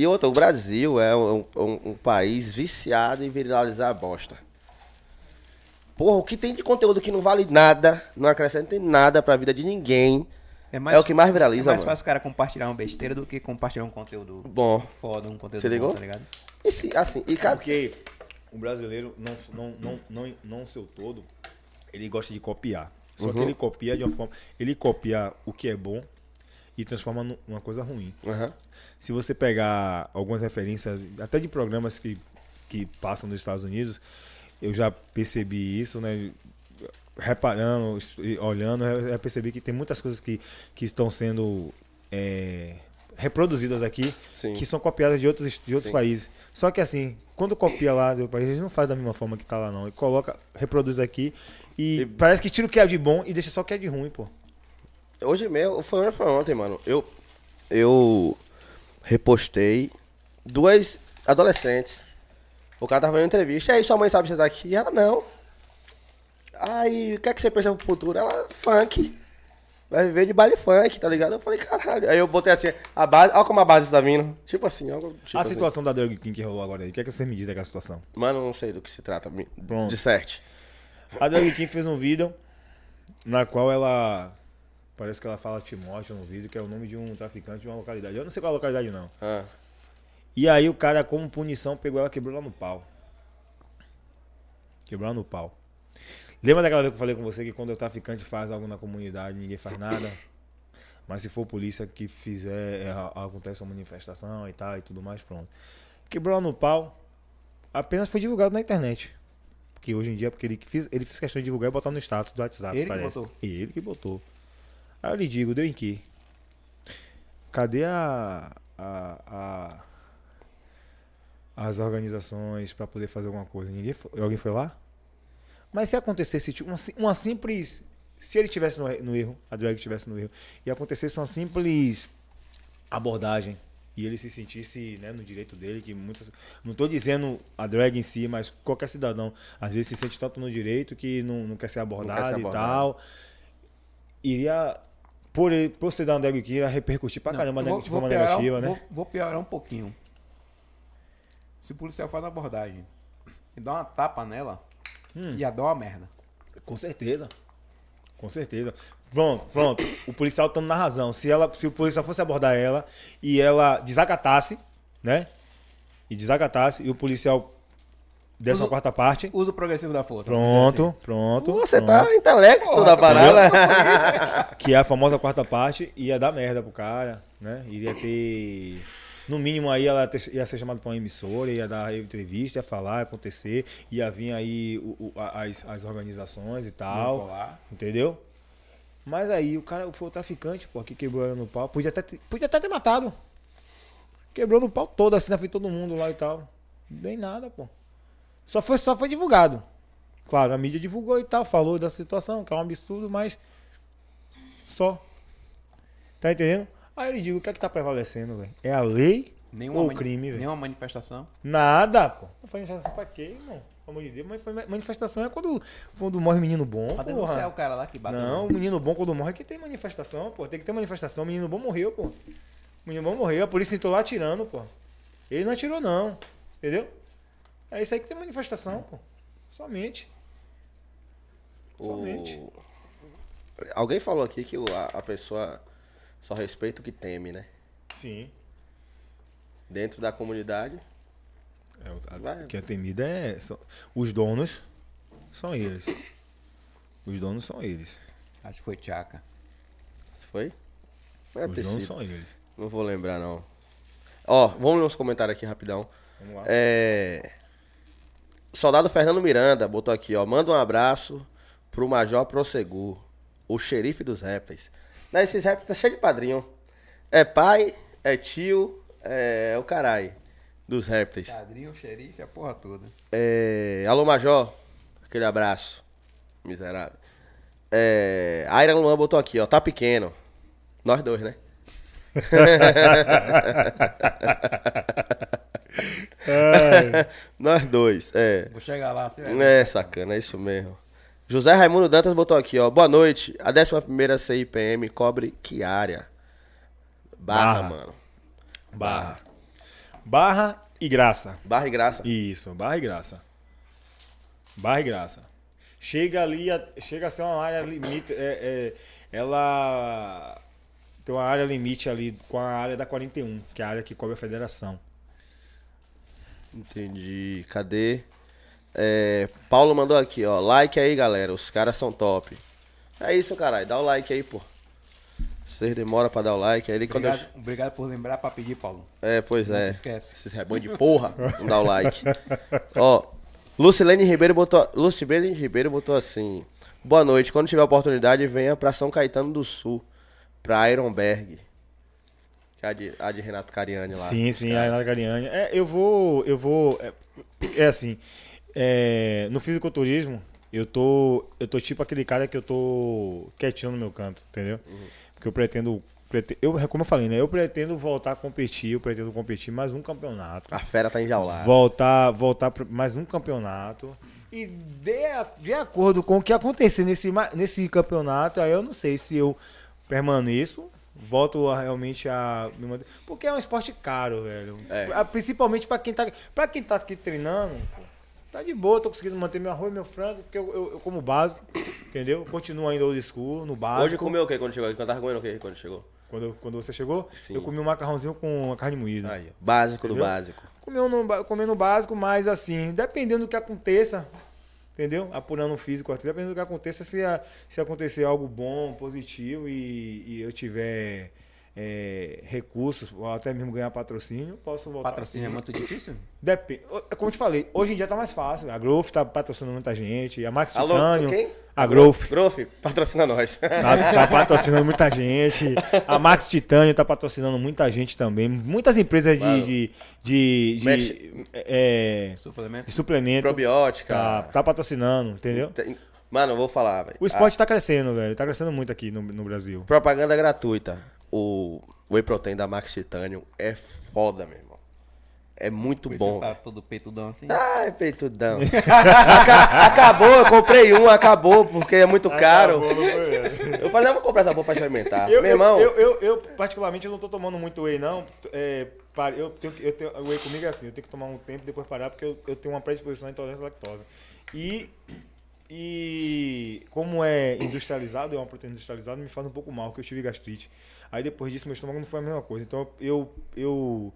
E outra, o Brasil é um, um- um país viciado em viralizar bosta. Porra, o que tem de conteúdo que não vale nada, não acrescenta em nada pra vida de ninguém. É o que mais viraliza, É mais mano. fácil o cara compartilhar uma besteira do que compartilhar um conteúdo Bom. foda, um conteúdo Você bom, ligou? tá ligado? E se, assim, e cada. Porque o brasileiro, não, não, não, não, não seu todo, ele gosta de copiar. Só que Uhum. ele copia de uma forma. Ele copia o que é bom e transforma nu- numa coisa ruim. Aham. Se você pegar algumas referências, até de programas que, que passam nos Estados Unidos, eu já percebi isso, né? Reparando, olhando, eu já percebi que tem muitas coisas que, que estão sendo é, reproduzidas aqui, Sim. que são copiadas de outros, de outros Sim. países. Só que assim, quando copia lá do país, eles não faz da mesma forma que tá lá não. E coloca, reproduz aqui e, E- parece que tira o que é de bom e deixa só o que é de ruim, pô. Hoje mesmo, foi, ontem- foi ontem, mano. Eu, eu repostei duas adolescentes. O cara tava fazendo entrevista. E aí, sua mãe sabe que você tá aqui? E ela, não. Aí, o que é que você pensa pro futuro? Ela, funk. Vai viver de baile funk, tá ligado? Eu falei, caralho. Aí eu botei assim, a base, olha como a base tá vindo. Tipo assim, ó. Tipo a assim. situação da Drug King que rolou agora aí, o que é que você me diz daquela situação? Mano, não sei do que se trata. Pronto. De certo. A Drag King fez um vídeo na qual ela. Parece que ela fala Timóteo no vídeo, que é o nome de um traficante de uma localidade. Eu não sei qual é a localidade, não. Ah, E aí o cara, como punição, pegou ela e quebrou ela no pau. Quebrou ela no pau. Lembra daquela vez que eu falei com você que quando o traficante faz algo na comunidade, ninguém faz nada? Mas se for polícia que fizer, é, acontece uma manifestação e tal e tudo mais, pronto. Quebrou ela no pau. Apenas foi divulgado na internet. Porque hoje em dia, porque ele fez, ele fez questão de divulgar e botar no status do WhatsApp. Ele que parece. botou? Ele que botou. Aí eu lhe digo, deu em quê? Cadê a. a, a- as organizações para poder fazer alguma coisa? Ninguém foi, alguém foi lá? Mas se acontecesse tipo, uma, uma simples. Se ele tivesse no, no erro, a drag estivesse no erro, e acontecesse uma simples abordagem e ele se sentisse né, no direito dele, que muitas. Não estou dizendo a drag em si, mas qualquer cidadão às vezes se sente tanto no direito que não, não quer ser abordado, ser e abordado. tal. Iria. Por, ele- por ser da uma iria repercutir pra caramba vou, de forma piorar, negativa, um- né? vou, vou piorar um pouquinho. Se o policial faz a abordagem e dá uma tapa nela, Hum. ia dar uma merda. Com certeza. Com certeza. Pronto, pronto. O policial estando na razão. Se, ela, se o policial fosse abordar ela e ela desacatasse, né? E desacatasse, e o policial décima quarta parte. Usa o progressivo da força. Pronto, pronto. Você pronto. tá intelecto da parada. Que é a famosa quarta parte, ia dar merda pro cara, né? Iria ter. No mínimo aí ela ter- ia ser chamada pra uma emissora, ia dar entrevista, ia falar, ia acontecer, ia vir aí o- o- as, as organizações e tal. Entendeu? Mas aí o cara foi o traficante, pô, que quebrou ela no pau. Podia até, ter- podia até ter matado. Quebrou no pau todo, assim, na frente de todo mundo lá e tal. Nem nada, pô. Só foi, só foi divulgado. Claro, a mídia divulgou e tal, falou da situação, que é um absurdo, mas. Só. Tá entendendo? Aí eu digo, o que é que tá prevalecendo, velho? É a lei Nenhuma ou o crime, velho? Nenhuma manifestação. Nada, pô. Não foi manifestação pra quê, irmão? Pelo amor de Deus, mas foi- manifestação é quando, quando morre menino bom, Pra porra. denunciar o cara lá que bateu. Não, o menino bom quando morre que tem manifestação, pô. Tem que ter manifestação. O menino bom morreu, pô. O menino bom morreu, a polícia entrou lá atirando, pô. Ele não atirou, não. Entendeu? É isso aí que tem manifestação, pô. Somente. Somente. O- Alguém falou aqui que o- a, a pessoa só respeita o que teme, né? Sim. Dentro da comunidade. É, a- Vai. que é temida é. são- os donos são eles. Os donos são eles. Acho que foi Tchaca. Foi? Deve Os donos são eles. Não vou lembrar, não. Ó, vamos nos comentários aqui rapidão. Vamos lá. É... Soldado Fernando Miranda botou aqui, ó. Manda um abraço pro Major Prossegur, o xerife dos répteis. Não, esses répteis tá cheio de padrinho. É pai, é tio, é, o caralho dos répteis. Padrinho, xerife, a porra toda. É... Alô, Major. Aquele abraço. Miserável. É... A Aira Luan botou aqui, ó. Tá pequeno. Nós dois, né? Nós dois, é. Vou chegar lá, você vai É, ver. sacana, é isso mesmo. José Raimundo Dantas botou aqui, ó. Boa noite. A 11 CIPM cobre que área? Barra, Barra. mano. Barra. Barra e graça. Barra e graça. Isso, barra e graça. Barra e graça. Chega ali, a- chega a ser uma área limite. É, é, ela tem uma área limite ali com a área da 41, que é a área que cobre a federação. Entendi. Cadê? É, Paulo mandou aqui, ó. Like aí, galera. Os caras são top. É isso, caralho. Dá o like aí, pô. Vocês demoram pra dar o like. Aí ele quando eu... Obrigado, obrigado por lembrar pra pedir, Paulo. É, pois Não é. esquece. Esses rebanhos de porra. Não dá o like. Ó, Lucilene Ribeiro botou. Lucilene Ribeiro botou assim. Boa noite. Quando tiver oportunidade, venha pra São Caetano do Sul. Pra Ironberg. Que é a de, a de Renato Cariani lá. sim, sim, a. Renata Cariani. É, eu vou. Eu vou. É, é assim. é, no fisiculturismo, eu tô. Eu tô tipo aquele cara que eu tô quietinho no meu canto, entendeu? Porque eu pretendo. prete- Eu, como eu falei, né? Eu pretendo voltar a competir, eu pretendo competir mais um campeonato. A fera tá enjaulada. voltar, voltar para mais um campeonato. E de, de acordo com o que acontecer nesse, nesse campeonato, aí eu não sei se eu permaneço, volto a, realmente a me manter. Porque é um esporte caro, velho. É. Ah, Principalmente para quem tá, para quem tá aqui treinando, pô, tá de boa, tô conseguindo manter meu arroz e meu frango, porque eu, eu, eu como básico, entendeu? Continuo ainda old school, no básico. Hoje comeu o que quando chegou? Quando tava comendo o que quando chegou? Quando, quando você chegou, Sim. eu comi um macarrãozinho com carne moída. Aí. Básico do Entendeu? básico. Comendo no, comendo básico, mas assim, dependendo do que aconteça, entendeu? Apurando o físico, aqui, dependendo do que aconteça, se, a- se acontecer algo bom, positivo e, e eu tiver é, recursos, ou até mesmo ganhar patrocínio, posso voltar. Patrocínio é assim. muito difícil? Depende. É Como eu te falei, hoje em dia tá mais fácil. A Growth tá patrocinando muita gente, a Max Alô, Titânio, quem? a Growth. Growth, patrocina nós. Tá, tá patrocinando muita gente. A Max Titânio tá patrocinando muita gente também. Muitas empresas de, Mano. de, de, de- Mexe- é, Suplemento? de suplemento. Probiótica. Tá, tá patrocinando, entendeu? Tem- Mano, eu vou falar, velho. O esporte tá crescendo, velho. Tá crescendo muito aqui no, no Brasil. Propaganda gratuita. O Whey Protein da Max Titanium é foda, meu irmão. É muito Por bom. Você tá todo peitudão assim? Ai, peitudão. Aca- acabou, eu comprei um, acabou, porque é muito caro. Eu falei, não, vou comprar essa porra pra experimentar. Eu, meu irmão, eu, eu, eu, particularmente, eu não tô tomando muito whey, não. É, eu tenho, que- eu tenho, o whey comigo é assim, eu tenho que tomar um tempo e depois parar, porque eu, eu tenho uma predisposição à intolerância à lactose. E, e como é industrializado, é uma proteína industrializada, me faz um pouco mal, porque eu tive gastrite. Aí depois disso, meu estômago não foi a mesma coisa. Então eu, eu,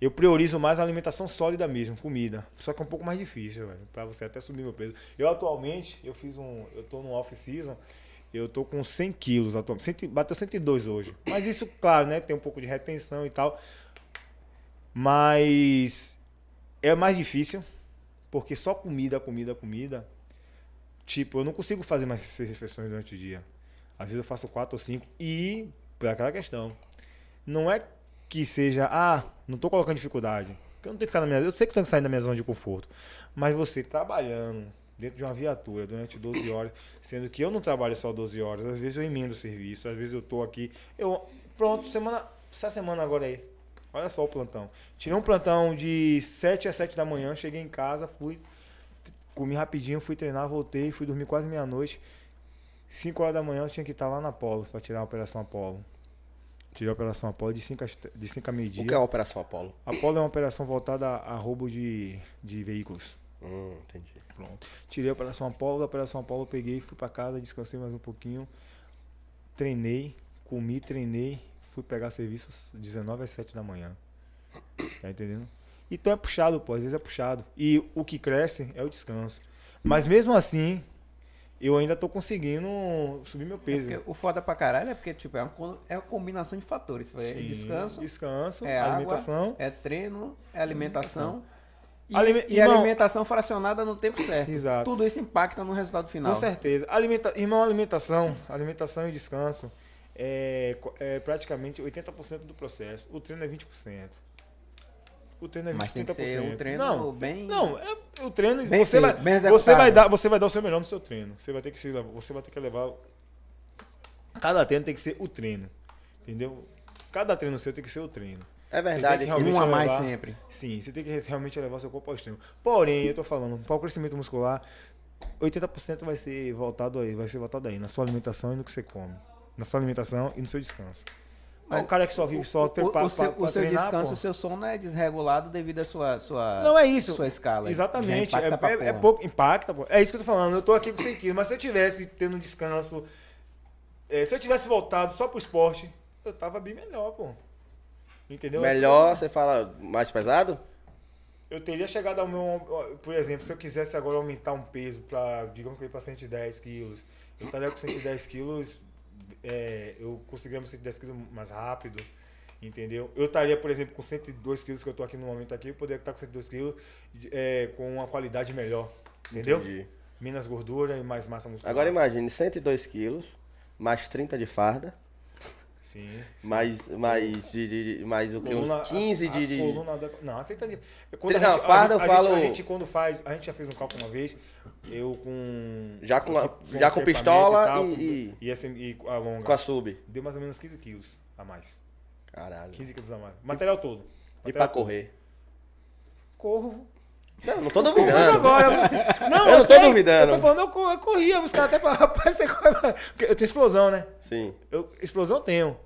Eu priorizo mais a alimentação sólida mesmo, comida. Só que é um pouco mais difícil, velho, pra você até subir meu peso. Eu atualmente, eu fiz um. Eu tô no off-season, eu tô com 100 quilos atualmente. Bateu 102 hoje. Mas isso, claro, né? Tem um pouco de retenção e tal. Mas é mais difícil, porque só comida, comida, comida. Tipo, eu não consigo fazer mais seis refeições durante o dia. Às vezes eu faço quatro ou cinco. E, por aquela questão, não é que seja, ah, não tô colocando dificuldade. Eu não tenho que ficar na minha. Eu sei que tenho que sair da minha zona de conforto. Mas você trabalhando dentro de uma viatura durante 12 horas, sendo que eu não trabalho só 12 horas, às vezes eu emendo o serviço, às vezes eu tô aqui. Eu. Pronto, semana. Essa semana agora aí. Olha só o plantão. Tirei um plantão de 7 às 7 da manhã, cheguei em casa, fui. Comi rapidinho, fui treinar, voltei, fui dormir quase meia-noite. 5 horas da manhã eu tinha que estar lá na Apolo para tirar a Operação Apolo. Tirei a Operação Apolo de 5 às- de 5 a meio-dia. O que é a Operação Apolo? Apolo é uma operação voltada a, a roubo de, de veículos. Hum, entendi. Pronto. Tirei a Operação Apolo, da Operação Apolo eu peguei, fui pra casa, descansei mais um pouquinho. Treinei, comi, treinei, fui pegar serviço às 19 às 7 da manhã. Tá entendendo? Então é puxado, pô, às vezes é puxado. E o que cresce é o descanso. Mas mesmo assim, eu ainda tô conseguindo subir meu peso. Porque o foda pra caralho é porque, tipo, é uma, é uma combinação de fatores. É descanso, descanso, é água, alimentação. é treino, é alimentação. E, Alime- e Irmão- alimentação fracionada no tempo certo. Exato. Tudo isso impacta no resultado final. Com certeza. Alimenta... Irmão, alimentação, alimentação e descanso é, é praticamente 80% do processo. O treino é 20%. O treino é 20%. Mas tem que ser um treino não, bem- Não, é o treino. Bem você, vai, feito, bem você, vai dar, você vai dar o seu melhor no seu treino. Você vai ter que, se, você vai ter que levar. Cada treino tem que ser o treino. Entendeu? Cada treino seu tem que ser o treino. É verdade. Um a mais sempre. Sim, você tem que realmente elevar seu corpo ao extremo. Porém, eu tô falando, para o crescimento muscular, 80% vai ser voltado aí, vai ser voltado aí, na sua alimentação e no que você come. Na sua alimentação e no seu descanso. Mas o cara que só vive só o, ter o, pra- o seu, pra- pra o seu treinar, descanso, pô. o seu sono é desregulado devido à sua, sua, Não é isso. sua escala. Exatamente. É, é- é porra. pouco. Impacta, pô. É isso que eu tô falando. Eu tô aqui com 100 quilos, mas se eu tivesse tendo um descanso. é, se eu tivesse voltado só pro esporte, eu tava bem melhor, pô. Entendeu? Melhor, você fala mais pesado? Eu teria chegado ao meu. Por exemplo, se eu quisesse agora aumentar um peso para, digamos que para 110 quilos, eu estaria com 110 quilos, é, eu conseguiria meus 110 quilos mais rápido, entendeu? Eu estaria, por exemplo, com 102 quilos que eu estou aqui no momento aqui, eu poderia estar com 102 quilos é, com uma qualidade melhor, entendeu? Entendi. Menos gordura e mais massa muscular. Agora imagine 102 quilos, mais 30 de farda, Sim. sim. mais, mais, de, de- de- mais o que? Uns 15 a- de. a de- coluna da- não, tenta de. Quando Trinta- a gente, farda, a, eu gente- falo- A gente, quando faz. A gente já fez um cálculo uma vez. Eu com. Já com a- com já com pistola tal, e- com- e- E, essa, e a longa. com a sub. Deu mais ou menos 15 quilos a mais. Caralho. 15 quilos a mais. Material todo. E Material pra todo. correr? Corro. Não, não tô duvidando. agora. Não, Eu não tô sei, duvidando. Eu tô falando, eu, eu corria. Os caras até falaram, rapaz, você corre. Eu tenho explosão, né? Sim. Eu, explosão eu tenho.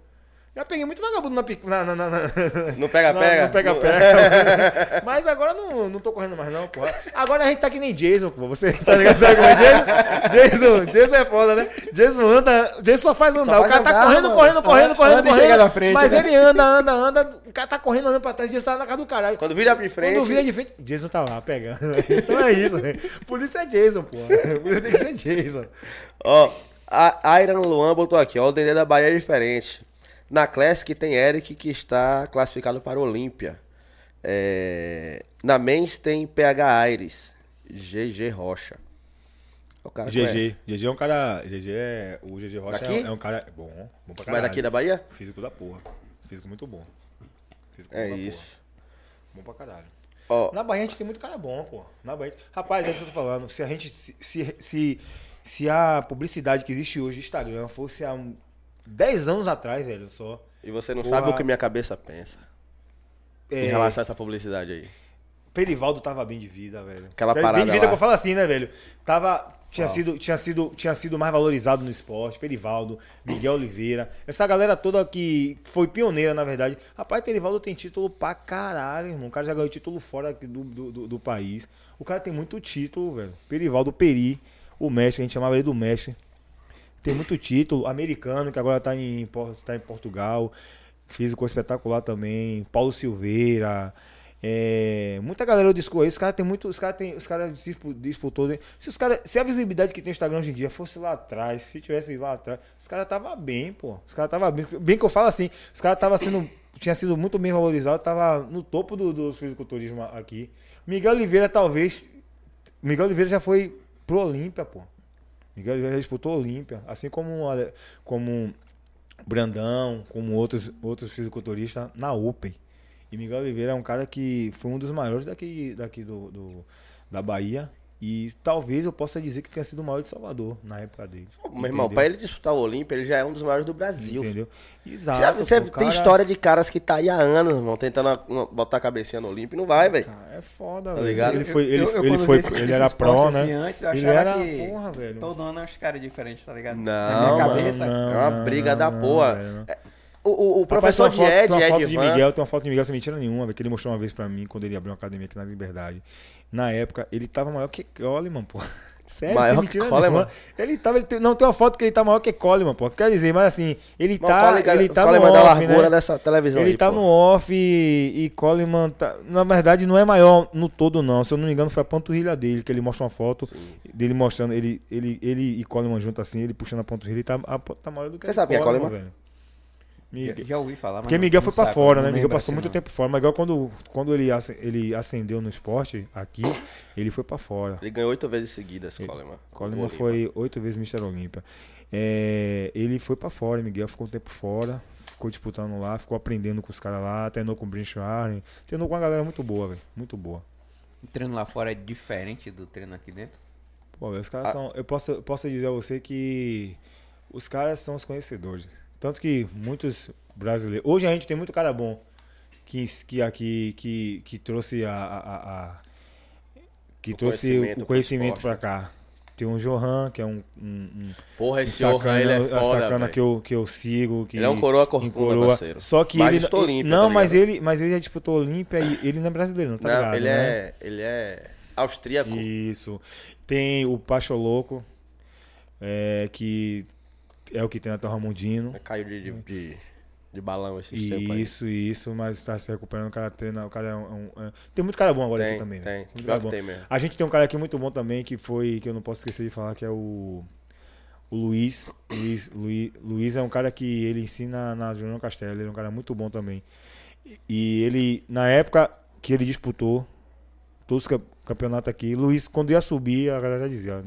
Já peguei muito vagabundo na, na, na, na, na- Não pega, Não, pega? Não pega, pega. Mas agora não, não tô correndo mais, não, porra. Agora a gente tá que nem Jason, pô. Você tá ligado? Sabe como é Jason? Jason, Jason é foda, né? Jason anda. Jason só faz andar. o faz cara tá correndo, mano. correndo, correndo, correndo, Anda correndo. chega na frente, mas né? ele anda, anda, anda. O cara tá correndo, andando pra trás. Jason tá na casa do caralho. Quando vira pra frente. Quando vira de frente, Jason tá lá pegando. Então é isso, né? Por isso é Jason, pô. Por isso tem que ser Jason. Ó, a Iron Luan botou aqui, ó, o Dendê da Bahia é diferente. Na Classic tem Eric que está classificado para a Olímpia. É, na Men's tem PH Aires, GG Rocha. O cara. GG. GG é um cara. GG é. O GG Rocha é, é um cara bom. Bom pra Mas daqui da Bahia? Físico da porra. Físico muito bom. Físico É isso. porra. Bom pra caralho. Ó, Na Bahia a gente tem muito cara bom, pô. Na Bahia. Rapaz, é isso que eu tô falando. Se a gente. Se, se, se, se a publicidade que existe hoje, Instagram, fosse um 10 anos atrás, velho, só. e você não Porra. sabe o que minha cabeça pensa É, em relação a essa publicidade aí. Perivaldo tava bem de vida, velho. Aquela bem parada de vida lá. que eu falo assim, né, velho? Tava. Tinha, sido, tinha, sido, tinha sido mais valorizado no esporte. Perivaldo, Miguel Oliveira. Essa galera toda que foi pioneira, na verdade. Rapaz, Perivaldo tem título pra caralho, irmão. O cara já ganhou título fora do, do, do- do país. O cara tem muito título, velho. Perivaldo Peri, o mestre, a gente chamava ele do mestre. Tem muito título. Americano, que agora tá em, tá em Portugal. físico espetacular também. Paulo Silveira. é, muita galera discou aí, os caras tem muito, os caras tem, os caras dispu- disputou, né? se os caras, se a visibilidade que tem o Instagram hoje em dia fosse lá atrás, se tivesse lá atrás, os caras tava bem, pô. Os caras tava bem, bem que eu falo assim, os caras tava sendo tinha sido muito bem valorizado, tava no topo do, do fisiculturismo aqui. Miguel Oliveira talvez Miguel Oliveira já foi pro Olímpia, pô. Miguel Oliveira já disputou Olímpia, assim como como Brandão, como outros outros fisiculturistas na Open. E Miguel Oliveira é um cara que foi um dos maiores daqui, daqui do, do- da Bahia. E talvez eu possa dizer que tenha sido o maior de Salvador na época dele. Meu irmão, Entendeu? pra ele disputar o Olímpia, ele já é um dos maiores do Brasil. Entendeu? Já, Exato. você pô, tem cara- história de caras que tá aí há anos, irmão, tentando botar a cabecinha no Olímpio e não vai, velho. Cara, é foda, Tá velho. ligado? Ele foi, ele, Eu- eu ele foi, esse- ele era esporte pro, assim né? antes, eu ele achava era, que porra, velho. todo ano é uns caras diferentes, tá ligado? Não, Na minha mano, cabeça. é uma briga da não, porra. velho, não. O, o- o Rapaz, professor tem de Ed, tem uma foto Ed de Van, Miguel, tem uma foto de Miguel sem mentira nenhuma, que ele mostrou uma vez pra mim quando ele abriu uma academia aqui na Liberdade. Na época, ele tava maior que Coleman, pô. Sério, Maior sem que mentira Coleman? nenhuma. Ele tava, ele tem- não, tem uma foto que ele tá maior que Coleman, pô. Quer dizer, mas assim, ele Mano, tá, Coleman- ele tá no Coleman é da off, largura né? dessa televisão Ele aí, tá pô. no off e, e Coleman tá. Na verdade, não é maior no todo, não. Se eu não me engano, foi a panturrilha dele, que ele mostra uma foto dele mostrando, ele, ele, ele e Coleman junto assim, ele puxando a panturrilha, ele tá, a- tá maior do que Você a sabe quem é Coleman? velho. Já, Miguel- já ouvi falar, mas Porque Miguel foi pra saco, fora, né? Miguel passou assim, muito não. tempo fora. Miguel, quando, quando ele, ele ascendeu no esporte aqui, ele foi pra fora. Ele ganhou oito vezes seguidas, Coleman. Coleman foi oito vezes Mr. Olímpia. É, ele foi pra fora, Miguel ficou um tempo fora, ficou disputando lá, ficou aprendendo com os caras lá, treinou com o Brinch Arlen, treinou com uma galera muito boa, velho. Muito boa. O treino lá fora é diferente do treino aqui dentro? Pô, os caras são. Eu posso, eu posso dizer a você que os caras são os conhecedores. Tanto que muitos brasileiros. Hoje a gente tem muito cara bom que, que aqui que, que trouxe a. a- a- que O trouxe conhecimento o conhecimento pra né? cá. Tem um Johan, que é um, um, um Porra, esse sacana, Johan, ele é a foda, sacana que eu, que eu sigo. Que Ele é um coroa corcunda, parceiro. Só que Mas ele. disputou Olímpia, não, tá mas, ele, mas ele já disputou Olímpia e ele não é brasileiro, não tá Não, ligado? ele, né? é, ele é austríaco. Isso. Tem o Pacho Louco, é, que é o que tem até o Ramondino. Caiu de, de, de, de balão esses tempos aí. Isso, isso, mas tá se recuperando. O cara treina. O cara é um. é é- Tem muito cara bom agora Tem, aqui também. né? tem. Muito cara bom. tem mesmo. A gente tem um cara aqui muito bom também, que foi. Que eu não posso esquecer de falar, que é o. O Luiz. Luiz, Luiz, Luiz é um cara que ele ensina na Juliano Castelo. Ele é um cara muito bom também. E ele, na época que ele disputou todos os cam- campeonatos aqui, Luiz, quando ia subir, a galera dizia,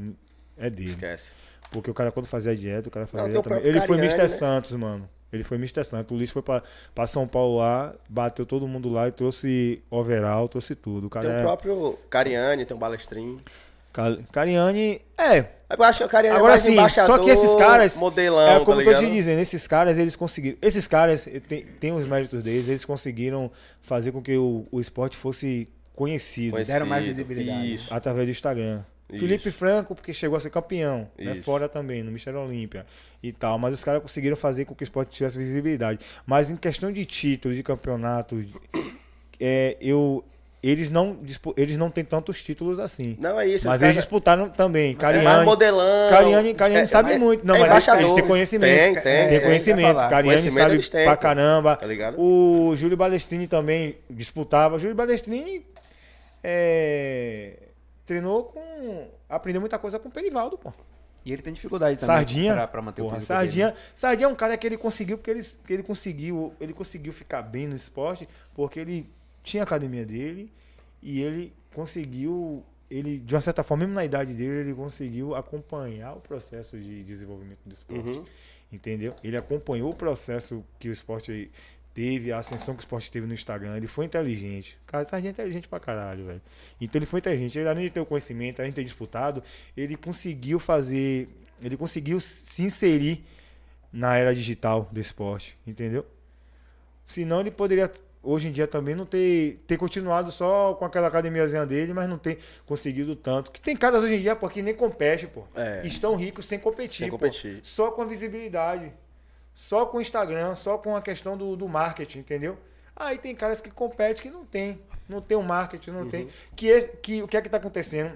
é dele. Esquece. Porque o cara, quando fazia dieta, o cara fazia tem o também. Ele foi Mr. né? Santos, mano. Ele foi Mr. Santos. O Luiz foi pra, pra São Paulo lá, bateu todo mundo lá e trouxe overall, trouxe tudo. O cara Tem o é- próprio Cariani, tem o Balestrin. Cal- Cariani, é. Eu acho que o Cariani é Agora mais sim, embaixador, só que esses caras. modelão, é como tá eu tô te dizendo, esses caras, eles conseguiram. Esses caras, eh, tem, tem os méritos deles, eles conseguiram fazer com que o, o esporte fosse conhecido. Conhecido. Deram mais visibilidade. Isso. através do Instagram. Isso. Felipe Franco, porque chegou a ser campeão, né? Fora também, no Mister Olímpia e tal. Mas os caras conseguiram fazer com que o esporte tivesse visibilidade. Mas em questão de título, de campeonato, de- é, eu, eles, não, eles não têm tantos títulos assim. Não, é isso. mas eles caras- disputaram também. é Cariani, modelão. Cariani, Cariani é- sabe é- muito. Não, é mas eles, têm conhecimento. Tem, tem. Tem conhecimento. Cariani Conhecimento sabe têm, pra caramba. Tá ligado? O Júlio Balestrini também disputava. Júlio Balestrini é, treinou com. Aprendeu muita coisa com o Perivaldo, pô. E ele tem dificuldade também Sardinha. pra, pra manter porra, o físico Sardinha, dele. Sardinha é um cara que ele conseguiu, porque ele, que ele conseguiu. Ele conseguiu ficar bem no esporte, porque ele tinha a academia dele e ele conseguiu. Ele, de uma certa forma, mesmo na idade dele, ele conseguiu acompanhar o processo de desenvolvimento do esporte. Uhum. Entendeu? Ele acompanhou o processo que o esporte teve, a ascensão que o esporte teve no Instagram. Ele foi inteligente. Cara, essa gente é inteligente pra caralho, velho. Então ele foi inteligente. Ele, além de ter o conhecimento, além de ter disputado, ele conseguiu fazer. Ele conseguiu se inserir na era digital do esporte. Entendeu? Senão ele poderia. Hoje em dia também não ter, ter continuado só com aquela academiazinha dele, mas não ter conseguido tanto. Que tem caras hoje em dia, pô, que nem compete, pô. É. Estão ricos sem competir. Sem pô. competir. Só com a visibilidade. Só com o Instagram, só com a questão do, do marketing, entendeu? Aí tem caras que competem que não tem. Não tem o marketing, não tem. Que, que o que é que tá acontecendo?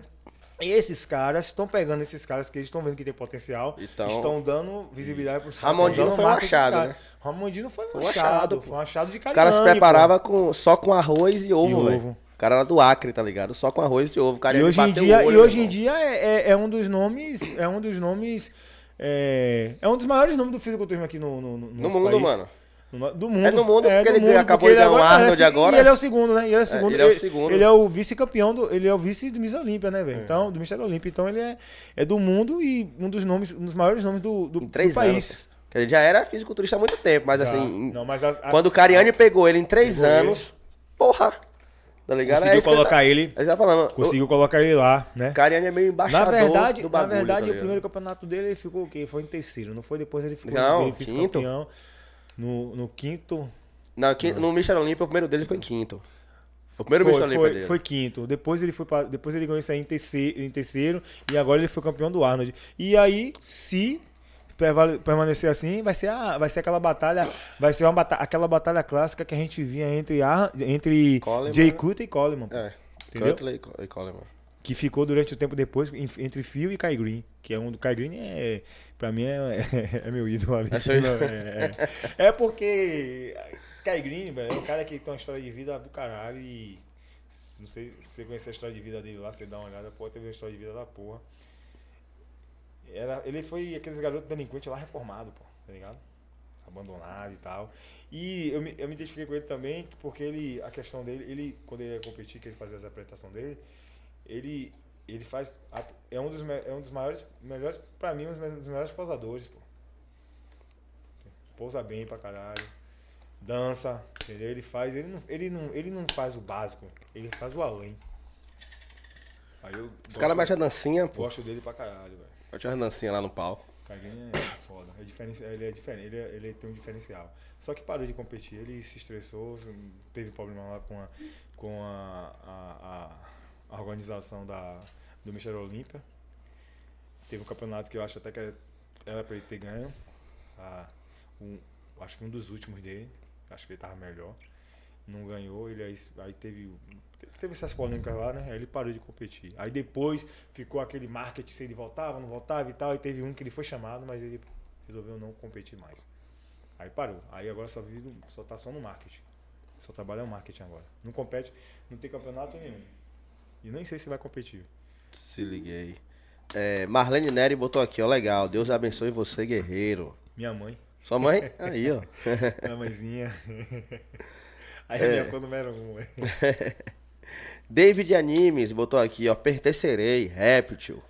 Esses caras estão pegando esses caras que eles estão vendo que tem potencial, Então- estão dando visibilidade para os Ramondino foi um achado, né? Ramondino foi um Foi um achado, achado, foi um achado de O Cariani. cara se pô. preparava com, só com arroz e ovo, velho. O cara era do Acre, tá ligado? Só com arroz e ovo. O cara E hoje em o dia, olho, e hoje em dia é, é- é um dos nomes, é um dos nomes, é, é um dos maiores nomes do fisiculturismo aqui no, no, no No mundo, país. mano. No- Do mundo. É do mundo, porque do ele ganhou- acabou porque de ganhar ele o agora- Arnold é, agora. E ele é o segundo, né? Ele é o segundo. ele é o segundo. Ele é o vice-campeão, do, ele é o vice do Miss Olímpia, né, velho? Então, do Mister Olímpia. Então ele é, é do mundo e um dos nomes, um dos maiores nomes do, do, Em três do anos. país. Quer dizer, já era fisiculturista há muito tempo, mas Já. assim, não, mas a, a, quando o Cariani pegou ele em três Pegou ele. anos, porra, tá ligado? conseguiu isso que colocar ele ele, tá, ele tá falando. conseguiu colocar ele lá, né? O Cariani é meio Na embaixador verdade, do bagulho, na verdade tá o primeiro campeonato dele ele ficou o quê? Foi em terceiro, não foi depois ele ficou Não, ele quinto. campeão no, no quinto. Não, quin- no Mr. Olímpia, o primeiro dele foi em quinto. O primeiro Foi. Olímpia foi, dele. foi quinto. Depois ele foi pra, depois ele ganhou isso aí em terceiro, em terceiro e agora ele foi campeão do Arnold. E aí, se permanecer assim, vai ser a, vai ser aquela batalha, vai ser uma batalha, aquela batalha clássica que a gente via entre Ar, entre Coleman. Jay Cutler e Coleman, É, Entendeu? Cutler e Co- Coleman. que ficou durante o tempo depois entre Phil e Kai Green, que é um do Kai Green é Pra mim é, é, meu ídolo ali. É. Não, é, é. É porque Kai Green, velho, é um cara que tem uma história de vida do caralho e. Não sei se você conhecer a história de vida dele lá, você dá uma olhada, pode ter uma história de vida da porra. Era, ele foi aqueles garotos delinquentes lá reformado, pô, tá ligado? Abandonado e tal. E eu me, eu me identifiquei com ele também, porque ele, a questão dele, ele, quando ele ia competir, que ele fazia as apresentações dele, ele, ele faz. É um dos, é um dos maiores, melhores, pra mim, um dos me- dos melhores posadores, pô. Pousa bem pra caralho. Dança, entendeu? Ele faz, ele não, ele não, ele não faz o básico, ele faz o além. Aí eu Os caras metem a dancinha, pô. gosto dele pra caralho, velho. Mete uma dancinha lá no palco. Caguinho é foda. É ele é diferente, ele, é- ele tem um diferencial. Só que parou de competir, ele se estressou, teve problema lá com a, com a, a, a- a organização da, do Mister Olímpia. Teve um campeonato que eu acho até que era pra ele ter ganho. Ah, um- acho que um dos últimos dele. Acho que ele tava melhor. Não ganhou, ele aí, aí teve, teve essas polêmicas lá, né? Aí ele parou de competir. Aí depois ficou aquele marketing se ele voltava, não voltava e tal. E teve um que ele foi chamado, mas ele resolveu não competir mais. Aí parou. Aí agora só vive, só tá só no marketing. Só trabalha no marketing agora. Não compete, não tem campeonato nenhum. E nem sei se vai competir. Se liguei. É, Marlene Neri botou aqui, ó, legal. Deus abençoe você, guerreiro. Minha mãe, Sua mãe? Aí, ó. minha mãezinha. Aí É. é minha fã número um, velho. David Animes botou aqui, ó. Pertencerei, réptil.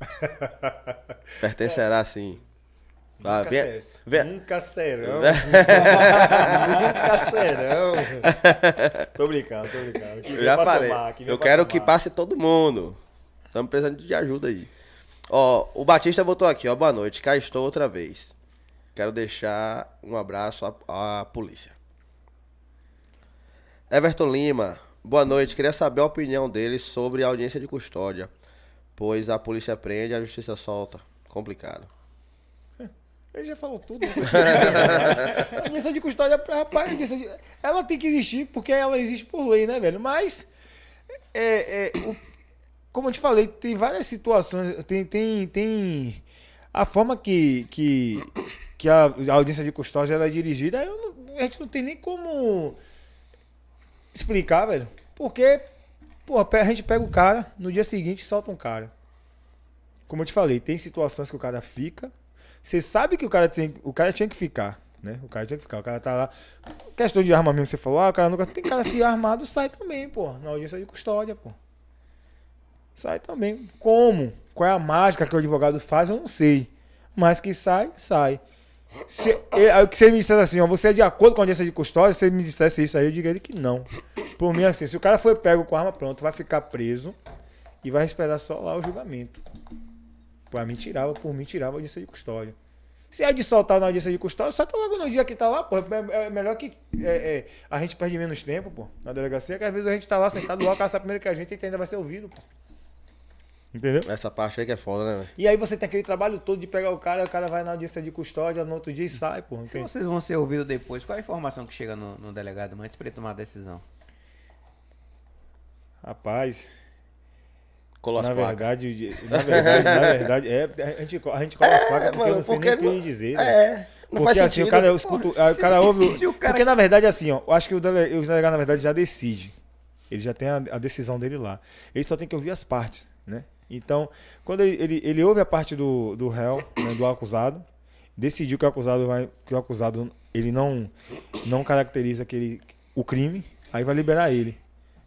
Pertencerá sim. Nunca, venha- ser- venha- nunca serão. nunca serão. tô brincando, tô brincando. Que Eu vem já falei. somar, que vem Eu quero somar. que passe todo mundo. Estamos precisando de ajuda aí. Ó, o Batista botou aqui, ó. Boa noite. Cá estou outra vez. Quero deixar um abraço à, à polícia. Everton Lima. Boa noite. Queria saber a opinião dele sobre a audiência de custódia. Pois a polícia prende a justiça solta. Complicado. Ele já falou tudo. a audiência de custódia, rapaz, de- ela tem que existir porque ela existe por lei, né, velho? Mas, é, é, o- como eu te falei, tem várias situações, tem, tem, tem a forma que, que, que a, a audiência de custódia ela é dirigida, não- a gente não tem nem como explicar, velho. Porque, pô, a gente pega o cara, no dia seguinte solta um cara. Como eu te falei, tem situações que o cara fica, você sabe que o cara tem, o cara tinha que ficar, né? O cara tinha que ficar, o cara tá lá. Questão de arma mesmo, você falou, ah, o cara nunca tem cara que armado sai também, pô, na audiência de custódia, pô. Sai também. Como? Qual é a mágica que o advogado faz, eu não sei. Mas que sai, sai. Se, e- aí, que ele me dissesse assim, ó, você é de acordo com a audiência de custódia, se ele me dissesse isso aí, eu diria que não. Por mim, assim, se o cara foi pego com arma pronta, vai ficar preso e vai esperar só lá o julgamento. Pra mim tirava, por mim tirava a audiência de custódia. Se é de soltar na audiência de custódia, solta logo no dia que tá lá, pô. É, é melhor que é, é, a gente perde menos tempo, pô, na delegacia, que às vezes a gente tá lá sentado lá, sabe primeiro que a gente ainda vai ser ouvido, pô. Entendeu? Essa parte aí que é foda, né, velho? E aí você tem aquele trabalho todo de pegar o cara, o cara vai na audiência de custódia, no outro dia e sai, pô. Se vocês vão ser ouvidos depois, qual a informação que chega no, no delegado antes pra ele tomar a decisão? Rapaz, Colou as na placas. verdade, de- na verdade, na verdade, é, a gente, a gente cola as placas porque eu não sei porque nem o que dizer. É, não Porque faz assim, sentido. o cara, eu escuto, Porra, o cara se- ouve. se o cara- Porque na verdade, assim, ó, eu acho que o dele- o delegado, na verdade, já decide. Ele já tem a, a decisão dele lá. Ele só tem que ouvir as partes, né? Então, quando ele, ele, ele ouve a parte do, do réu, né, do acusado, decidiu que o acusado vai. Que o acusado ele não, não caracteriza aquele, o crime, aí vai liberar ele.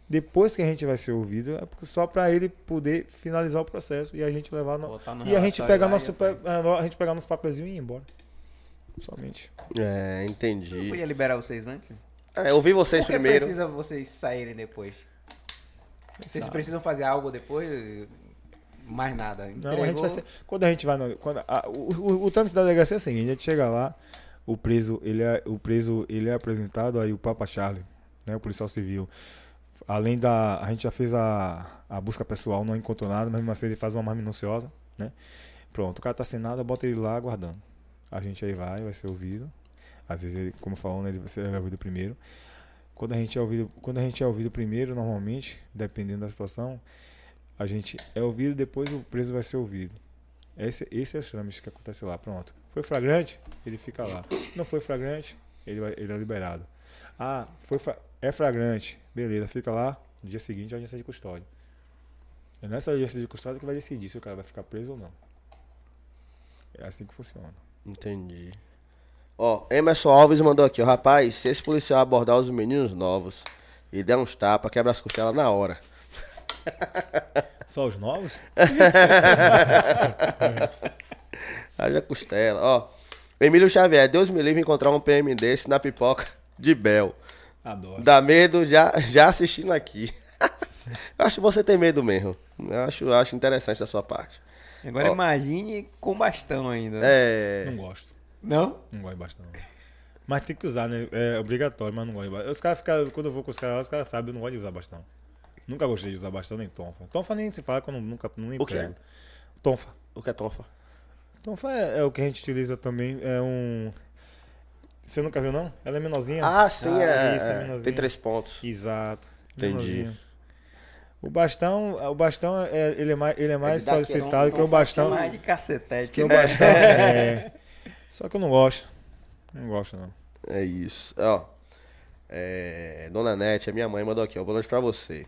Depois que a gente vai ser ouvido, é só para ele poder finalizar o processo e a gente levar no, e a gente pegar nosso e pe- a gente pegar nosso papelzinho e ir embora. Somente. É, entendi. podia liberar vocês antes? É, eu ouvi vocês Por que primeiro. precisa vocês saírem depois? Vocês precisam fazer algo depois? Mais nada. Não, Entregou, a gente vai ser, quando a gente vai no, quando a- o, o, o trâmite da delegacia é o seguinte, a gente chega lá, o preso, ele é, o preso, ele é apresentado aí o Papa Charlie, né, o policial civil. Além da, a gente já fez a, a busca pessoal, não encontrou nada, mas mesmo assim ele faz uma mais minuciosa, né? Pronto, o cara tá sem nada, bota ele lá aguardando. A gente aí vai, vai ser ouvido. Às vezes, ele, como falou, né, ele vai ser ouvido primeiro. Quando a gente é ouvido, quando a gente é ouvido primeiro, normalmente, dependendo da situação, a gente é ouvido, depois o preso vai ser ouvido. Esse, esse é o trâmite que acontece lá. Pronto. Foi flagrante? Ele fica lá. Não foi flagrante? Ele, vai, ele é liberado. Ah, foi é flagrante. Beleza, fica lá. No dia seguinte é audiência de custódia. É nessa audiência de custódia que vai decidir se o cara vai ficar preso ou não. É assim que funciona. Entendi. Ó, Emerson Alves mandou aqui, ó. Rapaz, se esse policial abordar os meninos novos e der uns tapas, quebra as costelas na hora. Só os novos? Haja costela, ó. Emílio Xavier, Deus me livre encontrar um PM desse na pipoca de Bel. Adoro. Dá medo já, já assistindo aqui. Eu acho que você tem medo mesmo. Eu acho, acho interessante da sua parte. Agora Ó. imagine com bastão ainda. É. Não gosto. Não? Não gosto de bastão. Mas tem que usar, né? É obrigatório, mas não gosto de bastão. Os caras ficam, quando eu vou com os caras, os caras sabem, eu não gosto de usar bastão. Nunca gostei de usar bastão nem tonfa. Tonfa nem se fala que eu não- nunca nem O quê? pego. Tonfa. O que é tonfa? Tonfa é, é o que a gente utiliza também. É um. Você nunca viu, não? Ela é menorzinha. Ah, sim, Ah, é. isso, é é. Tem três pontos. Exato. Entendi. Menorzinha. O bastão, o bastão é, ele é mais, ele é mais aquele- solicitado que o bastão. Mais de cacetete. Que o né? bastão é. Só que eu não gosto. Não gosto, não. É isso. Ó. É, Dona Nete, a minha mãe, mandou aqui, ó. Boa noite pra você.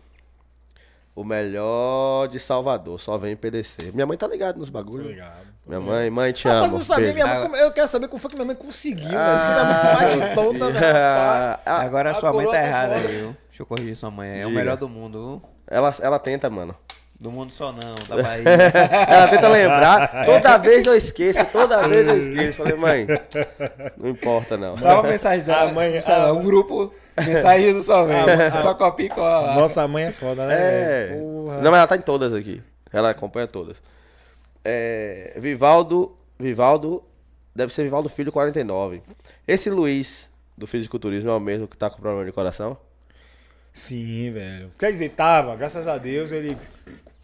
O melhor de Salvador, só vem em PDC. Minha mãe tá ligada nos bagulhos. Obrigado. Minha mãe, mãe, te Rapaz, amo. não sabia, minha mãe, como- eu quero saber como foi que minha mãe conseguiu, velho. Porque minha mãe se bate toda, velho. rapaz. Ah, Agora a sua mãe tá errada aí, viu? Deixa eu corrigir sua mãe. É o Diga. melhor do mundo, viu? ela, ela tenta, mano. Do mundo só não, da Bahia. Ela tenta lembrar. Toda vez eu esqueço, toda vez eu esqueço. Falei, mãe, não importa não. Salva a mensagem dela. A mãe- sei lá, um grupo, mensagem do só vem. A- a- Só copia e cola. Nossa mãe é foda, né? É. Não, mas ela tá em todas aqui. Ela acompanha todas. É, Vivaldo. Vivaldo. Deve ser Vivaldo Filho 49. Esse Luiz do fisiculturismo é o mesmo que tá com problema de coração? Sim, velho. Quer dizer, tava, graças a Deus, ele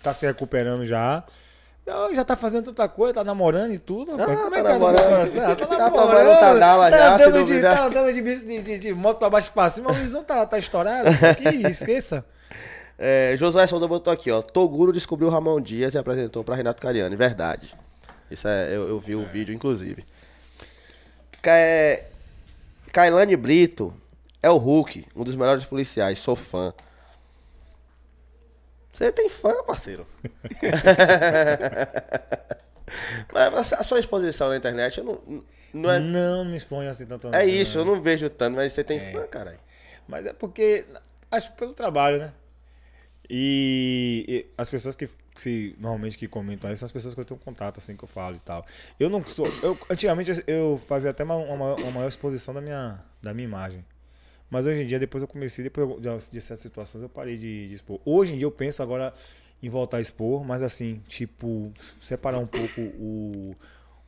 tá se recuperando já. Já tá fazendo tanta coisa, tá namorando e tudo. Ah, Como tá é que namorando. tá namorando? Ah, Tá Tá namorando. já, tá se andando de, duvidar. tá andando de, de, de, de moto pra baixo e pra cima, o Luizão tá, tá estourado. Que esqueça. É, Josué Souza botou aqui, ó. Toguro descobriu Ramon Dias e apresentou pra Renato Cariani. Verdade. Isso é, eu, eu vi o vídeo, inclusive. Ca- é, Kailane Brito é o Hulk, um dos melhores policiais. Sou fã. Você tem fã, parceiro? Mas a sua exposição na internet eu não, não é. Não me exponho assim tanto. É isso, eu não vejo tanto, mas você tem fã, caralho. Mas é porque, acho pelo trabalho, né? E, e as pessoas que se, normalmente que comentam aí são as pessoas que eu tenho contato, assim, que eu falo e tal. Eu não sou. Eu, antigamente eu- fazia até uma, uma, maior- uma maior exposição da minha, da minha imagem. Mas hoje em dia, depois eu comecei, depois de, certas situações, eu parei de, de expor. Hoje em dia eu penso agora em voltar a expor, mas assim, tipo, separar um pouco o,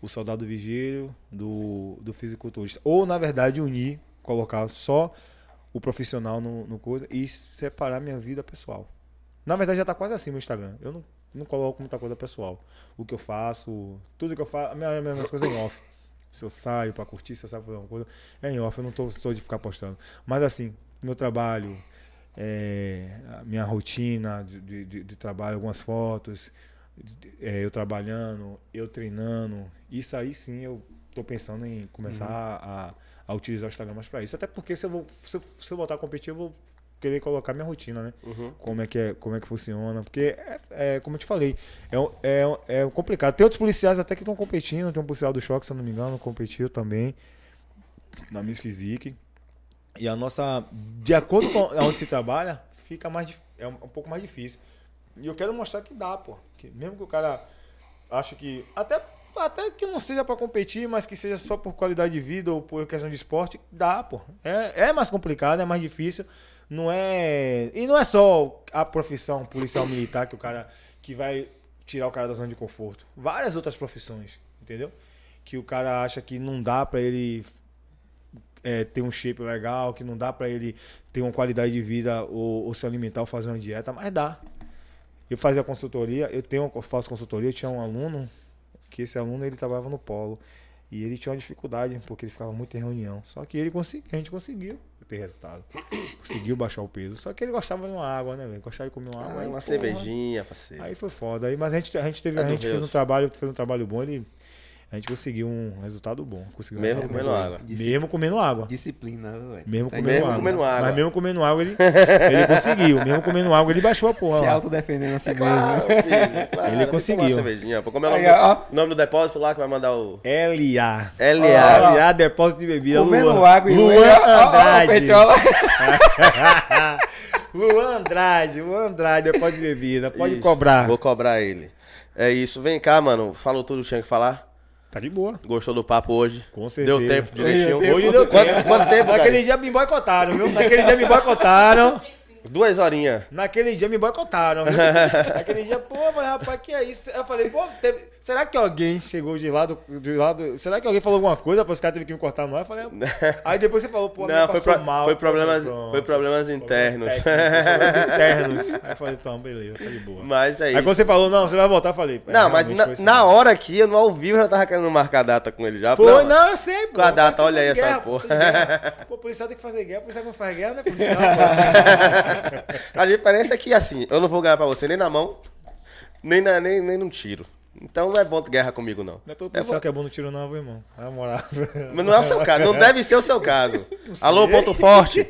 o soldado vigílio do, do fisiculturista. Ou, na verdade, unir, colocar só o profissional no, no coisa e separar minha vida pessoal. Na verdade, já tá quase assim no Instagram. Eu não, não coloco muita coisa pessoal. O que eu faço, tudo que eu faço, a minha, minha, minhas coisas em off. Se eu saio pra curtir, se eu saio pra fazer uma coisa, é em off. Eu não tô só de ficar postando. Mas assim, meu trabalho, é, minha rotina de, de- de- trabalho, algumas fotos, é, eu trabalhando, eu treinando. Isso aí sim eu tô pensando em começar a, a utilizar o Instagram mais para isso. Até porque se eu, vou, se, eu, se eu voltar a competir, eu vou querer colocar minha rotina, né? Como, é que é, como é que funciona. Porque, é, é, como eu te falei, é, é, é complicado. Tem outros policiais até que estão competindo. Tem um policial do choque, se eu não me engano, competiu também na Miss Physique. E a nossa, de acordo com onde se trabalha, fica mais é um, um pouco mais difícil. E eu quero mostrar que dá, pô. Que mesmo que o cara ache que até até que não seja pra competir, mas que seja só por qualidade de vida ou por questão de esporte, dá, pô. É, é mais complicado, é mais difícil. Não é e não é só a profissão policial militar que o cara que vai tirar o cara da zona de conforto. Várias outras profissões, entendeu? Que o cara acha que não dá pra ele é, ter um shape legal, que não dá pra ele ter uma qualidade de vida ou, ou se alimentar ou fazer uma dieta, mas dá. Eu fazia consultoria, eu tenho, faço consultoria, eu tinha um aluno, que esse aluno ele trabalhava no polo. E ele tinha uma dificuldade, porque ele ficava muito em reunião. Só que ele a gente conseguiu ter resultado. Conseguiu baixar o peso. Só que ele gostava de uma água, né, velho? Gostava de comer uma água. Ah, aí, uma porra, cervejinha, parceiro. Aí foi foda. Aí, mas a gente, a gente teve, É a gente fez um trabalho, fez um trabalho bom, ele, a gente conseguiu um resultado bom. Conseguiu Mesmo um comendo resultado água. bom. Mesmo comendo água. Disciplina, velho. Mesmo Tá comendo, Mesmo água. comendo água. Mas mesmo comendo água, ele, ele conseguiu. Mesmo comendo água, ele baixou a porra. Se autodefendendo assim Claro, mesmo. filho, claro, Ele conseguiu. uma cervejinha. Pô, Como é o nome, Aí, do, ó. nome do depósito lá que vai mandar o. LA. LA. LA, depósito de bebida. Comendo Luan. água e Luan Ó, ó, ó, Andrade. Petiola. Luan Andrade, Luan Andrade, depósito de bebida. Pode Isso, cobrar. Vou cobrar ele. É isso. Vem cá, mano. Falou tudo que tinha que falar. Tá de boa. Gostou do papo hoje? Com certeza. Deu tempo direitinho. Hoje deu Quanto, tempo. quanto tempo, Naquele dia me boicotaram, viu? Naquele dia me boicotaram. Duas horinhas. Naquele dia me boicotaram? Naquele dia, pô, mas rapaz, que é isso? Eu falei, pô, teve- será que alguém chegou de lado, de lado? Será que alguém falou alguma coisa? Depois os caras teve que me cortar no ar? Eu falei, aí depois você falou, pô, Não, foi, pro- mal. foi problemas, pronto. foi problemas internos. Problemas internos. Aí eu falei, então, beleza, tá de boa. Mas é Aí isso. quando você falou, não, você vai voltar, eu falei, Não, mas na, assim. na hora aqui, eu no ao vivo já tava querendo marcar data com ele já. Foi, não, eu sei, pô. Com a data, olha aí essa guerra, porra. tem guerra. Pô, policial tem que fazer guerra, policial que não faz guerra, não é policial. A diferença é que, assim, eu não vou ganhar pra você nem na mão, nem, na, nem, nem num tiro. Então não é bom guerra comigo, não. Não é todo É bom- que é bom no tiro, não, meu irmão. Na moral. Mas não é o seu caso, não deve ser o seu caso. Alô, ponto forte.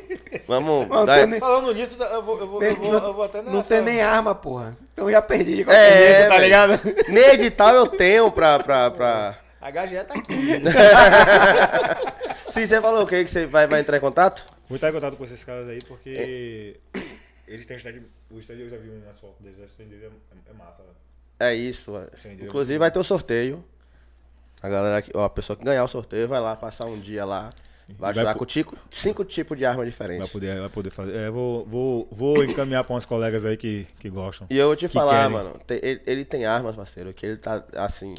Vamos. Não dar- nem- Falando nisso, eu vou, eu vou, eu vou, eu vou até Não nessa- tem nem arma, porra. Então já perdi É, jeito, tá ligado? Nem edital eu tenho pra. pra, pra... A HGE tá aqui. Se você falou o quê? Que você vai, vai entrar em contato? Vou estar em contato com esses caras aí, porque eles têm stand. O stand eu já vi nas fotos deles, o stand é, é massa, velho. É isso. é. Inclusive vai ter o sorteio. A galera, que- ó, a pessoa que ganhar o sorteio vai lá passar um dia lá. Vai Vai jogar com tico, cinco tipos de arma Vai diferentes. poder, vai poder fazer. É, vou, vou, vou encaminhar pra uns colegas aí que, que gostam. E eu vou te falar, querem. mano, te- ele, ele tem armas, parceiro, que ele tá, assim,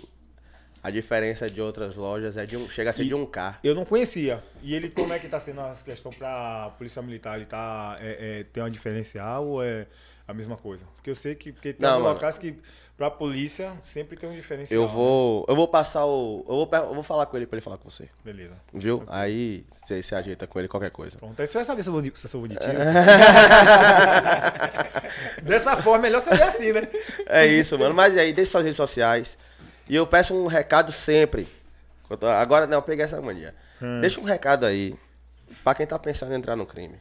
a diferença de outras lojas é de um, chega a ser E- de um K. Eu não conhecia. E ele, como é que tá sendo a questão pra polícia militar? Ele tá. É, é, tem uma diferencial ou é a mesma coisa? Porque eu sei que porque tem Não, locais que pra polícia sempre tem um diferencial. Eu vou, eu vou passar o, eu vou, eu vou falar com ele pra ele falar com você, né? Beleza. viu? Aí você se ajeita com ele qualquer coisa. Pronto, aí você vai saber se eu, vou, se eu sou bonitinho. Dessa forma, melhor saber assim, né? É isso, mano. Mas aí, deixa suas redes sociais. E eu peço um recado sempre. Agora não, eu peguei essa mania. Hum. Deixa um recado aí pra quem tá pensando em entrar no crime.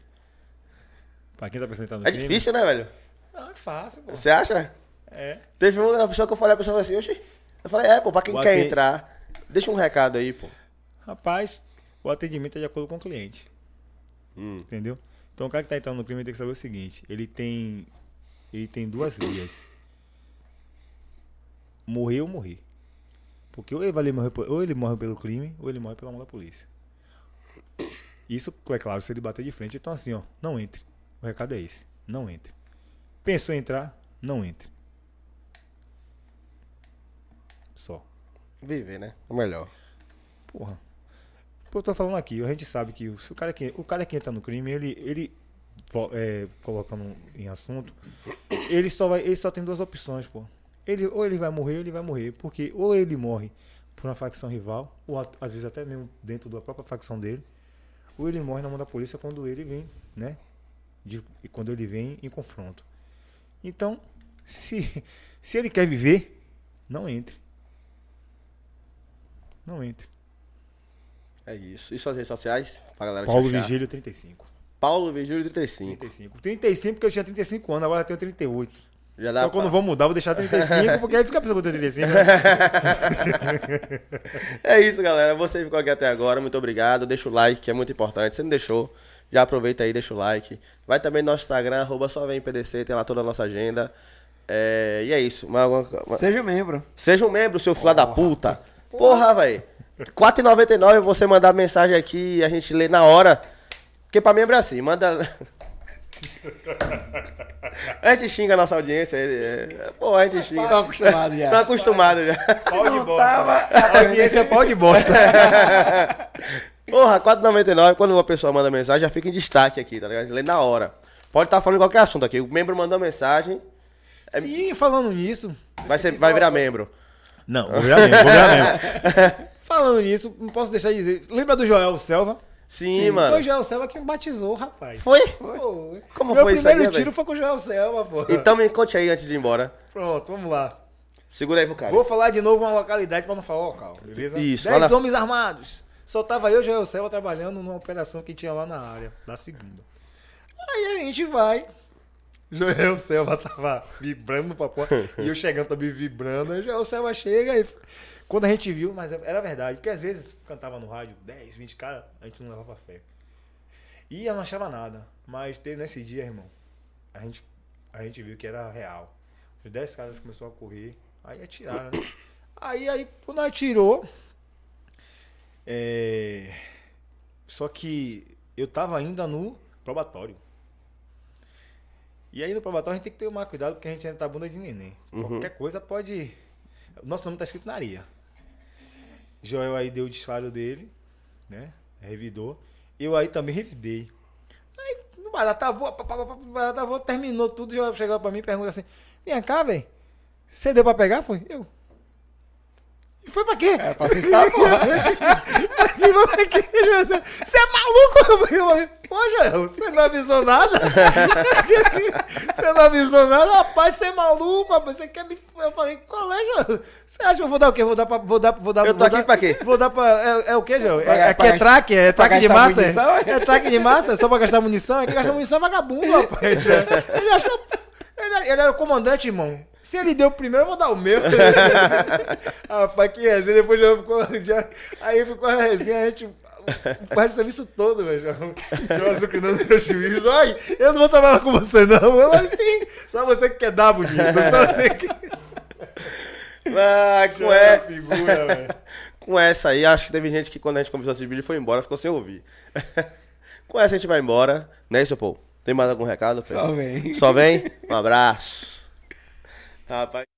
Pra quem tá apresentando É difícil, né, velho? Não, é fácil, pô. Você acha? É. Teve uma pessoa que eu falei, a pessoa falou assim, oxi. Eu falei, é, pô, pra quem O quer aten- entrar, deixa um recado aí, pô. Rapaz, o atendimento é de acordo com o cliente. Hum. Entendeu? Então o cara que tá entrando no crime tem que saber o seguinte: ele tem. Ele tem duas vias. Morrer ou morrer. Porque ou ele, vai morrer, ou ele morre pelo crime, ou ele morre pela mão da polícia. Isso, é claro, se ele bater de frente. Então, assim, ó, não entre. O recado é esse: não entre. Pensou em entrar? Não entre. Só. Viver, né? O melhor. Porra. Pô, eu tô falando aqui, a gente sabe que o, cara que, o cara que entra no crime, ele, ele é, colocando em assunto, ele só, vai, ele só tem duas opções, pô. Ele, ou ele vai morrer, ou ele vai morrer. Porque ou ele morre por uma facção rival, ou às vezes até mesmo dentro da própria facção dele, ou ele morre na mão da polícia quando ele vem, né? de- e quando ele vem em confronto. Então, se, se ele quer viver, não entre. Não entre. É isso. E suas redes sociais? Pra galera Paulo? Vigílio, 35. Paulo Vigílio 35. 35. 35 porque eu tinha 35 anos, agora eu tenho 38. Já dá Só quando pra- vou mudar, vou deixar 35, porque aí fica a pessoa com 35. né? É isso, galera. Você ficou aqui até agora. Muito obrigado. Deixa o like, que é muito importante. Se não deixou, já aproveita aí, deixa o like. Vai também no nosso Instagram, arroba só vem PDC, tem lá toda a nossa agenda. É, E é isso. Mais alguma co- Seja membro. Seja um membro, seu filho da puta. Porra, velho. R$4,99 você mandar mensagem aqui e a gente lê na hora. Porque pra membro é assim, manda. A gente xinga a nossa audiência. ele- é- Pô, a gente xinga. Tô acostumado já. Tô acostumado já. Pau de bosta. tava- A audiência é pau de bosta. Porra, R$4,99, quando uma pessoa manda mensagem, já fica em destaque aqui, tá ligado? Lê na hora. Pode estar falando de qualquer assunto aqui. O membro mandou mensagem, Sim, falando nisso. vai, ser, vai virar membro. Não, vou virar mesmo, vou virar mesmo. Falando nisso, não posso deixar de dizer. Lembra do Joel Selva? Sim, mano. Foi o Joel Selva que me batizou, rapaz. Foi? Foi. Como Meu foi isso primeiro aí, tiro velho? foi com o Joel Selva, pô. Então me conte aí antes de ir embora. Pronto, vamos lá. Segura aí pro cara. Vou falar de novo uma localidade pra não falar o local, beleza? Isso, Dez na- homens armados. Só tava eu e o Joel Selva trabalhando numa operação que tinha lá na área, da segunda. Aí a gente vai. Joel Selva tava vibrando pra porra. e eu chegando também vibrando. Aí o Joel Selva chega e. Quando a gente viu, mas era verdade, porque às vezes cantava no rádio 10, 20 caras, a gente não levava fé. E eu não achava nada. Mas teve nesse dia, irmão, a gente, a gente viu que era real. Os 10 caras começaram a correr, aí atiraram, né? Aí, aí, quando atirou. É... Só que eu tava ainda no probatório. E aí no probatório a gente tem que ter mais cuidado porque a gente ainda tá bunda de neném. Qualquer coisa pode. O nosso nome tá escrito na areia. Joel aí deu o disparo dele, né? Revidou. Eu aí também revidei. Aí no barata voa, pá, pá, pá, pá, barata voa, terminou tudo. Joel chegou pra mim e pergunta assim: Vem cá, velho. Você deu pra pegar? Foi? Eu. E foi pra quê? É pra assustar, porra. E pra quê, Joel? Você é maluco? Eu falei, Pô, Joel, você não avisou nada? Você não avisou nada? Rapaz, você é maluco? Rapaz, você quer me. Eu falei, qual é, Joel? Você acha que eu vou dar o quê? Vou dar pra. Vou dar, vou dar, Eu tô vou aqui dar- pra quê? Vou dar pra. É, é o quê, Joel? É, aqui é traque? É traque de gastar massa? munição, É, é? é traque de massa? É só pra gastar munição? É que gastar munição é vagabundo, rapaz. Ele achou. Ele, ele era o comandante, irmão. Se ele deu o primeiro, eu vou dar o meu. Rapaz, que resenha. Depois já ficou. Já, aí ficou a resenha, a gente. Faz o serviço todo, velho. Já azucrinando meu juízo. Ai, eu não vou trabalhar com você, não. Eu assim. Só você que quer dar bonito. Só você que. Ah, com, é é, figura, velho. com essa aí, acho que teve gente que quando a gente começou a assistir vídeo foi embora, ficou sem ouvir. com essa a gente vai embora. Né, seu Paul? Tem mais algum recado? Fê? Só vem. Só vem? Um abraço. Rapaz.